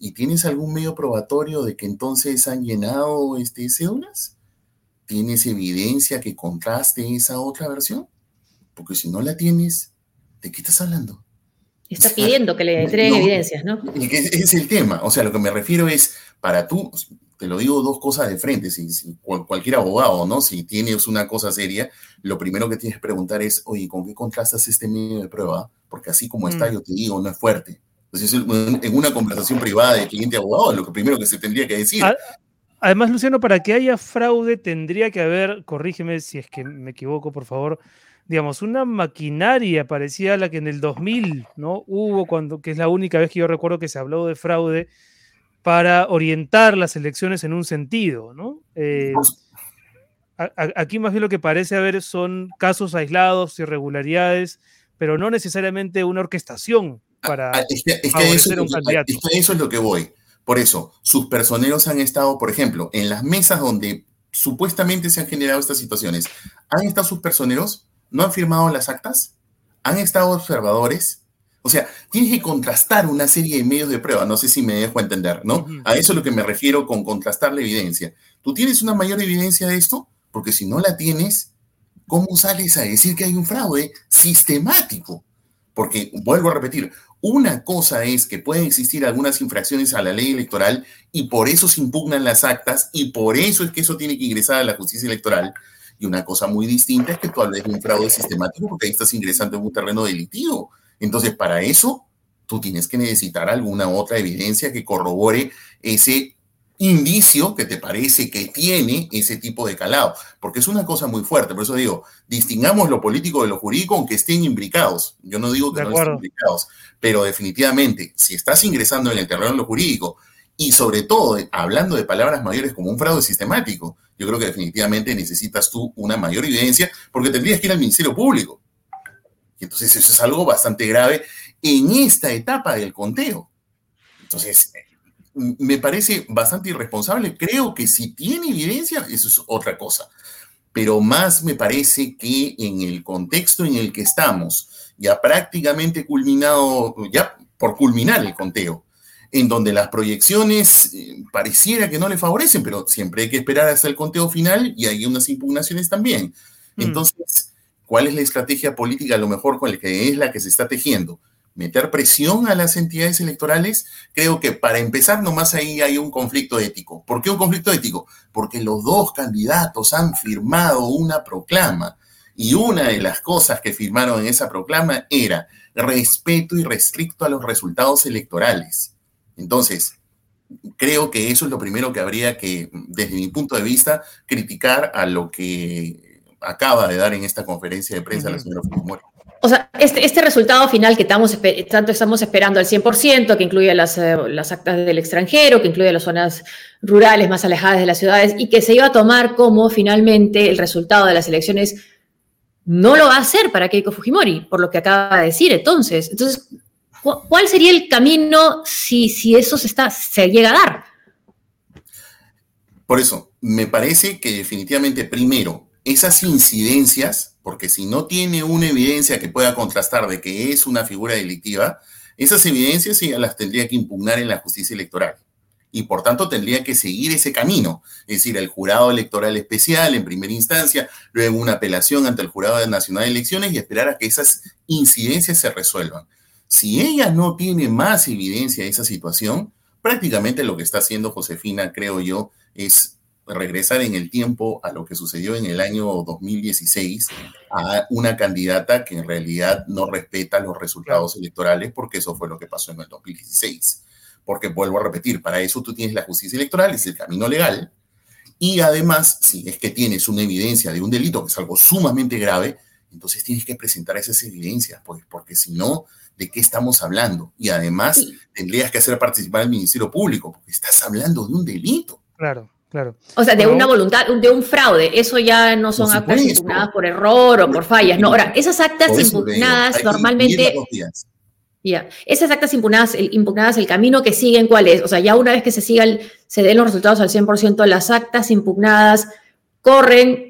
¿Y tienes algún medio probatorio de que entonces han llenado este, cédulas? ¿Tienes evidencia que contraste esa otra versión? Porque si no la tienes, ¿de qué estás hablando? Está pidiendo que le entreguen evidencias, ¿no? Es el tema. O sea, lo que me refiero es, para tú, te lo digo dos cosas de frente, si, cualquier abogado, ¿no? Si tienes una cosa seria, lo primero que tienes que preguntar es, oye, ¿con qué contrastas este medio de prueba? Porque así como está, mm. yo te digo, no es fuerte. Entonces, en una conversación privada de cliente-abogado, es lo que primero que se tendría que decir. Además, Luciano, para que haya fraude, tendría que haber, corrígeme si es que me equivoco, por favor, digamos, una maquinaria parecida a la que en el 2000, ¿no? Hubo cuando, que es la única vez que yo recuerdo que se habló de fraude, para orientar las elecciones en un sentido, ¿no? Eh, aquí más bien lo que parece haber son casos aislados, irregularidades, pero no necesariamente una orquestación para es que, un candidato. eso es lo que voy. Por eso, sus personeros han estado, por ejemplo, en las mesas donde supuestamente se han generado estas situaciones. ¿Han estado sus personeros? ¿No han firmado las actas? ¿Han estado observadores? O sea, tienes que contrastar una serie de medios de prueba, no sé si me dejo entender, ¿no? A eso es lo que me refiero con contrastar la evidencia. ¿Tú tienes una mayor evidencia de esto? Porque si no la tienes, ¿cómo sales a decir que hay un fraude sistemático? Porque, vuelvo a repetir, una cosa es que pueden existir algunas infracciones a la ley electoral y por eso se impugnan las actas y por eso es que eso tiene que ingresar a la justicia electoral. Y una cosa muy distinta es que tú hables de un fraude sistemático porque ahí estás ingresando en un terreno delictivo. Entonces, para eso, tú tienes que necesitar alguna otra evidencia que corrobore ese indicio que te parece que tiene ese tipo de calado, porque es una cosa muy fuerte. Por eso digo, distingamos lo político de lo jurídico, aunque estén imbricados. Yo no digo que no estén imbricados, pero definitivamente, si estás ingresando en el terreno de lo jurídico y sobre todo hablando de palabras mayores como un fraude sistemático, yo creo que definitivamente necesitas tú una mayor evidencia porque tendrías que ir al Ministerio Público entonces eso es algo bastante grave en esta etapa del conteo. Entonces, me parece bastante irresponsable. Creo que si tiene evidencia, eso es otra cosa. Pero más me parece que en el contexto en el que estamos, ya prácticamente culminado, ya por culminar el conteo, en donde las proyecciones eh, pareciera que no le favorecen, pero siempre hay que esperar hasta el conteo final y hay unas impugnaciones también. Mm. Entonces, ¿Cuál es la estrategia política a lo mejor con la que es la que se está tejiendo? Meter presión a las entidades electorales, creo que para empezar nomás ahí hay un conflicto ético. ¿Por qué un conflicto ético? Porque los dos candidatos han firmado una proclama y una de las cosas que firmaron en esa proclama era respeto y restricto a los resultados electorales. Entonces, creo que eso es lo primero que habría que, desde mi punto de vista, criticar a lo que acaba de dar en esta conferencia de prensa la señora Fujimori. O sea, este, este resultado final que estamos, tanto estamos esperando al 100%, que incluye las, eh, las actas del extranjero, que incluye las zonas rurales más alejadas de las ciudades, y que se iba a tomar como finalmente el resultado de las elecciones, no lo va a hacer para Keiko Fujimori, por lo que acaba de decir entonces. Entonces, ¿cuál sería el camino si, si eso se, está, se llega a dar? Por eso, me parece que definitivamente primero esas incidencias, porque si no tiene una evidencia que pueda contrastar de que es una figura delictiva, esas evidencias ella las tendría que impugnar en la justicia electoral y por tanto tendría que seguir ese camino, es decir, el jurado electoral especial en primera instancia, luego una apelación ante el jurado nacional de elecciones y esperar a que esas incidencias se resuelvan. Si ella no tiene más evidencia de esa situación, prácticamente lo que está haciendo Josefina, creo yo, es regresar en el tiempo a lo que sucedió en el año 2016 a una candidata que en realidad no respeta los resultados electorales porque eso fue lo que pasó en el 2016 porque vuelvo a repetir, para eso tú tienes la justicia electoral, es el camino legal, y además, si es que tienes una evidencia de un delito, que es algo sumamente grave, entonces tienes que presentar esas evidencias, pues, porque si no, ¿de qué estamos hablando? Y además tendrías que hacer participar al Ministerio Público, porque estás hablando de un delito. Claro. Claro. O sea, de una voluntad, de un fraude. Eso ya no son actas impugnadas por error o por fallas. No, ahora, esas actas impugnadas normalmente ya, esas actas impugnadas, impugnadas, el camino que siguen, ¿cuál es? O sea, ya una vez que se sigan, se den los resultados al 100%, las actas impugnadas corren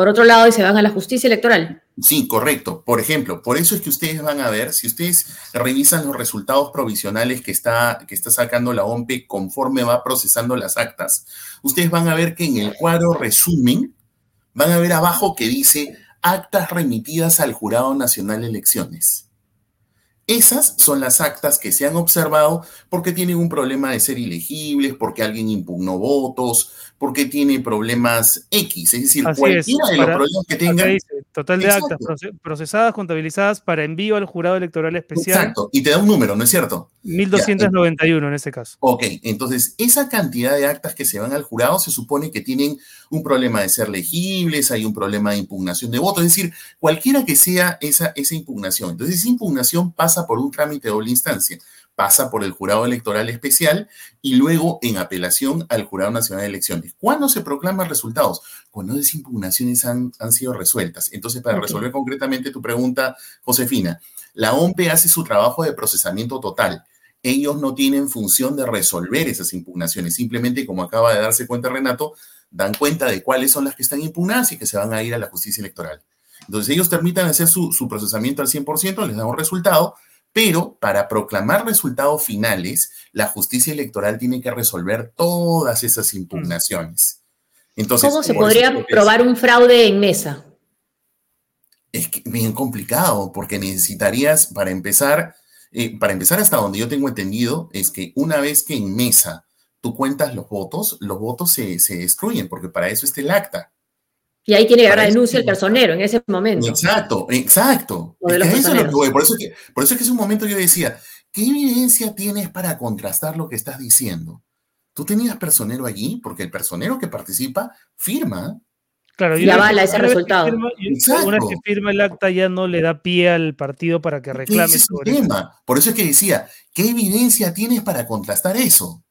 por otro lado y se van a la justicia electoral. Sí, correcto. Por ejemplo, por eso es que ustedes van a ver, si ustedes revisan los resultados provisionales que está, que está sacando la OMPE conforme va procesando las actas, ustedes van a ver que en el cuadro resumen, van a ver abajo que dice actas remitidas al Jurado Nacional Elecciones. Esas son las actas que se han observado porque tienen un problema de ser ilegibles, porque alguien impugnó votos, porque tiene problemas X, es decir, cualquiera de los problemas que tengan. total de actas procesadas, contabilizadas para envío al jurado electoral especial. Exacto, y te da un número, ¿no es cierto? 1291 en ese caso. Ok, entonces esa cantidad de actas que se van al jurado se supone que tienen un problema de ser legibles, hay un problema de impugnación de votos, es decir, cualquiera que sea esa, esa impugnación. Entonces esa impugnación pasa por un trámite de doble instancia pasa por el jurado electoral especial y luego en apelación al Jurado Nacional de Elecciones. ¿Cuándo se proclaman resultados? Cuando esas impugnaciones han, han sido resueltas. Entonces, para resolver concretamente tu pregunta, Josefina, la OMPE hace su trabajo de procesamiento total. Ellos no tienen función de resolver esas impugnaciones, simplemente como acaba de darse cuenta Renato, dan cuenta de cuáles son las que están impugnadas y que se van a ir a la justicia electoral. Entonces ellos permitan hacer su, su procesamiento al 100%, les dan un resultado, pero para proclamar resultados finales, la justicia electoral tiene que resolver todas esas impugnaciones. Entonces, ¿Cómo se podría probar un fraude en mesa? Es bien complicado, porque necesitarías, para empezar, eh, para empezar hasta donde yo tengo entendido, es que una vez que en mesa tú cuentas los votos, los votos se, se destruyen, porque para eso está el acta. Y ahí tiene que haber denuncia el personero en ese momento. Exacto, exacto. por, eso es que, por eso es que en un momento yo decía, ¿qué evidencia tienes para contrastar lo que estás diciendo? Tú tenías personero allí porque el personero que participa firma. Claro, y avala ese resultado. una vez que firma el acta ya no le da pie al partido para que reclame sobre tema. Por eso es que decía, ¿qué evidencia tienes para contrastar eso?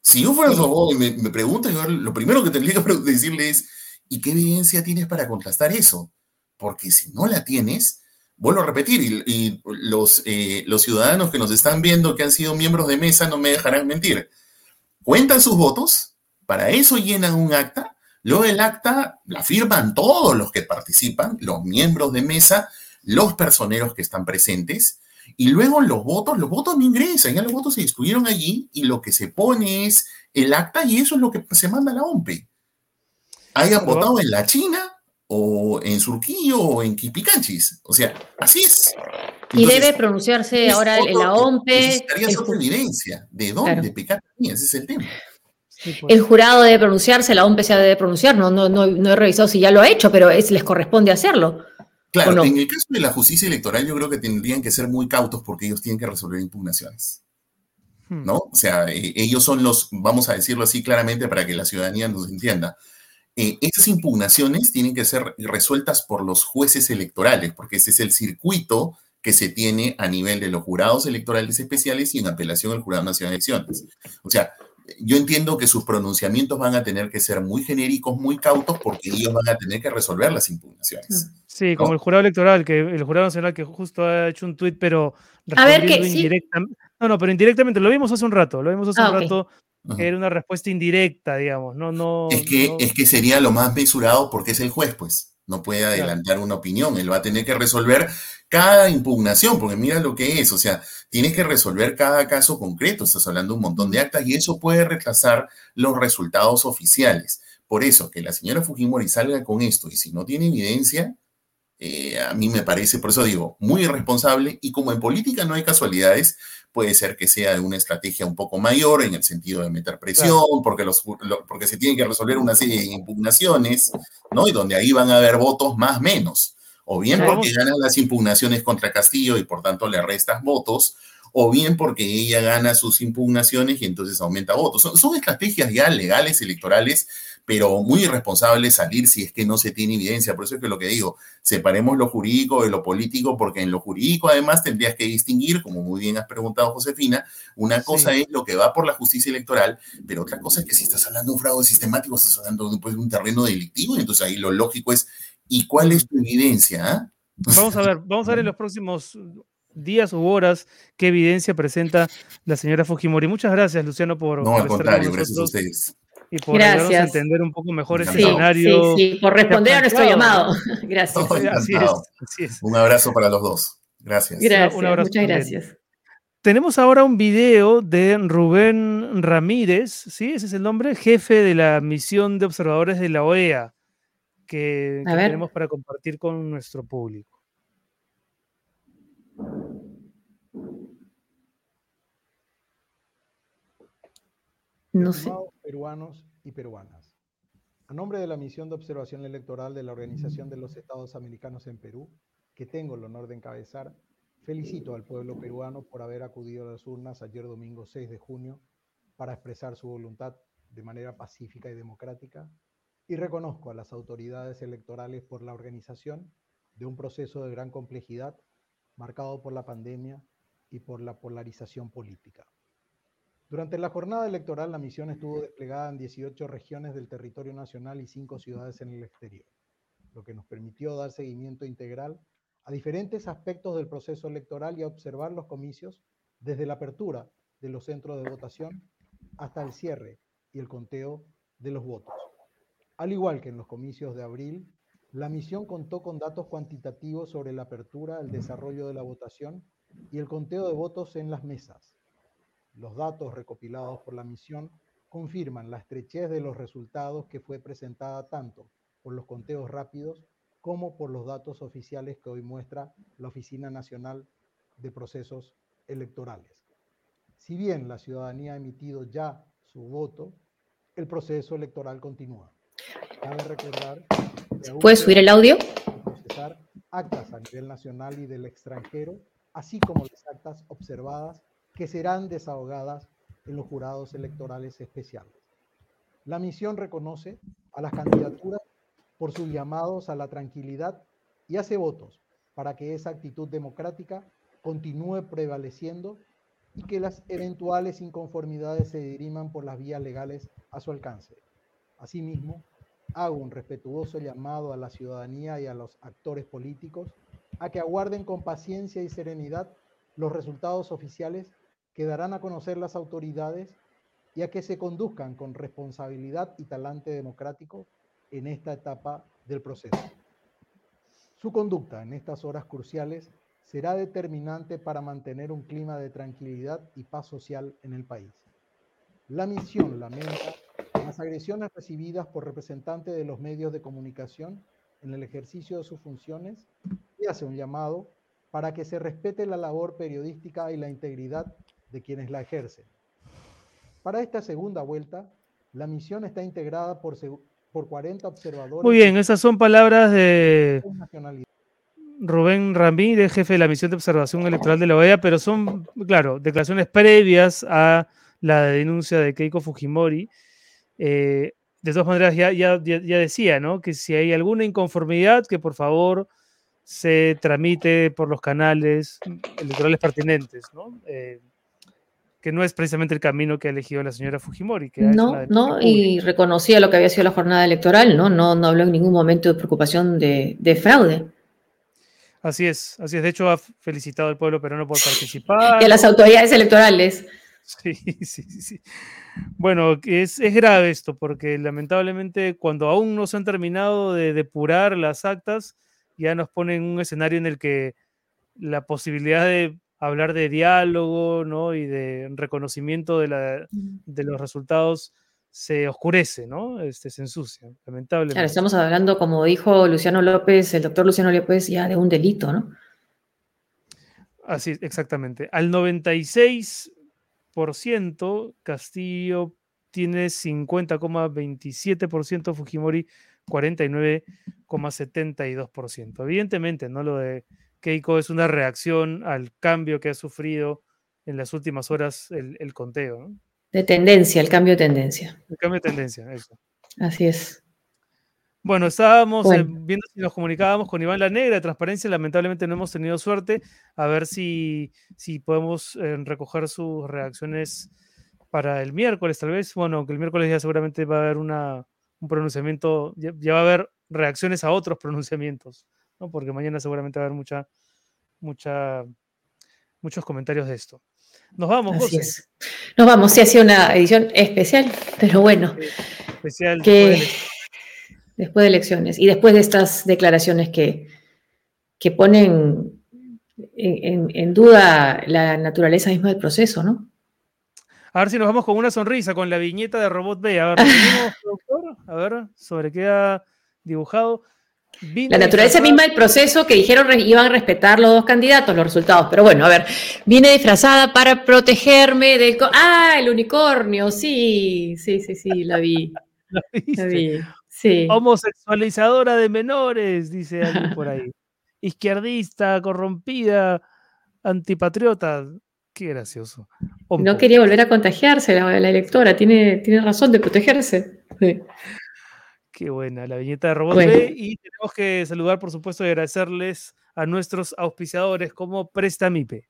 Si yo fuera su y me, me pregunta, yo lo primero que tendría que (laughs) decirle es, ¿Y qué evidencia tienes para contrastar eso? Porque si no la tienes, vuelvo a repetir, y, los, eh, los ciudadanos que nos están viendo que han sido miembros de mesa no me dejarán mentir. Cuentan sus votos, para eso llenan un acta, luego el acta la firman todos los que participan, los miembros de mesa, los personeros que están presentes, y luego los votos, los votos no ingresan, ya los votos se distribuyeron allí y lo que se pone es el acta y eso es lo que se manda a la OMPE hayan votado en la China o en Surquillo o en Quipicanchis. O sea, así es. y debe pronunciarse ahora en la OMPE. Necesitaría otra evidencia. ¿De dónde pecar Ese es el tema. Pues. El jurado debe pronunciarse, la OMPE se debe pronunciar. No, no, no, no he revisado si ya lo ha hecho, pero es, les corresponde hacerlo. Claro, en el caso de la justicia electoral, yo creo que tendrían que ser muy cautos porque ellos tienen que resolver impugnaciones. Hmm. ¿No? O sea, e, ellos son los, vamos a decirlo así claramente para que la ciudadanía nos entienda, eh, esas impugnaciones tienen que ser resueltas por los jueces electorales, porque ese es el circuito que se tiene a nivel de los jurados electorales especiales y en apelación al Jurado Nacional de Elecciones. O sea, yo entiendo que sus pronunciamientos van a tener que ser muy genéricos, muy cautos, porque ellos van a tener que resolver las impugnaciones. Sí, como el jurado electoral, que el jurado nacional que justo ha hecho un tuit, pero a ver que indirectamente. No, no, pero indirectamente, lo vimos hace un rato, lo vimos hace un ah, rato era una respuesta indirecta, digamos, no, no. Es que, es que sería lo más mesurado porque es el juez, pues. no puede adelantar una opinión, él va a tener que resolver cada impugnación, porque mira lo que es, o sea, tienes que resolver cada caso concreto, estás hablando de un montón de actas y eso puede retrasar los resultados oficiales. Por eso, que la señora Fujimori salga con esto y si no tiene evidencia, eh, a mí me parece, por eso digo, muy irresponsable y como en política no hay casualidades, puede ser que sea una estrategia un poco mayor en el sentido de meter presión, porque, los, porque se tienen que resolver una serie de impugnaciones, ¿no? Y donde ahí van a haber votos más menos. O bien porque ganan las impugnaciones contra Castillo y por tanto le restas votos, o bien porque ella gana sus impugnaciones y entonces aumenta votos. son estrategias ya legales, electorales, pero muy irresponsable salir si es que no se tiene evidencia. Por eso es que lo que digo, separemos lo jurídico de lo político, porque en lo jurídico además tendrías que distinguir, como muy bien has preguntado Josefina, una cosa es lo que va por la justicia electoral, pero otra cosa es que si estás hablando de un fraude sistemático, estás hablando de, pues, un terreno delictivo, y entonces ahí lo lógico es, ¿y cuál es tu evidencia? Ah? (laughs) Vamos a ver, vamos a ver en los próximos días u horas qué evidencia presenta la señora Fujimori. Muchas gracias, Luciano, por. No, al contrario, gracias a ustedes y por Gracias. a entender un poco mejor este escenario. Sí, sí, por responder a nuestro llamado. (laughs) (laughs) Gracias. así, es, así es. Un abrazo para los dos. Gracias. Gracias, un abrazo muchas gracias. Tenemos ahora un video de Rubén Ramírez, ¿sí? Ese es el nombre, jefe de la misión de observadores de la OEA, que, que tenemos para compartir con nuestro público. No sé. Peruanos y peruanas. A nombre de la misión de observación electoral de la Organización de los Estados Americanos en Perú, que tengo el honor de encabezar, felicito al pueblo peruano por haber acudido a las urnas ayer domingo 6 de junio para expresar su voluntad de manera pacífica y democrática y reconozco a las autoridades electorales por la organización de un proceso de gran complejidad marcado por la pandemia y por la polarización política. Durante la jornada electoral, la misión estuvo desplegada en 18 regiones del territorio nacional y 5 ciudades en el exterior, lo que nos permitió dar seguimiento integral a diferentes aspectos del proceso electoral y a observar los comicios desde la apertura de los centros de votación hasta el cierre y el conteo de los votos. Al igual que en los comicios de abril, la misión contó con datos cuantitativos sobre la apertura, el desarrollo de la votación y el conteo de votos en las mesas, los datos recopilados por la misión confirman la estrechez de los resultados que fue presentada tanto por los conteos rápidos como por los datos oficiales que hoy muestra la Oficina Nacional de Procesos Electorales. Si bien la ciudadanía ha emitido ya su voto, el proceso electoral continúa. Cabe recordar ¿Puedes subir el audio? Procesar actas a nivel nacional y del extranjero, así como las actas observadas que serán desahogadas en los jurados electorales especiales. La misión reconoce a las candidaturas por sus llamados a la tranquilidad y hace votos para que esa actitud democrática continúe prevaleciendo y que las eventuales inconformidades se diriman por las vías legales a su alcance. Asimismo, hago un respetuoso llamado a la ciudadanía y a los actores políticos a que aguarden con paciencia y serenidad los resultados oficiales que darán a conocer las autoridades y a que se conduzcan con responsabilidad y talante democrático en esta etapa del proceso. Su conducta en estas horas cruciales será determinante para mantener un clima de tranquilidad y paz social en el país. La misión lamenta las agresiones recibidas por representantes de los medios de comunicación en el ejercicio de sus funciones y hace un llamado para que se respete la labor periodística y la integridad de quienes la ejercen. Para esta segunda vuelta, la misión está integrada por, por 40 observadores. Muy bien, esas son palabras de Rubén Ramírez, jefe de la misión de observación electoral de la OEA, pero son, claro, declaraciones previas a la denuncia de Keiko Fujimori. Eh, de todas maneras, ya, ya, ya decía, ¿no? Que si hay alguna inconformidad, que por favor se tramite por los canales electorales pertinentes, ¿no? Eh, que no es precisamente el camino que ha elegido la señora Fujimori. Que no, no, y reconocía lo que había sido la jornada electoral, ¿no? No, no habló en ningún momento de preocupación de, fraude. Así es, así es. De hecho, ha felicitado al pueblo peruano por participar. Y a las autoridades electorales. (laughs) Sí, sí, sí. Bueno, es, es grave esto, porque lamentablemente cuando aún no se han terminado de depurar las actas, ya nos ponen un escenario en el que la posibilidad de hablar de diálogo ¿no? y de reconocimiento de, la, de los resultados se oscurece, ¿no? Este, se ensucia, lamentablemente. Claro, estamos hablando, como dijo Luciano López, el doctor Luciano López, ya de un delito, ¿no? Así, exactamente. Al 96%, Castillo tiene 50,27%, Fujimori 49,72%. Evidentemente, ¿no? Lo de Keiko es una reacción al cambio que ha sufrido en las últimas horas el, el conteo, ¿no? De tendencia, el cambio de tendencia. El cambio de tendencia, eso. Así es. Bueno, estábamos eh, viendo si nos comunicábamos con Iván La Negra de Transparencia. Lamentablemente no hemos tenido suerte. A ver si, si podemos eh, recoger sus reacciones para el miércoles, tal vez. Bueno, que el miércoles ya seguramente va a haber una, un pronunciamiento, ya, va a haber reacciones a otros (laughs) pronunciamientos, ¿no? porque mañana seguramente va a haber mucha, mucha, muchos comentarios de esto. Nos vamos, Así Es. Nos vamos, sí, ha sido una edición especial, pero bueno. especial. Que después de, elecciones y después de estas declaraciones que, que ponen en, duda la naturaleza misma del proceso, ¿no? A ver si nos vamos con una sonrisa, con la viñeta de Robot B. A ver, (laughs) A ver, sobre qué ha dibujado la naturaleza misma del proceso que dijeron iban a respetar los dos candidatos, los resultados. Pero bueno, a ver, viene disfrazada para protegerme del... Ah, el unicornio, sí, sí, sí, sí, la vi. (laughs) ¿La, vi, sí. Homosexualizadora de menores, dice alguien por ahí. (laughs) Izquierdista, corrompida, antipatriota. Qué gracioso. no quería volver a contagiarse la, la electora, tiene, tiene razón de protegerse. Sí. Qué buena, la viñeta de Robot B. Y tenemos que saludar, por supuesto, y agradecerles a nuestros auspiciadores como Prestamipe.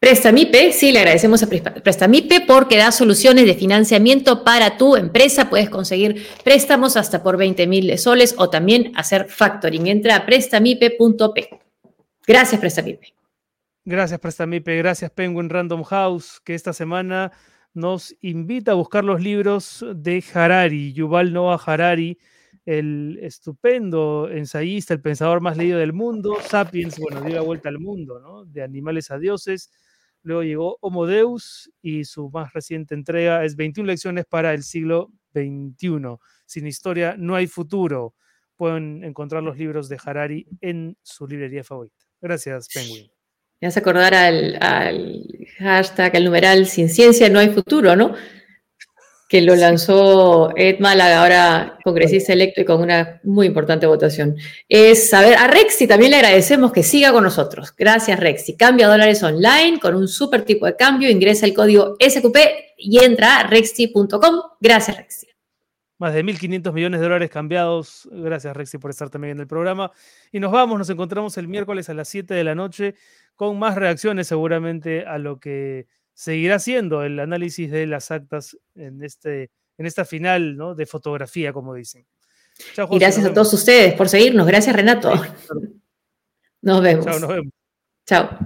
Prestamipe, sí, le agradecemos a Prestamipe porque da soluciones de financiamiento para tu empresa. Puedes conseguir préstamos hasta por 20 mil soles o también hacer factoring. Entra a prestamipe.p. Gracias, Prestamipe. Gracias, Prestamipe. Gracias, Penguin Random House, que esta semana nos invita a buscar los libros de Harari, Yuval Noah Harari, el estupendo ensayista, el pensador más leído del mundo, Sapiens, bueno, dio la vuelta al mundo, ¿no? De animales a dioses. Luego llegó Homo Deus y su más reciente entrega es 21 lecciones para el siglo XXI. Sin historia no hay futuro. Pueden encontrar los libros de Harari en su librería favorita. Gracias, Penguin. Me hace acordar al, hashtag, al numeral Sin ciencia no hay futuro, ¿no? Que lo lanzó Ed Málaga, ahora congresista electo y con una muy importante votación. Es saber, a Rexy también le agradecemos que siga con nosotros. Gracias, Rexy. Cambia dólares online con un super tipo de cambio, ingresa el código SQP y entra a rexy.com. Gracias, Rexy. Más de 1.500 millones de dólares cambiados. Gracias, Rexy, por estar también en el programa. Y nos vamos, nos encontramos el miércoles a las 7 de la noche con más reacciones seguramente a lo que seguirá siendo el análisis de las actas en, este, en esta final ¿no? de fotografía, como dicen. y gracias a todos usteis por seguirnos. Gracias, Renato. Nos vemos. Chao, nos vemos. Chao.